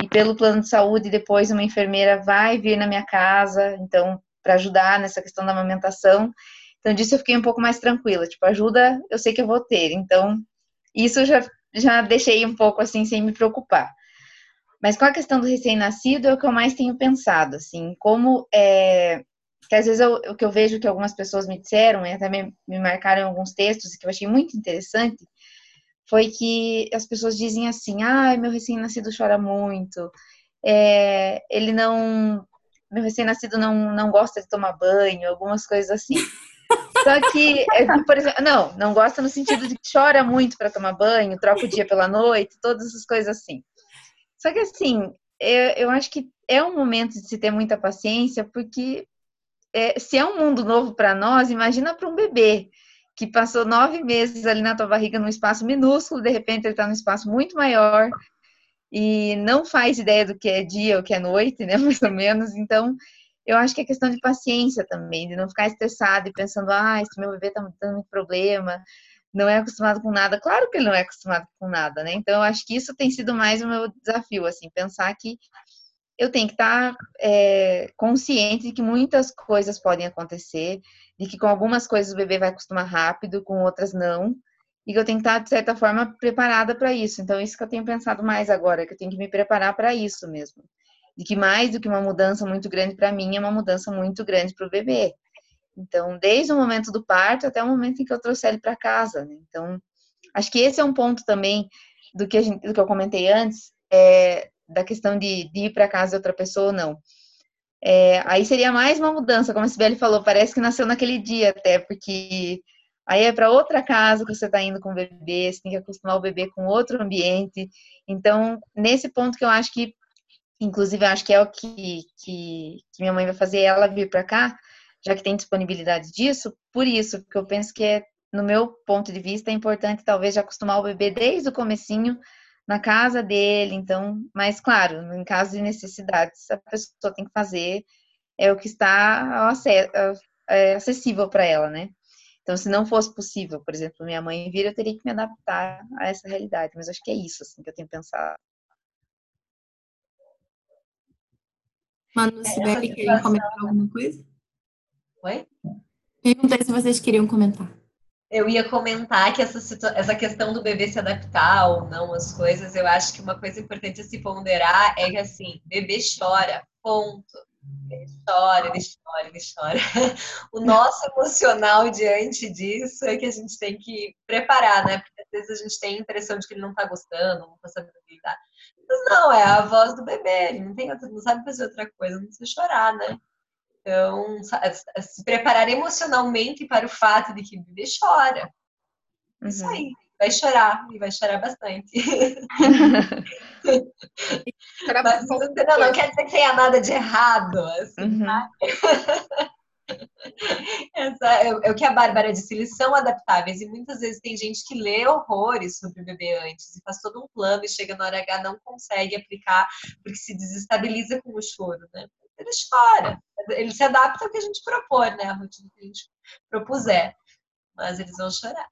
e pelo plano de saúde depois uma enfermeira vai vir na minha casa, então para ajudar nessa questão da amamentação. Então disso eu fiquei um pouco mais tranquila, tipo, ajuda, eu sei que eu vou ter. Então, isso já já deixei um pouco assim sem me preocupar. Mas com a questão do recém-nascido é o que eu mais tenho pensado, assim, como é, que às vezes eu, o que eu vejo que algumas pessoas me disseram, e até me, me marcaram em alguns textos, que eu achei muito interessante, foi que as pessoas dizem assim, ai, ah, meu recém-nascido chora muito, é, ele não, meu recém-nascido não, não gosta de tomar banho, algumas coisas assim. Só que, é, por exemplo, não, não gosta no sentido de que chora muito para tomar banho, troca o dia pela noite, todas essas coisas assim. Só que assim, eu, eu acho que é um momento de se ter muita paciência, porque é, se é um mundo novo para nós, imagina para um bebê que passou nove meses ali na tua barriga num espaço minúsculo, de repente ele está num espaço muito maior e não faz ideia do que é dia ou que é noite, né, mais ou menos. Então, eu acho que é questão de paciência também, de não ficar estressado e pensando, ah, esse meu bebê tá dando problema, não é acostumado com nada. Claro que ele não é acostumado com nada, né? Então, eu acho que isso tem sido mais o meu desafio, assim, pensar que eu tenho que estar tá, é, consciente de que muitas coisas podem acontecer, de que com algumas coisas o bebê vai acostumar rápido, com outras não, e que eu tenho que estar, de certa forma, preparada para isso. Então, isso que eu tenho pensado mais agora, que eu tenho que me preparar para isso mesmo. De que mais do que uma mudança muito grande para mim, é uma mudança muito grande para o bebê. Então, desde o momento do parto até o momento em que eu trouxe ele para casa. Né? Então, acho que esse é um ponto também do que, gente, do que eu comentei antes, é, da questão de, de ir para casa de outra pessoa ou não. É, aí seria mais uma mudança, como a Sibeli falou, parece que nasceu naquele dia até, porque aí é para outra casa que você está indo com o bebê, você tem que acostumar o bebê com outro ambiente. Então, nesse ponto que eu acho que, inclusive, eu acho que é o que, que, que minha mãe vai fazer, ela vir para cá, já que tem disponibilidade disso, por isso, porque eu penso que é, no meu ponto de vista, é importante talvez já acostumar o bebê desde o comecinho na casa dele, então, mas claro, em caso de necessidades, a pessoa tem que fazer é o que está é, acessível para ela, né? Então, se não fosse possível, por exemplo, minha mãe vir, eu teria que me adaptar a essa realidade, mas acho que é isso assim que eu tenho pensado. Manu, se é, querem comentar alguma coisa? Oi? Perguntei se vocês queriam comentar. Eu ia comentar que essa, essa questão do bebê se adaptar ou não às coisas, eu acho que uma coisa importante a se ponderar é que, assim, bebê chora, ponto. Ele chora, ele chora, ele chora. O nosso emocional diante disso é que a gente tem que preparar, né? Porque às vezes a gente tem a impressão de que ele não tá gostando, não tá sabendo ele tá. Mas não, é a voz do bebê, ele não, tem, não sabe fazer outra coisa, não precisa chorar, né? Então, se preparar emocionalmente para o fato de que o bebê chora. Uhum. Isso aí. Vai chorar, e vai chorar bastante. Mas, não, não quer dizer que tenha nada de errado. Assim, uhum. Tá? Essa, é, é, o que a Bárbara disse, eles são adaptáveis e muitas vezes tem gente que lê horrores sobre o bebê antes e faz todo um plano e chega na hora H não consegue aplicar porque se desestabiliza com o choro, né? Ele chora, ele se adapta ao que a gente propor, né? A rotina que a gente propuser. Mas eles vão chorar.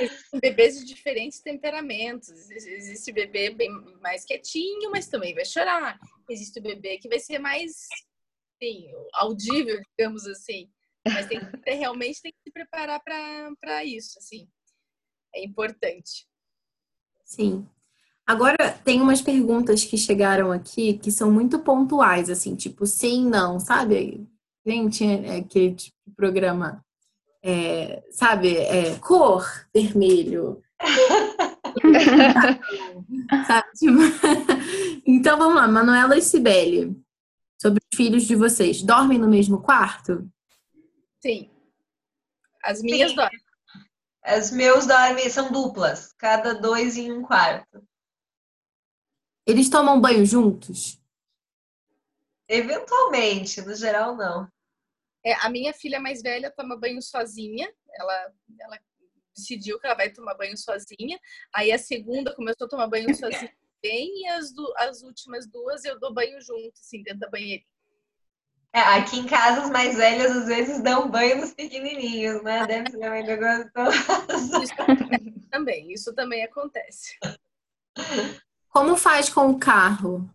Existem bebês de diferentes temperamentos. Existe bebê bem mais quietinho, mas também vai chorar. Existe o bebê que vai ser mais assim, audível, digamos assim. Mas tem que, realmente tem que se preparar para isso, assim. É importante. Sim. Agora, tem umas perguntas que chegaram aqui que são muito pontuais, assim, tipo sim, não, sabe? Gente, é aquele tipo de programa, é, sabe? É, cor, vermelho. sabe? Tipo... então, vamos lá. Manuela e Cibele, sobre os filhos de vocês. Dormem no mesmo quarto? Sim. As minhas Sim. dormem. As meus dormem, são duplas, cada dois em um quarto. Eles tomam banho juntos? Eventualmente, no geral, não. É, a minha filha mais velha toma banho sozinha. Ela, ela decidiu que ela vai tomar banho sozinha. Aí a segunda começou a tomar banho sozinha bem e as, do, as últimas duas eu dou banho junto, assim, dentro da banheira. É, aqui em casa, as mais velhas às vezes dão banho nos pequenininhos, né? Deve ser muito gostoso. Isso também, isso também acontece. Como faz com o carro?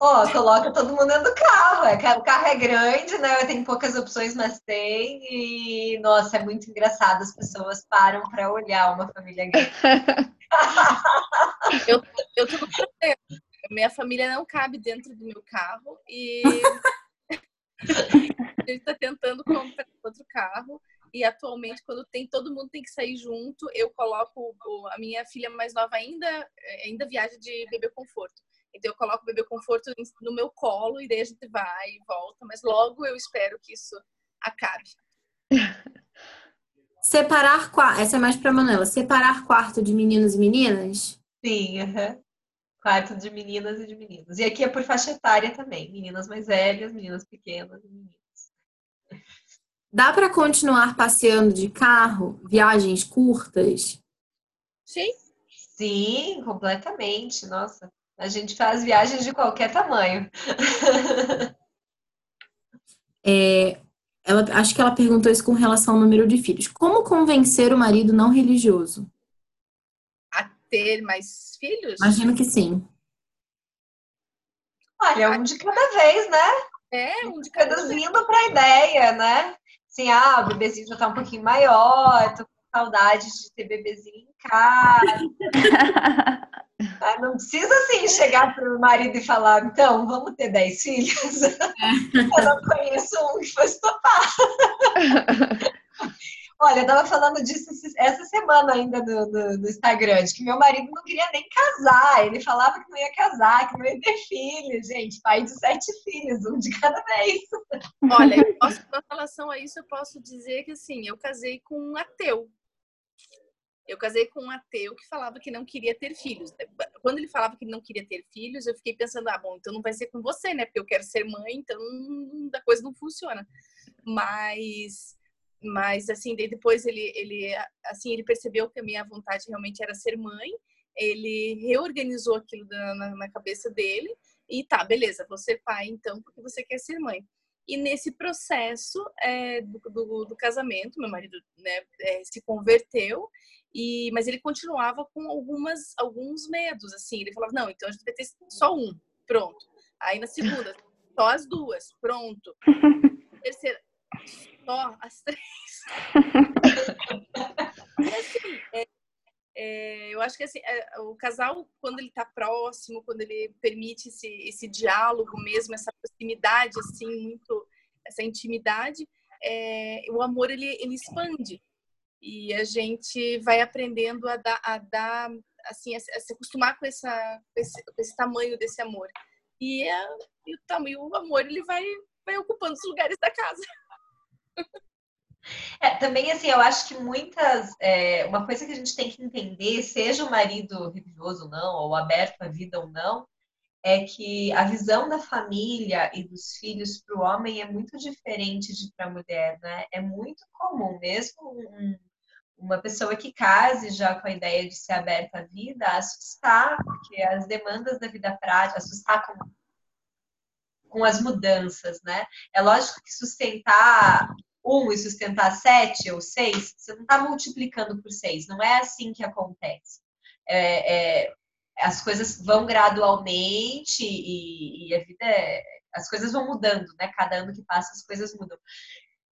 Ó, oh, coloca todo mundo dentro do carro. É, o carro é grande, né? Tem poucas opções, mas tem. E, nossa, é muito engraçado. As pessoas param para olhar uma família grande. eu, eu tô minha família não cabe dentro do meu carro e a gente está tentando comprar outro carro e atualmente quando tem todo mundo tem que sair junto eu coloco a minha filha mais nova ainda eh, ainda viaja de bebê conforto então eu coloco o bebê conforto no meu colo e daí a gente vai e volta mas logo eu espero que isso acabe separar essa é mais para Manuela separar quarto de meninos e meninas sim uhum quarto de meninas e de meninos. E aqui é por faixa etária também, meninas mais velhas, meninas pequenas e meninos. Dá para continuar passeando de carro, viagens curtas? Sim. Sim, completamente. Nossa, a gente faz viagens de qualquer tamanho. é, ela, acho que ela perguntou isso com relação ao número de filhos. Como convencer o marido não religioso? ter mais filhos? Imagino que sim. Olha, um de cada vez, né? É, um de cada vez. Reduzindo para a ideia, né? Assim, ah, o bebezinho já tá um pouquinho maior, tô com saudade de ter bebezinho em casa. Ah, não precisa, assim, chegar pro marido e falar, então, vamos ter 10 filhos? É. Eu não conheço um que fosse topar. Olha, eu tava falando disso essa semana ainda no, no, no, Instagram, de que meu marido não queria nem casar. Ele falava que não ia casar, que não ia ter filhos. Gente, pai de sete filhos, um de cada vez. Olha, eu posso, com relação a isso, eu posso dizer que assim, eu casei com um ateu. Eu casei com um ateu que falava que não queria ter filhos. Quando ele falava que não queria ter filhos, eu fiquei pensando, ah, bom, então não vai ser com você, né? Porque eu quero ser mãe, então a coisa não funciona. Mas mas assim depois ele ele assim ele percebeu que a minha vontade realmente era ser mãe ele reorganizou aquilo na, na cabeça dele e tá beleza você pai então porque você quer ser mãe. E nesse processo é, do, do, do, casamento meu marido né, é, se converteu e mas ele continuava com algumas alguns medos assim ele falava não então a gente vai ter só um pronto. Aí na segunda só as duas pronto. Terceira só as três. assim, é, é, eu acho que assim, é, o casal, quando ele está próximo, quando ele permite esse, esse diálogo mesmo, essa proximidade, assim, muito, essa intimidade, é, o amor ele, ele expande. E a gente vai aprendendo a dar, a dar assim, a, a se acostumar com, essa, com esse, com esse tamanho desse amor. E, é, e o tamanho, o amor, ele vai, vai ocupando os lugares da casa. É, também, assim, eu acho que muitas. É, uma coisa que a gente tem que entender, seja o marido religioso ou não, ou aberto à vida ou não, é que a visão da família e dos filhos para o homem é muito diferente de para a mulher, né? É muito comum, mesmo um, uma pessoa que case já com a ideia de ser aberta à vida, assustar, porque as demandas da vida prática, assustar com, com as mudanças, né? É lógico que sustentar um e sustentar sete ou seis, você não está multiplicando por seis. Não é assim que acontece. É, é, as coisas vão gradualmente e, e a vida é, as coisas vão mudando, né? Cada ano que passa as coisas mudam.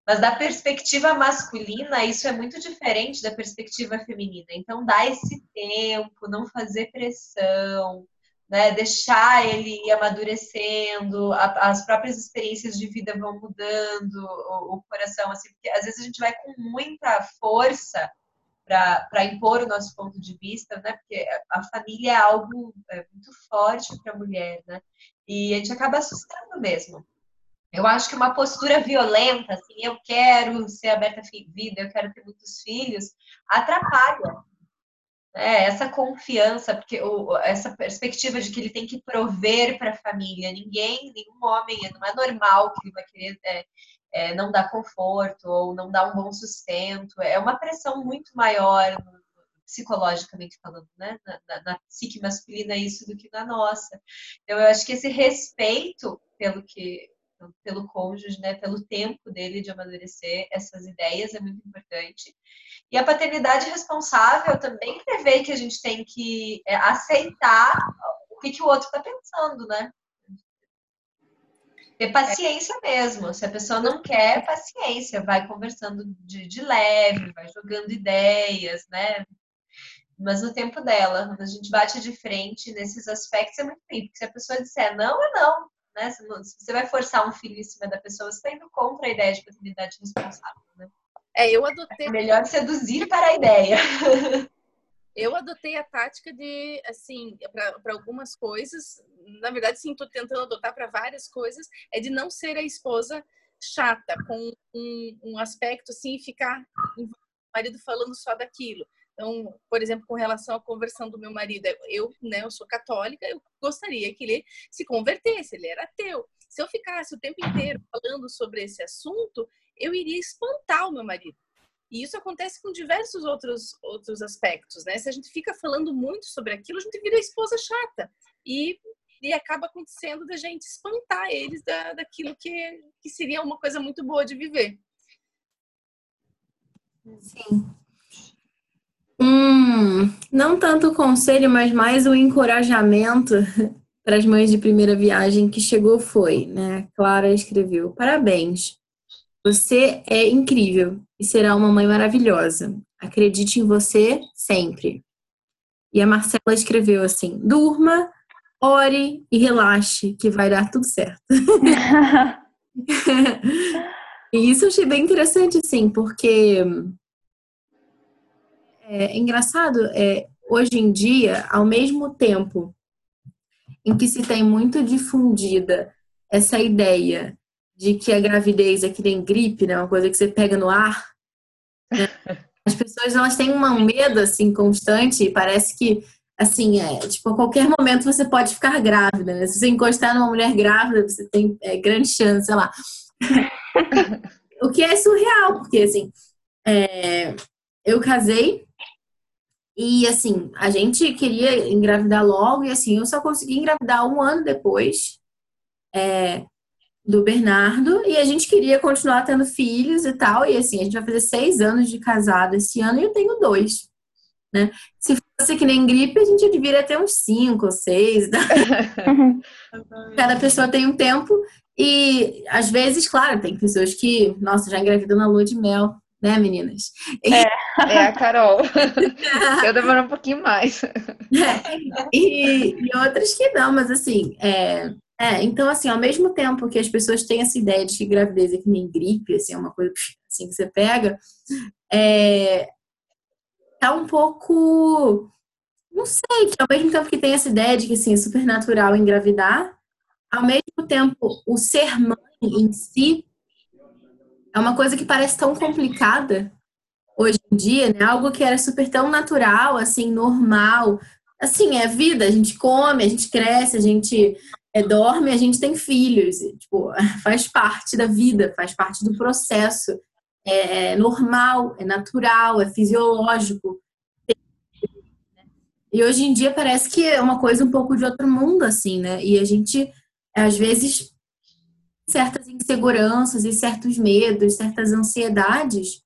Mas da perspectiva masculina, isso é muito diferente da perspectiva feminina. Então, dá esse tempo, não fazer pressão, né, deixar ele ir amadurecendo, a, as próprias experiências de vida vão mudando o, o, coração, assim, porque às vezes a gente vai com muita força para impor o nosso ponto de vista, né, porque a família é algo é, muito forte para a mulher, né, e a gente acaba assustando mesmo. Eu acho que uma postura violenta, assim, eu quero ser aberta à vida, eu quero ter muitos filhos, atrapalha, é, essa confiança, porque o, essa perspectiva de que ele tem que prover para a família. Ninguém, nenhum homem, não é normal que ele vai querer é, é, não dá conforto ou não dá um bom sustento. É uma pressão muito maior psicologicamente falando, né? Na, na, na psique masculina isso do que na nossa. Então, eu acho que esse respeito pelo que pelo cônjuge, né, pelo tempo dele de amadurecer essas ideias é muito importante. E a paternidade responsável também prevê que a gente tem que é, aceitar o que, que o outro está pensando, né? Ter paciência mesmo. Se a pessoa não quer, paciência. Vai conversando de, de leve, vai jogando ideias, né? Mas no tempo dela, quando a gente bate de frente nesses aspectos, é muito bem. Porque se a pessoa disser não, é não. Né? Se você vai forçar um filho em cima da pessoa, você está indo contra a ideia de paternidade responsável. Né? É, eu adotei. É melhor seduzir para a ideia. Eu adotei a tática de, assim, para algumas coisas, na verdade, sim, estou tentando adotar para várias coisas, é de não ser a esposa chata, com um, um aspecto assim, e ficar o marido falando só daquilo. Então, por exemplo, com relação à conversão do meu marido, eu, né, eu sou católica, eu gostaria que ele se convertesse, ele era ateu. Se eu ficasse o tempo inteiro falando sobre esse assunto, eu iria espantar o meu marido. E isso acontece com diversos outros, outros aspectos, né? Se a gente fica falando muito sobre aquilo, a gente vira esposa chata. E, e acaba acontecendo da gente espantar eles da, daquilo que, que seria uma coisa muito boa de viver. Sim. Hum, não tanto o conselho, mas mais o encorajamento para as mães de primeira viagem que chegou foi, né? Clara escreveu: Parabéns, você é incrível e será uma mãe maravilhosa. Acredite em você sempre. E a Marcela escreveu assim: Durma, ore e relaxe, que vai dar tudo certo. e isso eu achei bem interessante, assim, porque é engraçado, é, hoje em dia, ao mesmo tempo em que se tem muito difundida essa ideia de que a gravidez é que nem gripe, né, uma coisa que você pega no ar, né? as pessoas elas têm um medo assim constante e parece que assim é tipo a qualquer momento você pode ficar grávida, né? Se você encostar numa mulher grávida, você tem é, grande chance, sei lá. o que é surreal, porque assim, é, eu casei e assim, a gente queria engravidar logo, e assim, eu só consegui engravidar um ano depois é, do Bernardo, e a gente queria continuar tendo filhos e tal. E assim, a gente vai fazer seis anos de casado esse ano e eu tenho dois. Né? Se fosse que nem gripe, a gente deveria ter uns cinco ou seis. Tá? Cada pessoa tem um tempo. E às vezes, claro, tem pessoas que, nossa, já engravidam na lua de mel né, meninas? É, é a Carol. Eu demoro um pouquinho mais. É. E, e, outras que não, mas assim, é, é, então assim, ao mesmo tempo que as pessoas têm essa ideia de que gravidez é que nem gripe, assim, é uma coisa assim que você pega, é, tá um pouco, não sei, que ao mesmo tempo que tem essa ideia de que assim, é super natural engravidar, ao mesmo tempo o ser mãe em si é uma coisa que parece tão complicada hoje em dia, né? Algo que era super tão natural, assim, normal. Assim, é vida, a gente come, a gente cresce, a gente é, dorme, a gente tem filhos. E, tipo, faz parte da vida, faz parte do processo. É, é normal, é natural, é fisiológico. E hoje em dia parece que é uma coisa um pouco de outro mundo, assim, né? E a gente, às vezes, certas inseguranças e certos medos, certas ansiedades,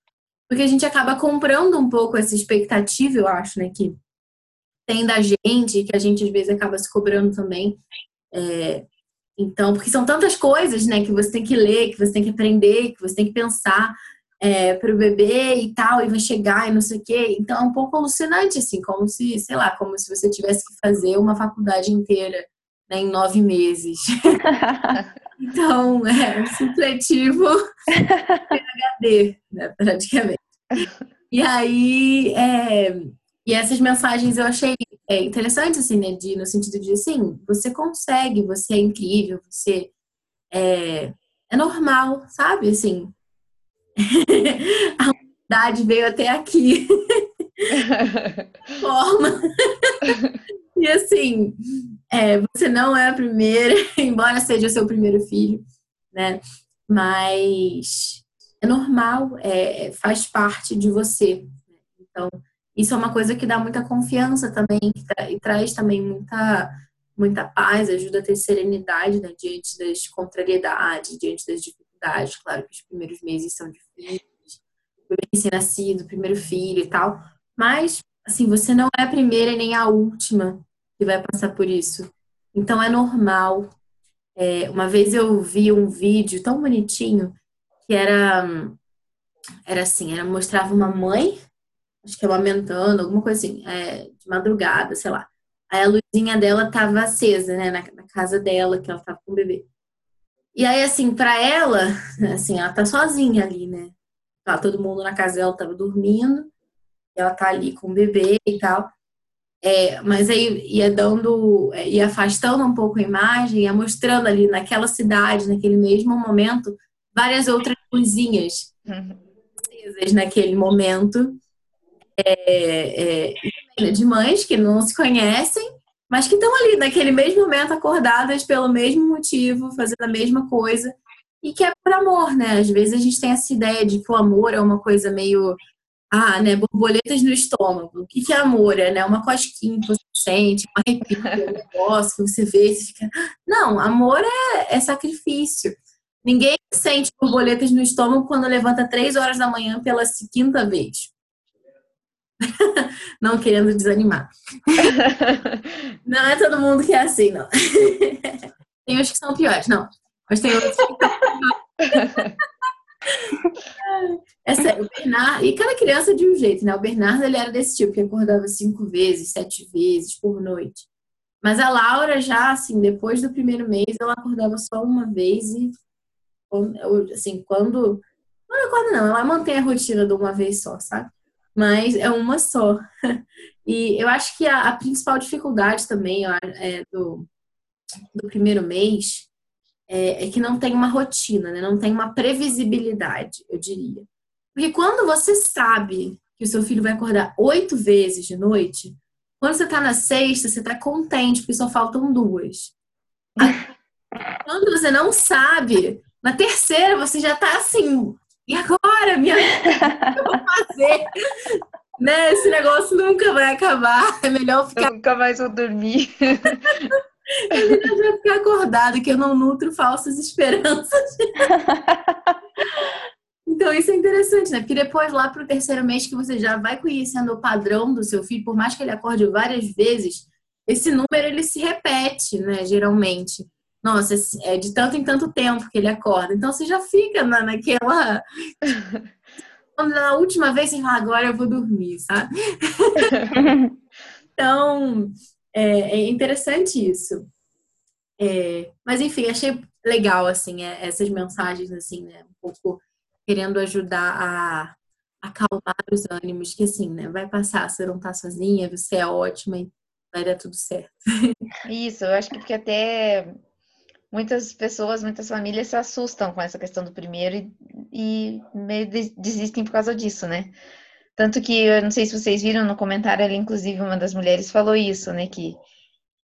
porque a gente acaba comprando um pouco essa expectativa, eu acho, né, que tem da gente, que a gente às vezes acaba se cobrando também. É, então, porque são tantas coisas, né, que você tem que ler, que você tem que aprender, que você tem que pensar é, para o bebê e tal, e vai chegar e não sei o quê. Então, é um pouco alucinante, assim, como se, sei lá, como se você tivesse que fazer uma faculdade inteira né, em nove meses. Então, é supletivo PHD, né, praticamente. E aí, é, e essas mensagens eu achei é, interessante, assim, né, de, no sentido de, assim, você consegue, você é incrível, você é, é normal, sabe, assim. a humanidade veio até aqui. Forma. E assim, é, você não é a primeira, embora seja o seu primeiro filho, né? mas é normal, é, faz parte de você. Então, isso é uma coisa que dá muita confiança também tra e traz também muita muita paz, ajuda a ter serenidade né, diante das contrariedades, diante das dificuldades. Claro que os primeiros meses são difíceis, recém-nascido, primeiro filho e tal, mas assim, você não é a primeira nem a última que vai passar por isso. Então é normal. É, uma vez eu vi um vídeo tão bonitinho que era era assim, era mostrava uma mãe, acho que amamentando, alguma coisa assim, é, de madrugada, sei lá. Aí a luzinha dela tava acesa, né, na, na casa dela, que ela tava com o bebê. E aí, assim, para ela, assim, ela tá sozinha ali, né? Tá todo mundo na casa dela tava dormindo, ela tá ali com o bebê e tal. É, mas aí ia dando, é, ia afastando um pouco a imagem, ia mostrando ali naquela cidade, naquele mesmo momento, várias outras luzinhas uhum. naquele momento. É, é, de mães que não se conhecem, mas que estão ali naquele mesmo momento acordadas pelo mesmo motivo, fazendo a mesma coisa, e que é por amor, né? Às vezes a gente tem essa ideia de que o amor é uma coisa meio ah, né, borboletas no estômago. O que, que é amor? É né, uma cosquinha que você sente, um arrepio, um negócio que você vê e você fica. Não, amor é, é sacrifício. Ninguém sente borboletas no estômago quando levanta três horas da manhã pela quinta vez. não querendo desanimar. não é todo mundo que é assim, não. tem uns que são piores, não. Mas tem outros que Sério, o Bernardo, e cada criança de um jeito, né? O Bernardo ele era desse tipo, que acordava cinco vezes, sete vezes por noite. Mas a Laura já, assim, depois do primeiro mês, ela acordava só uma vez e, assim, quando. Não acorda, não, ela mantém a rotina de uma vez só, sabe? Mas é uma só. E eu acho que a, a principal dificuldade também é, do, do primeiro mês é, é que não tem uma rotina, né? não tem uma previsibilidade, eu diria. Porque quando você sabe que o seu filho vai acordar oito vezes de noite, quando você tá na sexta, você tá contente, porque só faltam duas. quando você não sabe, na terceira você já tá assim, e agora, minha o que eu vou fazer? né? Esse negócio nunca vai acabar. É melhor ficar. Eu nunca mais vou dormir. É melhor ficar acordado, que eu não nutro falsas esperanças. Então, isso é interessante, né? Porque depois, lá para o terceiro mês, que você já vai conhecendo o padrão do seu filho, por mais que ele acorde várias vezes, esse número ele se repete, né? Geralmente. Nossa, é de tanto em tanto tempo que ele acorda. Então, você já fica na, naquela. na última vez, você fala, agora eu vou dormir, sabe? então, é, é interessante isso. É, mas enfim, achei legal assim é, essas mensagens assim, né? Um pouco querendo ajudar a acalmar os ânimos, que assim, né? Vai passar, você não tá sozinha, você é ótima e vai dar tudo certo. Isso, eu acho que porque até muitas pessoas, muitas famílias se assustam com essa questão do primeiro e, e meio desistem por causa disso, né? Tanto que eu não sei se vocês viram no comentário ali, inclusive uma das mulheres falou isso, né? Que,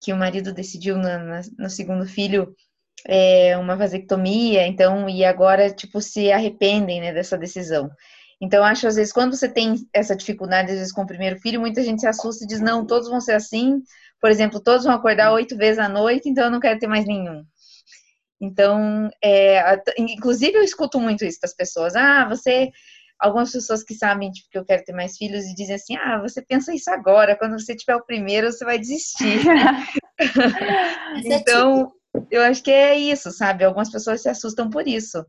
que o marido decidiu no, no segundo filho é, uma vasectomia, então, e agora, tipo, se arrependem, né, dessa decisão. Então, acho, às vezes, quando você tem essa dificuldade, às vezes, com o primeiro filho, muita gente se assusta e diz, não, todos vão ser assim, por exemplo, todos vão acordar oito vezes à noite, então eu não quero ter mais nenhum. Então, é, inclusive eu escuto muito isso das pessoas, ah, você algumas pessoas que sabem tipo, que eu quero ter mais filhos e dizem assim: ah, você pensa isso agora, quando você tiver o primeiro, você vai desistir. então, eu acho que é isso, sabe? Algumas pessoas se assustam por isso.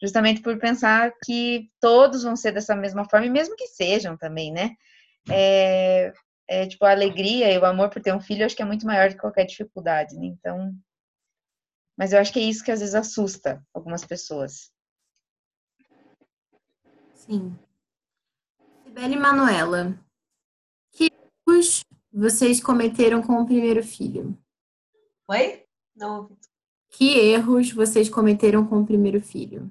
Justamente por pensar que todos vão ser dessa mesma forma, e mesmo que sejam também, né? É, é, tipo, a alegria e o amor por ter um filho, eu acho que é muito maior do que qualquer dificuldade, né? Então. Mas eu acho que é isso que às vezes assusta algumas pessoas. Sim. Sibeli e Manuela, que erros vocês cometeram com o primeiro filho? Oi? Não ouvi. Que erros vocês cometeram com o primeiro filho?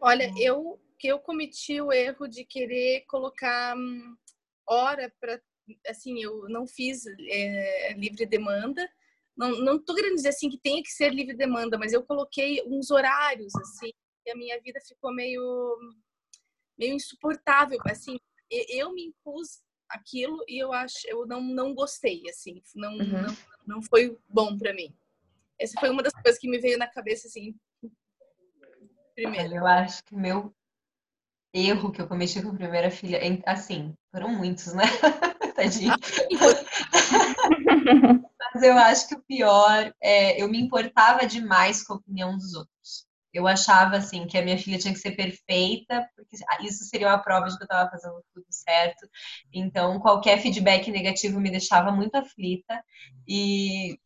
Olha, eu que eu cometi o erro de querer colocar hum, hora para assim, eu não fiz é, livre demanda, não, não tô querendo dizer assim que tenha que ser livre demanda, mas eu coloquei uns horários assim, e a minha vida ficou meio meio insuportável, assim, eu me impus aquilo e eu acho eu não não gostei assim, não uhum. não, não foi bom para mim. Essa foi uma das coisas que me veio na cabeça assim. Primeiro. Eu acho que meu erro que eu cometi com a primeira filha, assim, foram muitos, né? Tadinho. Mas eu acho que o pior é eu me importava demais com a opinião dos outros. Eu achava assim que a minha filha tinha que ser perfeita, porque isso seria uma prova de que eu estava fazendo tudo certo. Então, qualquer feedback negativo me deixava muito aflita e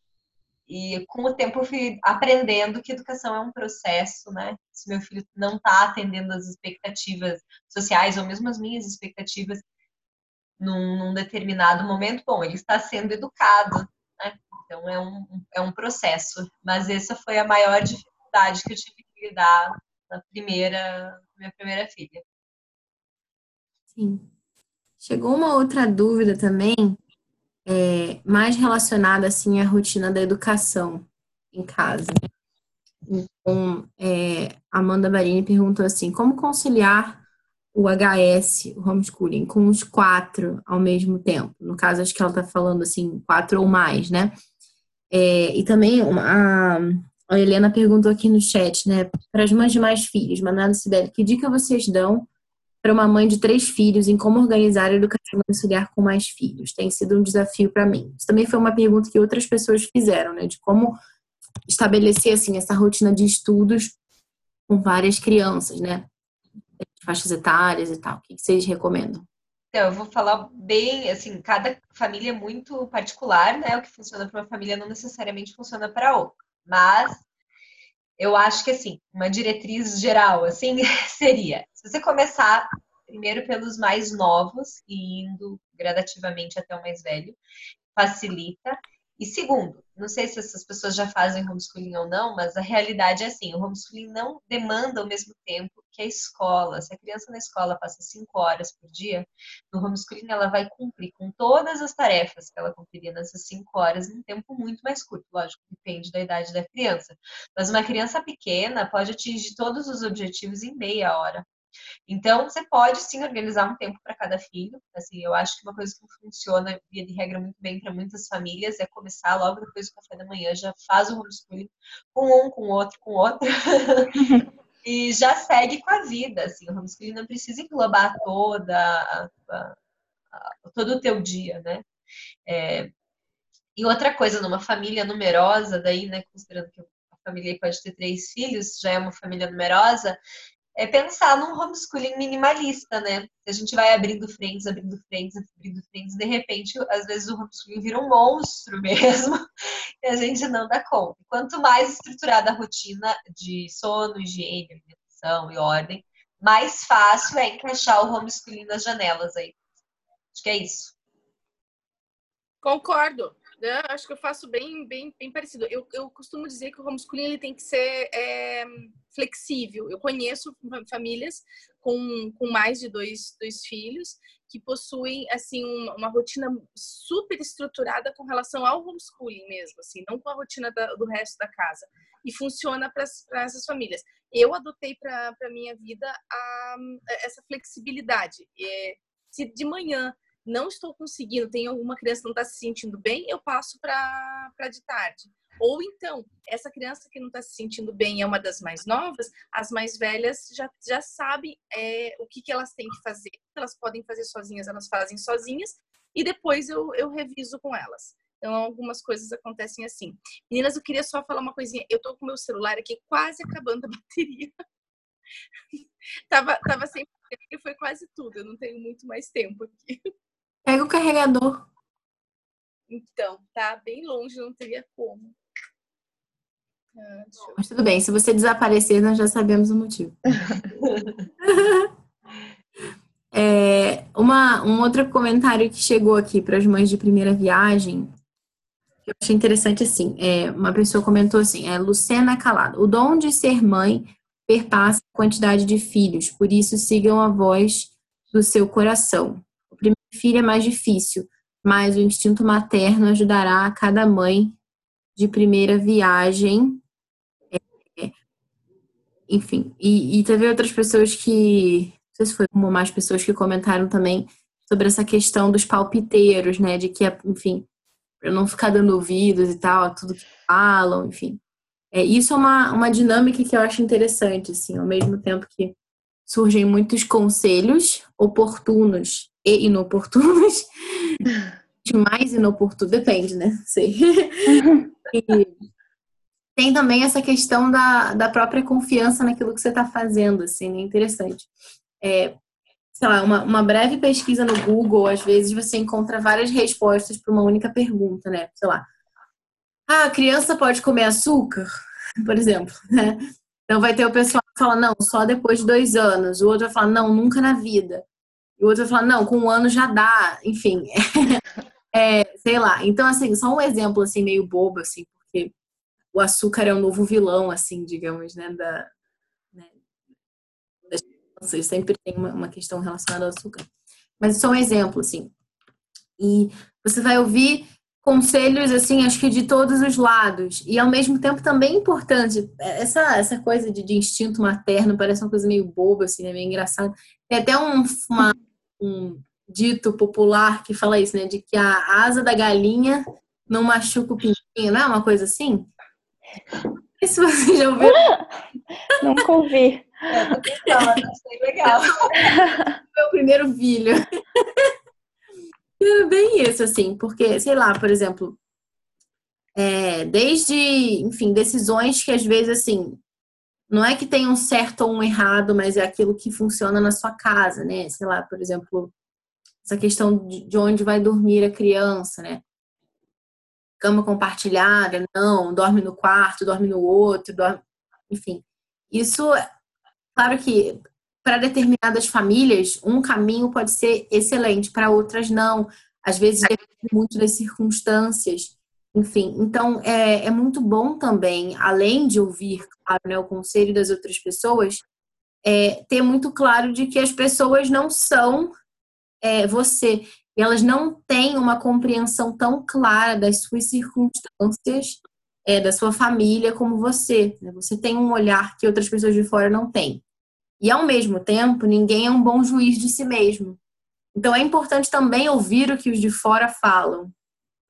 e com o tempo eu fui aprendendo que educação é um processo, né? Se meu filho não está atendendo as expectativas sociais ou mesmo as minhas expectativas num, num determinado momento, bom, ele está sendo educado, né? Então é um, é um processo. Mas essa foi a maior dificuldade que eu tive lidar na primeira, minha primeira filha. Sim. Chegou uma outra dúvida também, é, mais relacionada assim à rotina da educação em casa. Então, é, Amanda Barini perguntou assim: como conciliar o HS, o homeschooling, com os quatro ao mesmo tempo? No caso, acho que ela está falando assim, quatro ou mais, né? É, e também a, a, Helena perguntou aqui no chat, né? Para as mães de mais filhos, Manuela Sibeli, que dica vocês dão para uma mãe de três filhos em como organizar a educação domiciliar com mais filhos. Tem sido um desafio para mim. Isso também foi uma pergunta que outras pessoas fizeram, né? De como estabelecer assim essa rotina de estudos com várias crianças, né? Faixas etárias e tal. O que vocês recomendam? Então, eu vou falar bem, assim, cada família é muito particular, né? O que funciona para uma família não necessariamente funciona para outra. Mas eu acho que assim, uma diretriz geral assim seria, se você começar primeiro pelos mais novos e indo gradativamente até o mais velho, facilita. E segundo, não sei se essas pessoas já fazem homeschooling ou não, mas a realidade é assim, o homeschooling não demanda o mesmo tempo que a escola. Se a criança na escola passa cinco horas por dia, no homeschooling ela vai cumprir com todas as tarefas que ela cumpriria nessas cinco horas em um tempo muito mais curto. Lógico, depende da idade da criança. Mas uma criança pequena pode atingir todos os objetivos em meia hora. Então, você pode sim organizar um tempo para cada filho. Assim, eu acho que uma coisa que funciona, via de regra, muito bem para muitas famílias é começar logo depois do café da manhã, já faz o homeschooling com um, com o outro, com o outro. e já segue com a vida. Assim, o homeschooling não precisa englobar toda a, a, a, todo o teu dia, né? É, e outra coisa, numa família numerosa, daí, né, considerando que a família pode ter três filhos, já é uma família numerosa, é pensar num homeschooling minimalista, né? A gente vai abrindo frentes, abrindo frentes, abrindo frentes, de repente, às vezes o homeschooling vira um monstro mesmo, e a gente não dá conta. Quanto mais estruturada a rotina de sono, higiene, alimentação e ordem, mais fácil é encaixar o homeschooling nas janelas aí. Acho que é isso. Concordo. Eu acho que eu faço bem, bem, bem parecido. Eu, eu costumo dizer que o homeschooling ele tem que ser é, flexível. Eu conheço famílias com, com mais de dois, dois filhos que possuem assim uma, uma rotina super estruturada com relação ao homeschooling mesmo, assim, não com a rotina da, do resto da casa. E funciona para essas famílias. Eu adotei para a minha vida a, essa flexibilidade. É, se de manhã não estou conseguindo, tem alguma criança que não está se sentindo bem, eu passo para de tarde. Ou então, essa criança que não está se sentindo bem é uma das mais novas, as mais velhas já, já sabem é, o que, que elas têm que fazer. Elas podem fazer sozinhas, elas fazem sozinhas, e depois eu, eu reviso com elas. Então, algumas coisas acontecem assim. Meninas, eu queria só falar uma coisinha. Eu tô com meu celular aqui quase acabando a bateria. tava, tava sem bateria, foi quase tudo. Eu não tenho muito mais tempo aqui. Pega o carregador. Então, tá bem longe, não teria como. Ah, Mas tudo bem, se você desaparecer, nós já sabemos o motivo. é, uma, um outro comentário que chegou aqui para as mães de primeira viagem, que eu achei interessante assim, é, uma pessoa comentou assim, é Lucena Calado, o dom de ser mãe perpassa a quantidade de filhos, por isso sigam a voz do seu coração filho é mais difícil, mas o instinto materno ajudará a cada mãe de primeira viagem. É, enfim, e, e teve outras pessoas que, não sei se foi como mais pessoas que comentaram também sobre essa questão dos palpiteiros, né? De que, enfim, para não ficar dando ouvidos e tal, tudo que falam, enfim. É, isso é uma, uma dinâmica que eu acho interessante, assim, ao mesmo tempo que surgem muitos conselhos oportunos e inoportunos, mais inoportuno, depende, né? Sei. tem também essa questão da, da própria confiança naquilo que você está fazendo, assim, é interessante. É, sei lá, uma, uma breve pesquisa no Google, às vezes você encontra várias respostas para uma única pergunta, né? Sei lá, ah, a criança pode comer açúcar, por exemplo, né? Então vai ter o pessoal que fala, não, só depois de dois anos. O outro vai falar, não, nunca na vida. E o outro vai falar, não, com um ano já dá. Enfim, é, sei lá. Então, assim, só um exemplo, assim, meio bobo, assim, porque o açúcar é o novo vilão, assim, digamos, né, da, né, das crianças. Sempre tem uma, uma questão relacionada ao açúcar. Mas só um exemplo, assim. E você vai ouvir conselhos, assim, acho que de todos os lados. E ao mesmo tempo também importante. Essa, essa coisa de, de instinto materno parece uma coisa meio boba, assim, né? Meio engraçada. Tem até um, uma, um dito popular que fala isso, né? De que a asa da galinha não machuca o pintinho, não é uma coisa assim? Não sei se você já ouviu. Nunca ouvi. É, legal. Meu primeiro filho. É bem isso, assim, porque, sei lá, por exemplo, é, desde, enfim, decisões que às vezes, assim, não é que tem um certo ou um errado, mas é aquilo que funciona na sua casa, né? Sei lá, por exemplo, essa questão de onde vai dormir a criança, né? Cama compartilhada, não, dorme no quarto, dorme no outro, dorme... enfim. Isso, claro que para determinadas famílias, um caminho pode ser excelente, para outras não. Às vezes depende muito das circunstâncias. Enfim, então é, é muito bom também, além de ouvir, claro, né, o conselho das outras pessoas, é, ter muito claro de que as pessoas não são é, você. E elas não têm uma compreensão tão clara das suas circunstâncias, é, da sua família, como você. Né? Você tem um olhar que outras pessoas de fora não têm. E ao mesmo tempo, ninguém é um bom juiz de si mesmo. Então é importante também ouvir o que os de fora falam,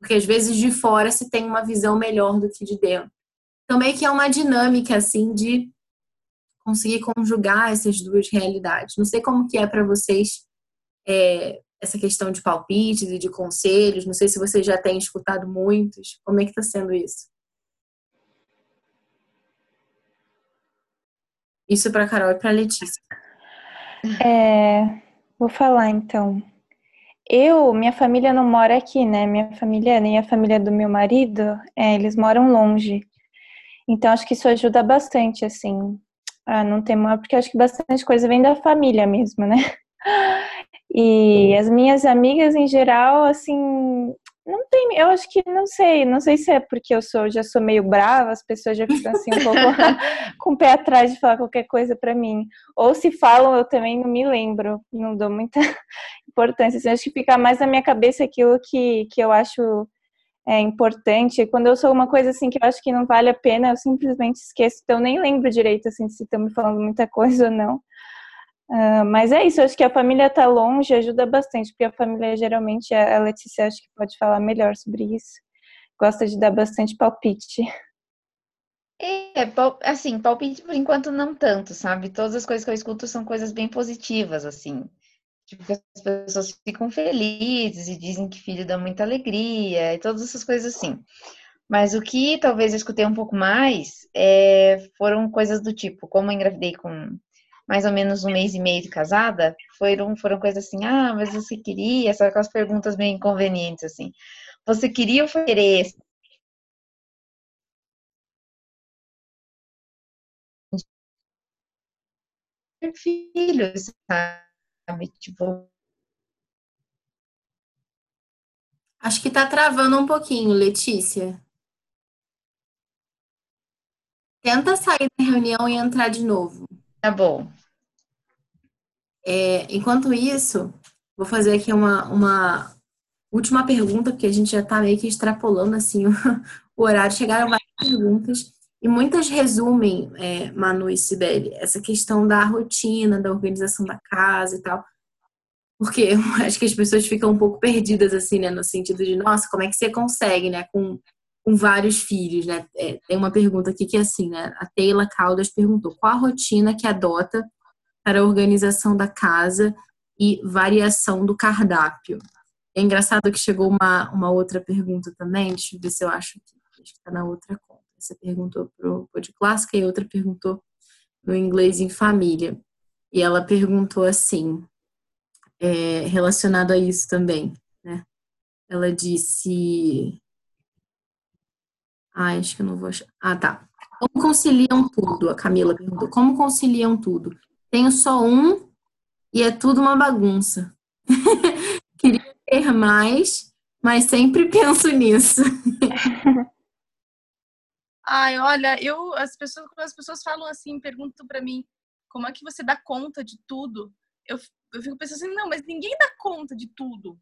porque às vezes de fora se tem uma visão melhor do que de dentro. Também que é uma dinâmica assim de conseguir conjugar essas duas realidades. Não sei como que é para vocês é, essa questão de palpites e de conselhos. Não sei se vocês já têm escutado muitos. Como é que está sendo isso? Isso para Carol e para Letícia. É, vou falar então. Eu, minha família não mora aqui, né? Minha família, nem a família do meu marido, é, eles moram longe. Então, acho que isso ajuda bastante, assim, a não ter uma, porque acho que bastante coisa vem da família mesmo, né? E as minhas amigas, em geral, assim, não tem, eu acho que não sei, não sei se é porque eu sou, já sou meio brava, as pessoas já ficam assim um pouco com o pé atrás de falar qualquer coisa para mim. Ou se falam, eu também não me lembro, não dou muita importância. Assim, acho que fica mais na minha cabeça aquilo que, que eu acho é, importante. Quando eu sou uma coisa assim que eu acho que não vale a pena, eu simplesmente esqueço, então eu nem lembro direito assim se estão me falando muita coisa ou não. Uh, mas é isso, acho que a família tá longe ajuda bastante, porque a família geralmente, a Letícia acho que pode falar melhor sobre isso, gosta de dar bastante palpite. É, assim, palpite por enquanto não tanto, sabe? Todas as coisas que eu escuto são coisas bem positivas, assim. Tipo, as pessoas ficam felizes e dizem que filho dá muita alegria e todas essas coisas assim. Mas o que talvez eu escutei um pouco mais é, foram coisas do tipo, como eu engravidei com mais ou menos um mês e meio de casada, foram, foram coisas assim, ah, mas você queria, sabe aquelas perguntas meio inconvenientes, assim. Você queria ou querer filhos, sabe? Tipo. Acho que tá travando um pouquinho, Letícia. Tenta sair da reunião e entrar de novo. Tá bom. É, enquanto isso, vou fazer aqui uma, uma última pergunta, porque a gente já está meio que extrapolando assim o, o horário. Chegaram várias perguntas e muitas resumem, é, Manu e Sibeli, essa questão da rotina, da organização da casa e tal. Porque acho que as pessoas ficam um pouco perdidas, assim, né? No sentido de, nossa, como é que você consegue, né? Com, com vários filhos, né? É, tem uma pergunta aqui que é assim, né? A Teila Caldas perguntou qual a rotina que adota para a organização da casa e variação do cardápio. É engraçado que chegou uma, uma outra pergunta também, deixa eu ver se eu acho que está na outra conta. Você perguntou para o Pod Clássica e outra perguntou no Inglês em Família. E ela perguntou assim, é, relacionado a isso também, né? Ela disse. Ah, acho que eu não vou achar. Ah, tá. Como conciliam tudo? A Camila perguntou. Como conciliam tudo? Tenho só um e é tudo uma bagunça. Queria ter mais, mas sempre penso nisso. Ai, olha, eu as pessoas quando as pessoas falam assim, perguntam para mim, como é que você dá conta de tudo? Eu, eu fico pensando assim, não, mas ninguém dá conta de tudo,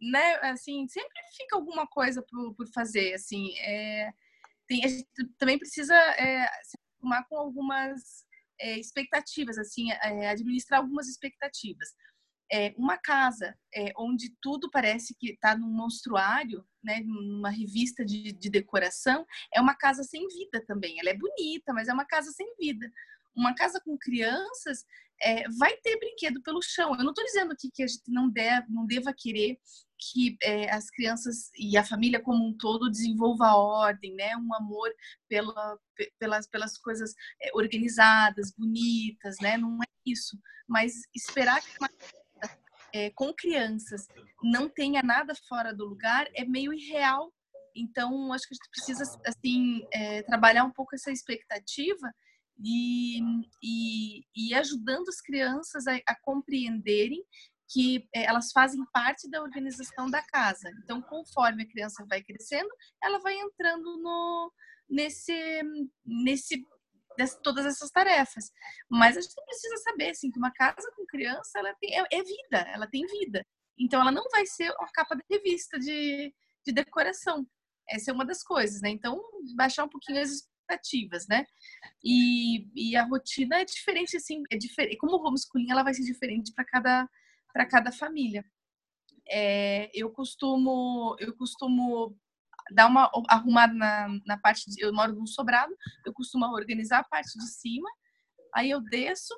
né? Assim, sempre fica alguma coisa por, por fazer, assim. É, tem, a gente também precisa é, se acostumar com algumas é, expectativas, assim, é, administrar algumas expectativas é, uma casa é, onde tudo parece que está num monstruário, né, numa revista de, de, decoração, é uma casa sem vida também. Ela é bonita, mas é uma casa sem vida. Uma casa com crianças é, vai ter brinquedo pelo chão. Eu não estou dizendo aqui que a gente não, deve, não deva querer que é, as crianças e a família como um todo desenvolva a ordem, né? Um amor pela, pelas, pelas coisas é, organizadas, bonitas, né? Não é isso. Mas esperar que uma é, com crianças não tenha nada fora do lugar é meio irreal. Então, acho que a gente precisa assim é, trabalhar um pouco essa expectativa e, e, e ajudando as crianças a, a compreenderem que é, elas fazem parte da organização da casa. Então, conforme a criança vai crescendo, ela vai entrando no, nesse, nesse todas essas tarefas. Mas a gente precisa saber assim, que uma casa com criança ela tem, é, é, vida, ela tem vida. Então ela não vai ser uma capa de revista de, de decoração. Essa é uma das coisas, né? Então, baixar um pouquinho as expectativas, né? E, e a rotina é diferente, assim, é diferente. Como o homeschooling, ela vai ser diferente para cada, para cada família. É, eu costumo eu costumo dar uma arrumada na, na parte de, eu moro num sobrado, eu costumo organizar a parte de cima, aí eu desço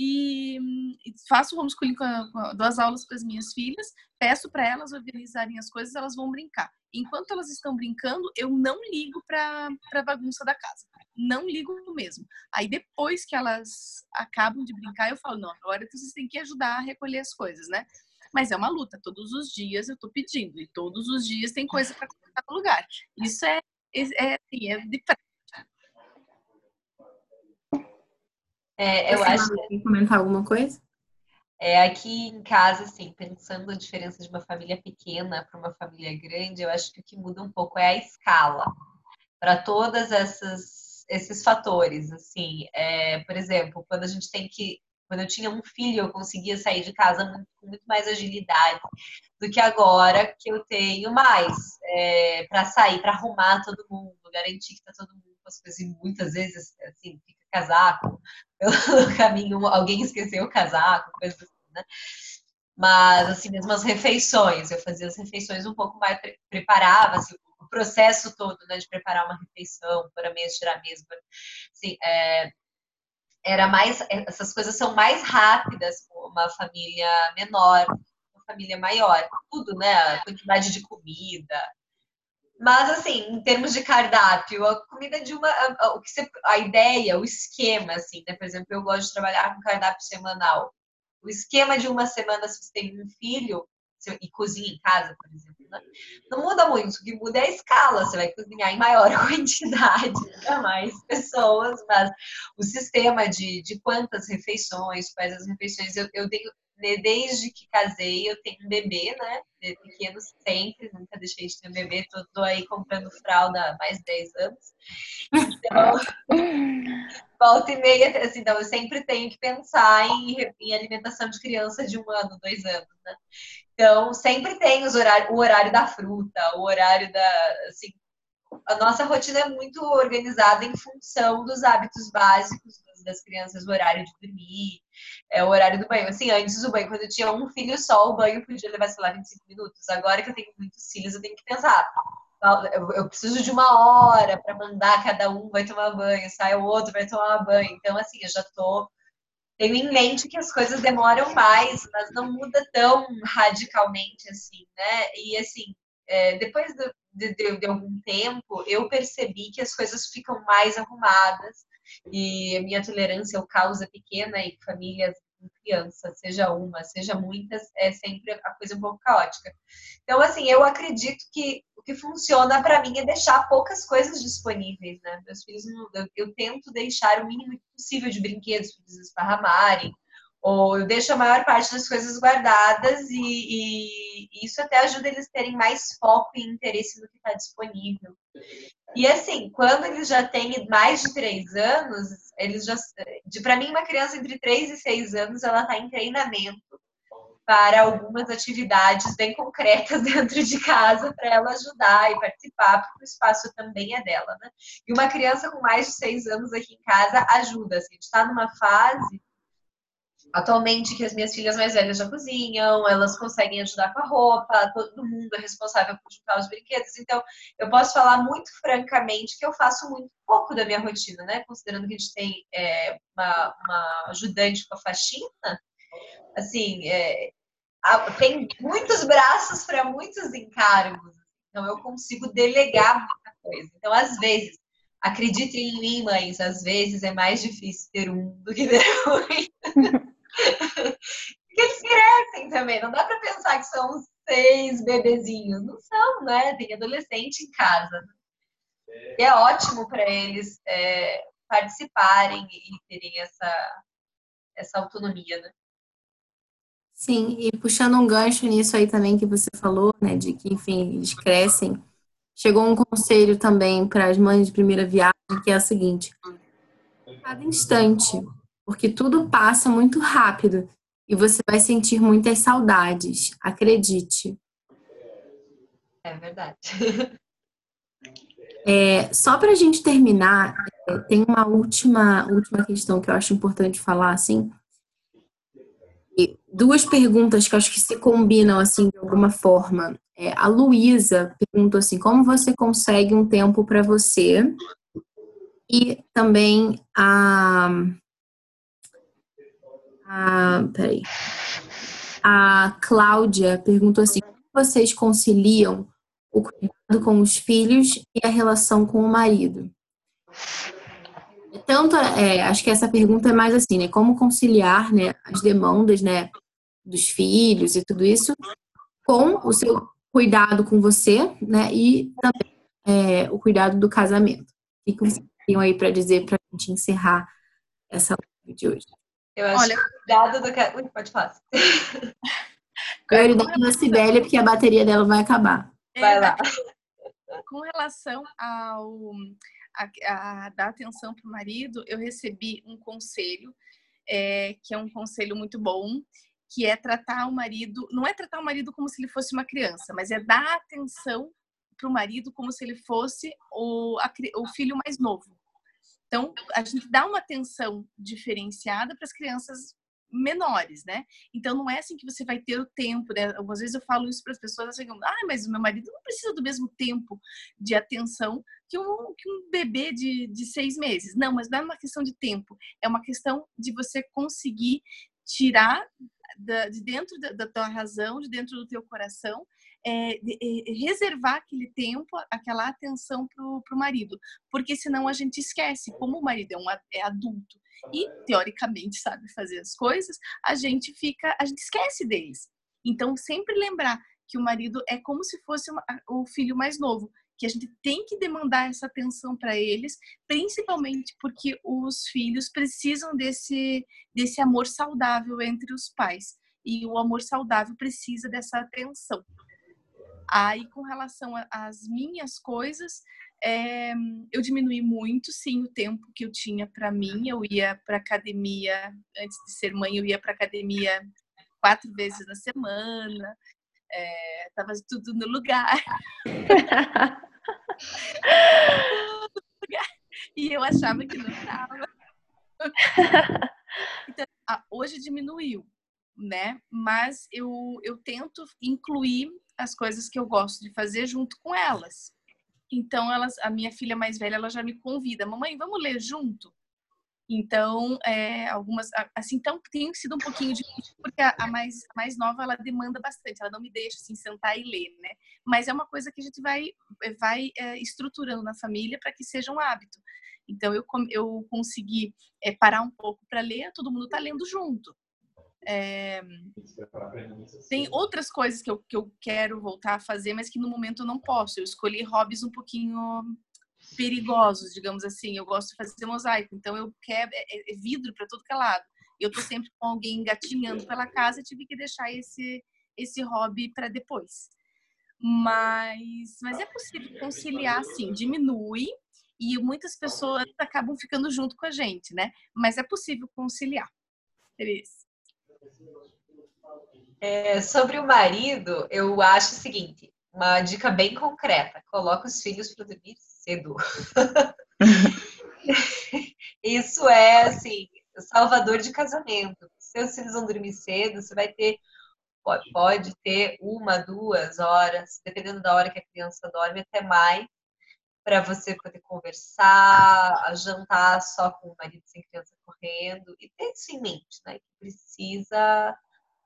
e, e faço homeschooling com, a, com duas aulas para as minhas filhas, peço para elas organizarem as coisas, elas vão brincar. Enquanto elas estão brincando, eu não ligo para a bagunça da casa. Não ligo mesmo. Aí depois que elas acabam de brincar, eu falo, não, agora vocês têm que ajudar a recolher as coisas, né? Mas é uma luta. Todos os dias eu estou pedindo. E todos os dias tem coisa para colocar no lugar. Isso é, é, assim, é de É, eu Você acho que comentar alguma coisa? É, aqui em casa, assim, pensando a diferença de uma família pequena para uma família grande, eu acho que o que muda um pouco é a escala para todas essas esses fatores, assim, é, por exemplo, quando a gente tem que quando eu tinha um filho, eu conseguia sair de casa muito, com muito mais agilidade do que agora que eu tenho mais é, para sair, para arrumar todo mundo, garantir que tá todo mundo com as coisas. E muitas vezes, assim, casaco pelo caminho, alguém esqueceu o casaco, coisas assim, né? Mas, assim, mesmo as refeições, eu fazia as refeições um pouco mais, preparava, assim, o processo todo, né, de preparar uma refeição, pôr a mesa, tirar a mesa, assim, é, era mais essas coisas são mais rápidas com uma família menor, uma família maior, tudo, né? A quantidade de comida. Mas assim, em termos de cardápio, a comida de uma a, o que você, a ideia, o esquema assim, né? Por exemplo, eu gosto de trabalhar com cardápio semanal. O esquema de uma semana se você tem um filho, e cozinha em casa, por exemplo, né? não muda muito. O que muda é a escala. Você vai cozinhar em maior quantidade para mais pessoas, mas o sistema de, de quantas refeições, quais as refeições, eu, eu tenho desde que casei, eu tenho um bebê, né? Pequeno sempre, nunca deixei de ter um bebê, tô, tô aí comprando fralda há mais de 10 anos. Então, volta e meia, assim, então eu sempre tenho que pensar em, em alimentação de criança de um ano, dois anos, né? Então, sempre tem os horários, o horário da fruta, o horário da, assim, a nossa rotina é muito organizada em função dos hábitos básicos das crianças, o horário de dormir, é, o horário do banho. Assim, antes do banho, quando eu tinha um filho só, o banho podia levar, sei lá, 25 minutos. Agora que eu tenho muitos filhos, eu tenho que pensar. Eu, eu preciso de uma hora para mandar, cada um vai tomar banho, sai o outro vai tomar banho. Então, assim, eu já tô tenho em mente que as coisas demoram mais, mas não muda tão radicalmente assim, né? E assim, é, depois do, de, de, de, algum tempo, eu percebi que as coisas ficam mais arrumadas e a minha tolerância ao caos é pequena e famílias com crianças, seja uma, seja muitas, é sempre a coisa um pouco caótica. Então, assim, eu acredito que o que funciona para mim é deixar poucas coisas disponíveis, né? Meus filhos, eu, eu tento deixar o mínimo possível de brinquedos para eles esparramarem, ou eu deixo a maior parte das coisas guardadas e, e, isso até ajuda eles terem mais foco e interesse no que está disponível. E assim, quando eles já têm mais de três anos, eles já, para mim uma criança entre três e seis anos, ela está em treinamento para algumas atividades bem concretas dentro de casa para ela ajudar e participar, porque o espaço também é dela, né? E uma criança com mais de seis anos aqui em casa ajuda, assim, a gente está numa fase Atualmente, que as minhas filhas mais velhas já cozinham, elas conseguem ajudar com a roupa, todo mundo é responsável por juntar os brinquedos. Então, eu posso falar muito francamente que eu faço muito pouco da minha rotina, né? Considerando que a gente tem é, uma, uma, ajudante com a faxina, assim, é, tem muitos braços para muitos encargos. Então, eu consigo delegar muita coisa. Então, às vezes, acreditem em mim, mães, às vezes é mais difícil ter um do que ter um. Porque eles crescem também, não dá para pensar que são seis bebezinhos. Não são, né? Tem adolescente em casa. E é ótimo para eles é, participarem e terem essa, essa autonomia, né? Sim, e puxando um gancho nisso aí também que você falou, né, de que, enfim, eles crescem, chegou um conselho também para as mães de primeira viagem, que é o seguinte: cada instante porque tudo passa muito rápido e você vai sentir muitas saudades, acredite. É verdade. É, só para a gente terminar, é, tem uma última, última questão que eu acho importante falar, assim. E duas perguntas que eu acho que se combinam, assim, de alguma forma. É, a Luísa perguntou assim, como você consegue um tempo para você? E também a a, peraí. A Cláudia perguntou assim: como vocês conciliam o cuidado com os filhos e a relação com o marido? Tanto, é, acho que essa pergunta é mais assim, né? Como conciliar né, as demandas né, dos filhos e tudo isso com o seu cuidado com você, né? E também é, o cuidado do casamento. O que vocês tinham aí para dizer para a gente encerrar essa live de hoje? Eu acho Olha, que cuidado do que. Ui, pode falar. Prioridade da Sibélia, porque a bateria dela vai acabar. É, vai lá. Com relação ao a, a dar atenção para o marido, eu recebi um conselho, é, que é um conselho muito bom, que é tratar o marido, não é tratar o marido como se ele fosse uma criança, mas é dar atenção para o marido como se ele fosse o, a, o filho mais novo. Então, a gente dá uma atenção diferenciada para as crianças menores, né? Então não é assim que você vai ter o tempo, né? Algumas vezes eu falo isso para as pessoas assim, ah, mas o meu marido não precisa do mesmo tempo de atenção que um, que um bebê de, de seis meses. Não, mas não é uma questão de tempo, é uma questão de você conseguir tirar da, de dentro da, da tua razão, de dentro do teu coração é, reservar aquele tempo, aquela atenção para o marido, porque senão a gente esquece, como o marido é, um, é adulto e teoricamente sabe fazer as coisas, a gente fica, a gente esquece deles. Então sempre lembrar que o marido é como se fosse uma, o filho mais novo, que a gente tem que demandar essa atenção para eles, principalmente porque os filhos precisam desse desse amor saudável entre os pais. E o amor saudável precisa dessa atenção. Aí, com relação às minhas coisas, é, eu diminui muito, sim, o tempo que eu tinha para mim. Eu ia para academia, antes de ser mãe, eu ia para academia quatro vezes na semana. É, tudo no lugar. achava que não estava. então, hoje diminuiu, né? Mas eu, eu tento incluir as coisas que eu gosto de fazer junto com elas. Então, elas, a minha filha mais velha, ela já me convida, mamãe, vamos ler junto? Então, é, algumas, assim, então tem sido um pouquinho difícil, porque a, a, mais, a mais nova, ela demanda bastante, ela não me deixa, assim, sentar e ler, né? Mas é uma coisa que a gente vai, vai é, estruturando na família para que seja um hábito. Então, eu, eu consegui é, parar um pouco para ler, todo mundo está lendo junto. É, tem outras coisas que eu, que eu quero voltar a fazer, mas que no momento eu não posso. Eu escolhi hobbies um pouquinho perigosos, digamos assim. Eu gosto de fazer mosaico, então eu quero é, é, é vidro para todo que é lado. Eu tô sempre com alguém engatinhando pela casa e tive que deixar esse esse hobby para depois. Mas mas é possível conciliar sim, diminui e muitas pessoas acabam ficando junto com a gente, né? Mas é possível conciliar. Teresa. É, sobre o marido, eu acho o seguinte: uma dica bem concreta: coloca os filhos para dormir cedo. Isso é, assim, salvador de casamento. Seus filhos vão dormir cedo, você vai ter, pode, ter uma, duas horas, dependendo da hora que a criança dorme, até mais, para você poder conversar, jantar só com o marido sem criança correndo, e ter isso em mente, né? Precisa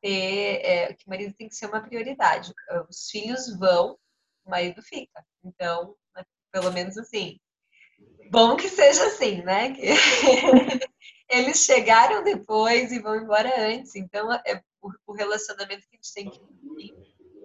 ter, é, que o marido tem que ser uma prioridade. Os filhos vão, o marido fica. Então, né, pelo menos assim. Bom que seja assim, né? Que eles chegaram depois e vão embora antes. Então, é o relacionamento que a gente tem que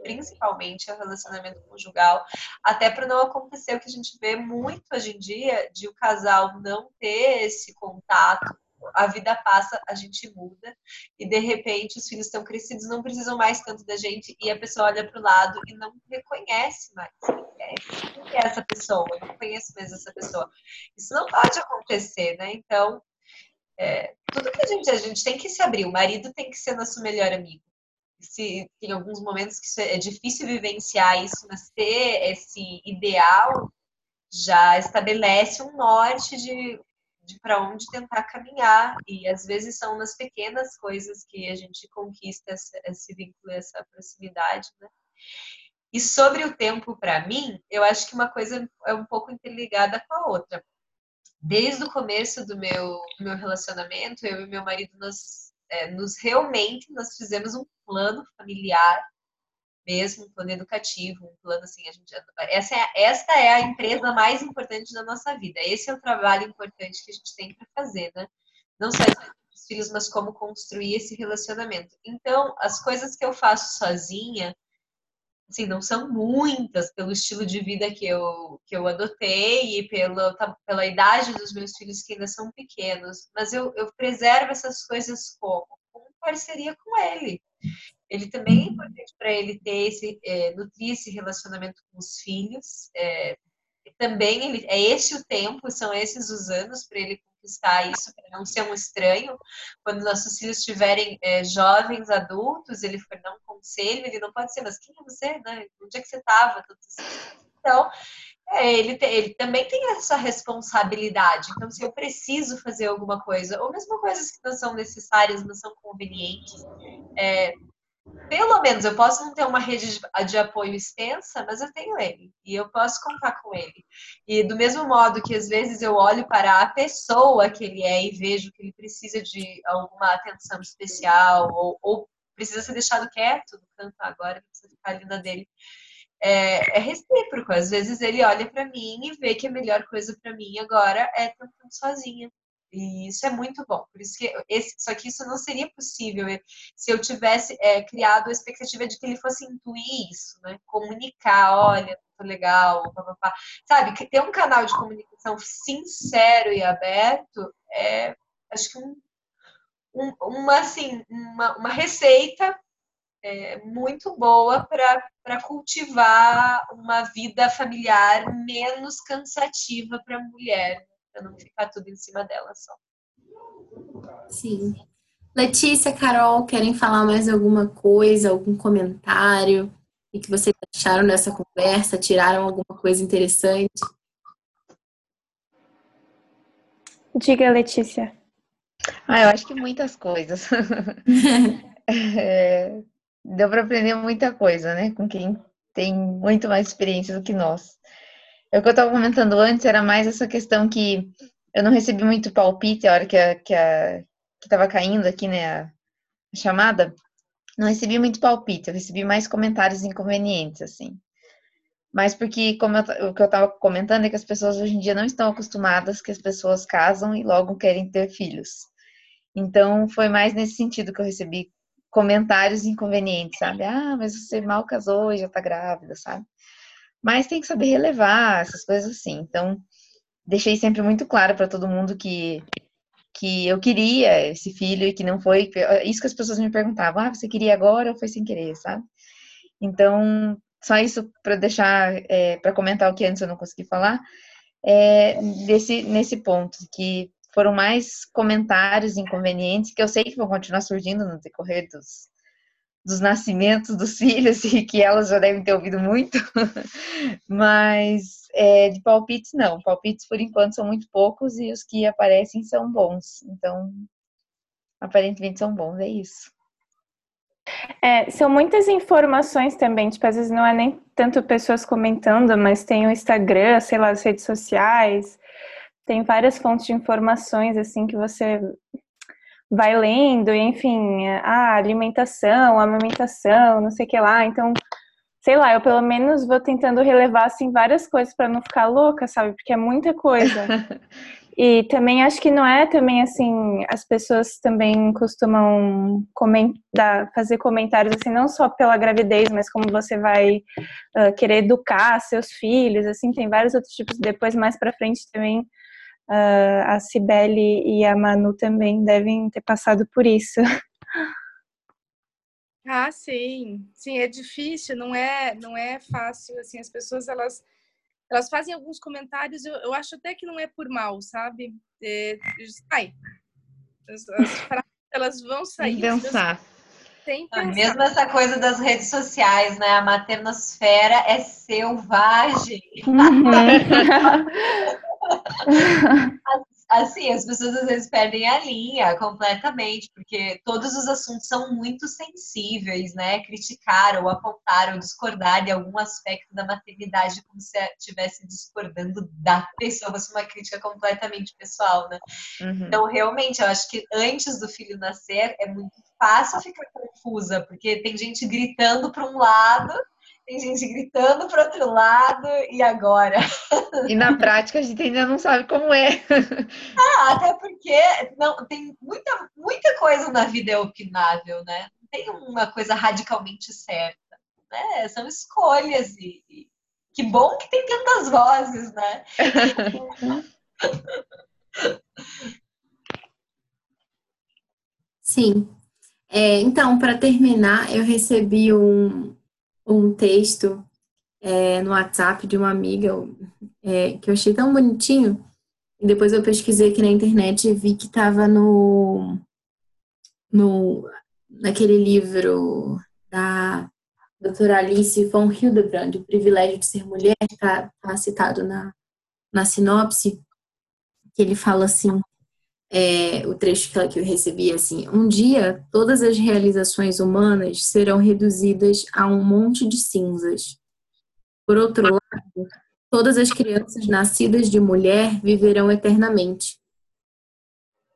principalmente o relacionamento conjugal, até para não acontecer o que a gente vê muito hoje em dia, de o casal não ter esse contato a vida passa, a gente muda e de repente os filhos estão crescidos, não precisam mais tanto da gente e a pessoa olha para o lado e não reconhece mais quem é essa pessoa, eu não conheço mais essa pessoa. Isso não pode acontecer, né? Então, é, tudo que a gente, a gente tem que se abrir, o marido tem que ser nosso melhor amigo, se tem alguns momentos que é difícil vivenciar isso, mas ter esse ideal já estabelece um norte de, de para onde tentar caminhar. E às vezes são nas pequenas coisas que a gente conquista esse vínculo, essa proximidade, né? E sobre o tempo, para mim, eu acho que uma coisa é um pouco interligada com a outra. Desde o começo do meu, meu relacionamento, eu e meu marido, nós é, nos realmente nós fizemos um plano familiar mesmo, um plano educativo, um plano assim, a gente, essa é, esta é a empresa mais importante da nossa vida. Esse é o trabalho importante que a gente tem para fazer, né? Não só os filhos, mas como construir esse relacionamento. Então, as coisas que eu faço sozinha, assim, não são muitas pelo estilo de vida que eu, que eu adotei e pela, pela idade dos meus filhos que ainda são pequenos, mas eu, eu preservo essas coisas como? Com parceria com ele. Ele também é importante para ele ter esse, é, nutrir esse relacionamento com os filhos. É, também ele, é esse o tempo, são esses os anos para ele conquistar isso, para não ser um estranho. Quando nossos filhos estiverem é, jovens, adultos, ele for dar um conselho, ele não pode ser, mas quem é você, né? Onde é que você estava? Então, é, ele, ele também tem essa responsabilidade. Então, se eu preciso fazer alguma coisa, ou mesmo coisas que não são necessárias, não são convenientes, é, pelo menos eu posso não ter uma rede de apoio extensa, mas eu tenho ele e eu posso contar com ele. E do mesmo modo que às vezes eu olho para a pessoa que ele é e vejo que ele precisa de alguma atenção especial ou, ou precisa ser deixado quieto no canto agora, precisa ficar ali na dele. É, é, recíproco. Às vezes ele olha para mim e vê que a melhor coisa para mim agora é estar sozinha. E isso é muito bom. Por isso que esse, só que isso não seria possível se eu tivesse é, criado a expectativa de que ele fosse intuir isso, né? Comunicar, olha, tô legal, papapá. Sabe, que ter um canal de comunicação sincero e aberto é, acho que um, um, uma assim, uma, uma receita é, muito boa para cultivar uma vida familiar menos cansativa para a mulher para não ficar tudo em cima dela só. Sim. Letícia, Carol, querem falar mais alguma coisa, algum comentário? O que vocês acharam dessa conversa? Tiraram alguma coisa interessante? Diga, Letícia. Ah, eu acho que muitas coisas. é, deu para aprender muita coisa, né? Com quem tem muito mais experiência do que nós. O que eu estava comentando antes, era mais essa questão que eu não recebi muito palpite a hora que a, que a que estava caindo aqui, né, a, a chamada. Não recebi muito palpite, eu recebi mais comentários inconvenientes, assim. Mas porque, como eu, o que eu estava comentando, é que as pessoas hoje em dia não estão acostumadas que as pessoas casam e logo querem ter filhos. Então, foi mais nesse sentido que eu recebi comentários inconvenientes, sabe? Ah, mas você mal casou e já tá grávida, sabe? Mas tem que saber relevar essas coisas assim. Então, deixei sempre muito claro para todo mundo que que eu queria esse filho e que não foi isso que as pessoas me perguntavam, ah, você queria agora ou foi sem querer, sabe? Então, só isso para deixar, é, para comentar o que antes eu não consegui falar, é, desse, nesse ponto, que foram mais comentários inconvenientes que eu sei que vão continuar surgindo no decorrer dos, dos nascimentos dos filhos e que elas já devem ter ouvido muito, mas é, de palpites não. Palpites por enquanto são muito poucos e os que aparecem são bons. Então, aparentemente são bons, é isso. É, são muitas informações também, tipo, às vezes não é nem tanto pessoas comentando, mas tem o Instagram, sei lá, as redes sociais, tem várias fontes de informações assim que você vai lendo, e, enfim, a alimentação, a amamentação, não sei o que lá. Então, sei lá, eu pelo menos vou tentando relevar assim várias coisas para não ficar louca, sabe? Porque é muita coisa. e também acho que não é também assim, as pessoas também costumam comentar, fazer comentários assim, não só pela gravidez, mas como você vai uh, querer educar seus filhos, assim, tem vários outros tipos. Depois mais para frente também uh, a Cibele e a Manu também devem ter passado por isso. Ah, sim, sim, é difícil, não é, não é fácil, assim, as pessoas, elas, elas fazem alguns comentários, eu, eu acho até que não é por mal, sabe? É, sai, as, as frases, elas vão sair. Pensar. Sem pensar. Mesmo essa coisa das redes sociais, né? A maternosfera é selvagem. Uhum. assim, as pessoas às vezes perdem a linha completamente, porque todos os assuntos são muito sensíveis, né? Criticar ou apontar ou discordar de algum aspecto da maternidade como se estivesse discordando da pessoa, fosse uma crítica completamente pessoal, né? Uhum. Então, realmente, eu acho que antes do filho nascer é muito fácil ficar confusa, porque tem gente gritando para um lado tem gente gritando para outro lado, e agora? E na prática a gente ainda não sabe como é. Ah, até porque não, tem muita, muita coisa na vida é opinável, né? Não tem uma coisa radicalmente certa. Né? São escolhas e, e que bom que tem tantas vozes, né? Sim. É, então, para terminar, eu recebi um, um texto é, no WhatsApp de uma amiga é, que eu achei tão bonitinho. E depois eu pesquisei aqui na internet e vi que estava no, no naquele livro da doutora Alice von Hildebrand, O Privilégio de Ser Mulher, está tá citado na, na sinopse, que ele fala assim, é, o trecho que eu recebi assim: um dia todas as realizações humanas serão reduzidas a um monte de cinzas. Por outro lado, todas as crianças nascidas de mulher viverão eternamente,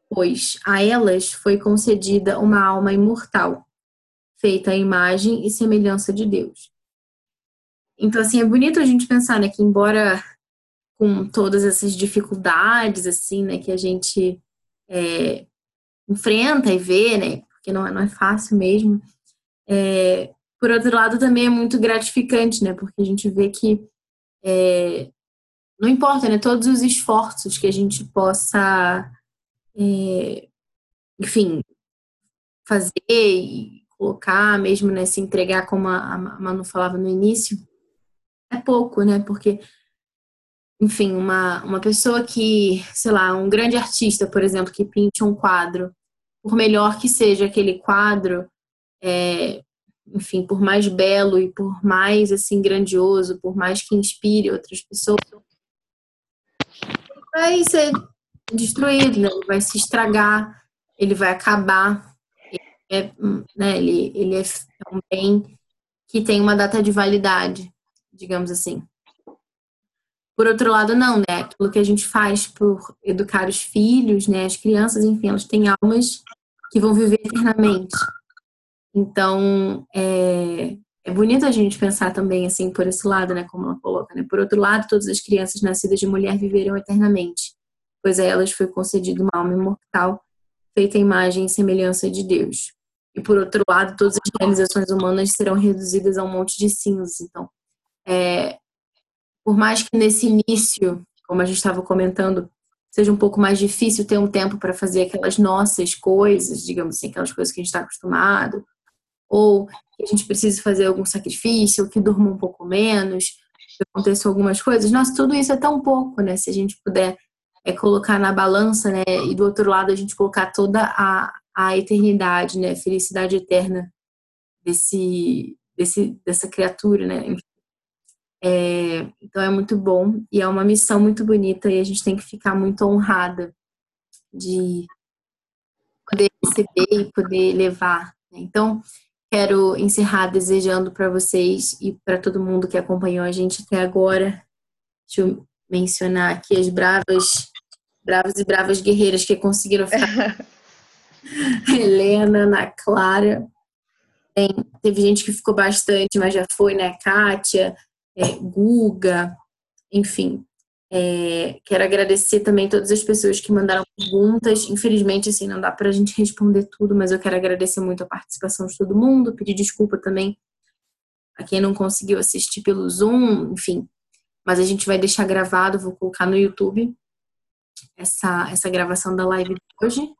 pois a elas foi concedida uma alma imortal, feita à imagem e semelhança de Deus. Então, assim, é bonito a gente pensar, né, que embora com todas essas dificuldades, assim, né, que a gente é, enfrenta e vê, né? Porque não, é, não é fácil mesmo. É, por outro lado, também é muito gratificante, né? Porque a gente vê que é, não importa, né? Todos os esforços que a gente possa, é, enfim, fazer e colocar, mesmo, né? Se entregar, como a Manu falava no início, é pouco, né? Porque enfim, uma, uma pessoa que, sei lá, um grande artista, por exemplo, que pinte um quadro, por melhor que seja aquele quadro, é, enfim, por mais belo e por mais assim grandioso, por mais que inspire outras pessoas, vai ser destruído, né? ele vai se estragar, ele vai acabar. É, né, ele, ele é um bem que tem uma data de validade, digamos assim. Por outro lado, não, né? Aquilo que a gente faz por educar os filhos, né? As crianças, enfim, elas têm almas que vão viver eternamente. Então, é, é bonito a gente pensar também, assim, por esse lado, né? Como ela coloca, né? Por outro lado, todas as crianças nascidas de mulher viverão eternamente, pois a elas foi concedido uma alma imortal, feita à imagem e semelhança de Deus. E por outro lado, todas as realizações humanas serão reduzidas a um monte de cinzas. Então, é, por mais que nesse início, como a gente estava comentando, seja um pouco mais difícil ter um tempo para fazer aquelas nossas coisas, digamos assim, aquelas coisas que a gente está acostumado, ou que a gente precise fazer algum sacrifício, ou que durma um pouco menos, que aconteçam algumas coisas. Nossa, tudo isso é tão pouco, né? Se a gente puder é, colocar na balança, né? E do outro lado a gente colocar toda a, a eternidade, né? Felicidade eterna desse, desse, dessa criatura, né? É, então é muito bom e é uma missão muito bonita e a gente tem que ficar muito honrada de poder receber e poder levar. Né? Então, quero encerrar desejando para vocês e para todo mundo que acompanhou a gente até agora. Deixa eu mencionar aqui as bravas, bravas e bravas guerreiras que conseguiram ficar. Helena, Ana Clara. Tem, teve gente que ficou bastante, mas já foi, né? Kátia, é, Guga, enfim. É, quero agradecer também todas as pessoas que mandaram perguntas. Infelizmente, assim, não dá para a gente responder tudo, mas eu quero agradecer muito a participação de todo mundo, pedir desculpa também a quem não conseguiu assistir pelo Zoom, enfim. Mas a gente vai deixar gravado, vou colocar no YouTube essa, essa gravação da live de hoje.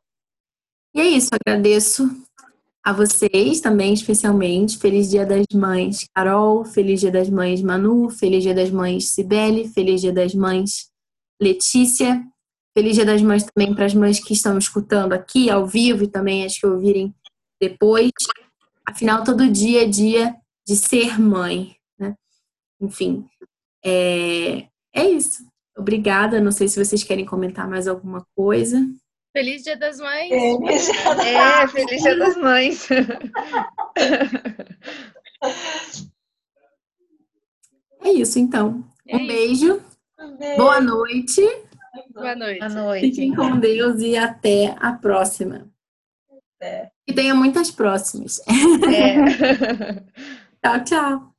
E é isso, agradeço a vocês também, especialmente. Feliz Dia das Mães, Carol. Feliz Dia das Mães, Manu. Feliz Dia das Mães, Cibele. Feliz Dia das Mães, Letícia. Feliz Dia das Mães também para as mães que estão escutando aqui ao vivo e também as que ouvirem depois. Afinal, todo dia é dia de ser mãe, né? Enfim, é, é isso. Obrigada. Não sei se vocês querem comentar mais alguma coisa. Feliz Dia das Mães! Feliz Dia das é, Feliz Dia das Mães! É isso, então. É um, beijo. um beijo. Boa noite. Boa noite. Boa noite. Fiquem com Deus e até a próxima. É. E tenha muitas próximas. É. tchau, tchau.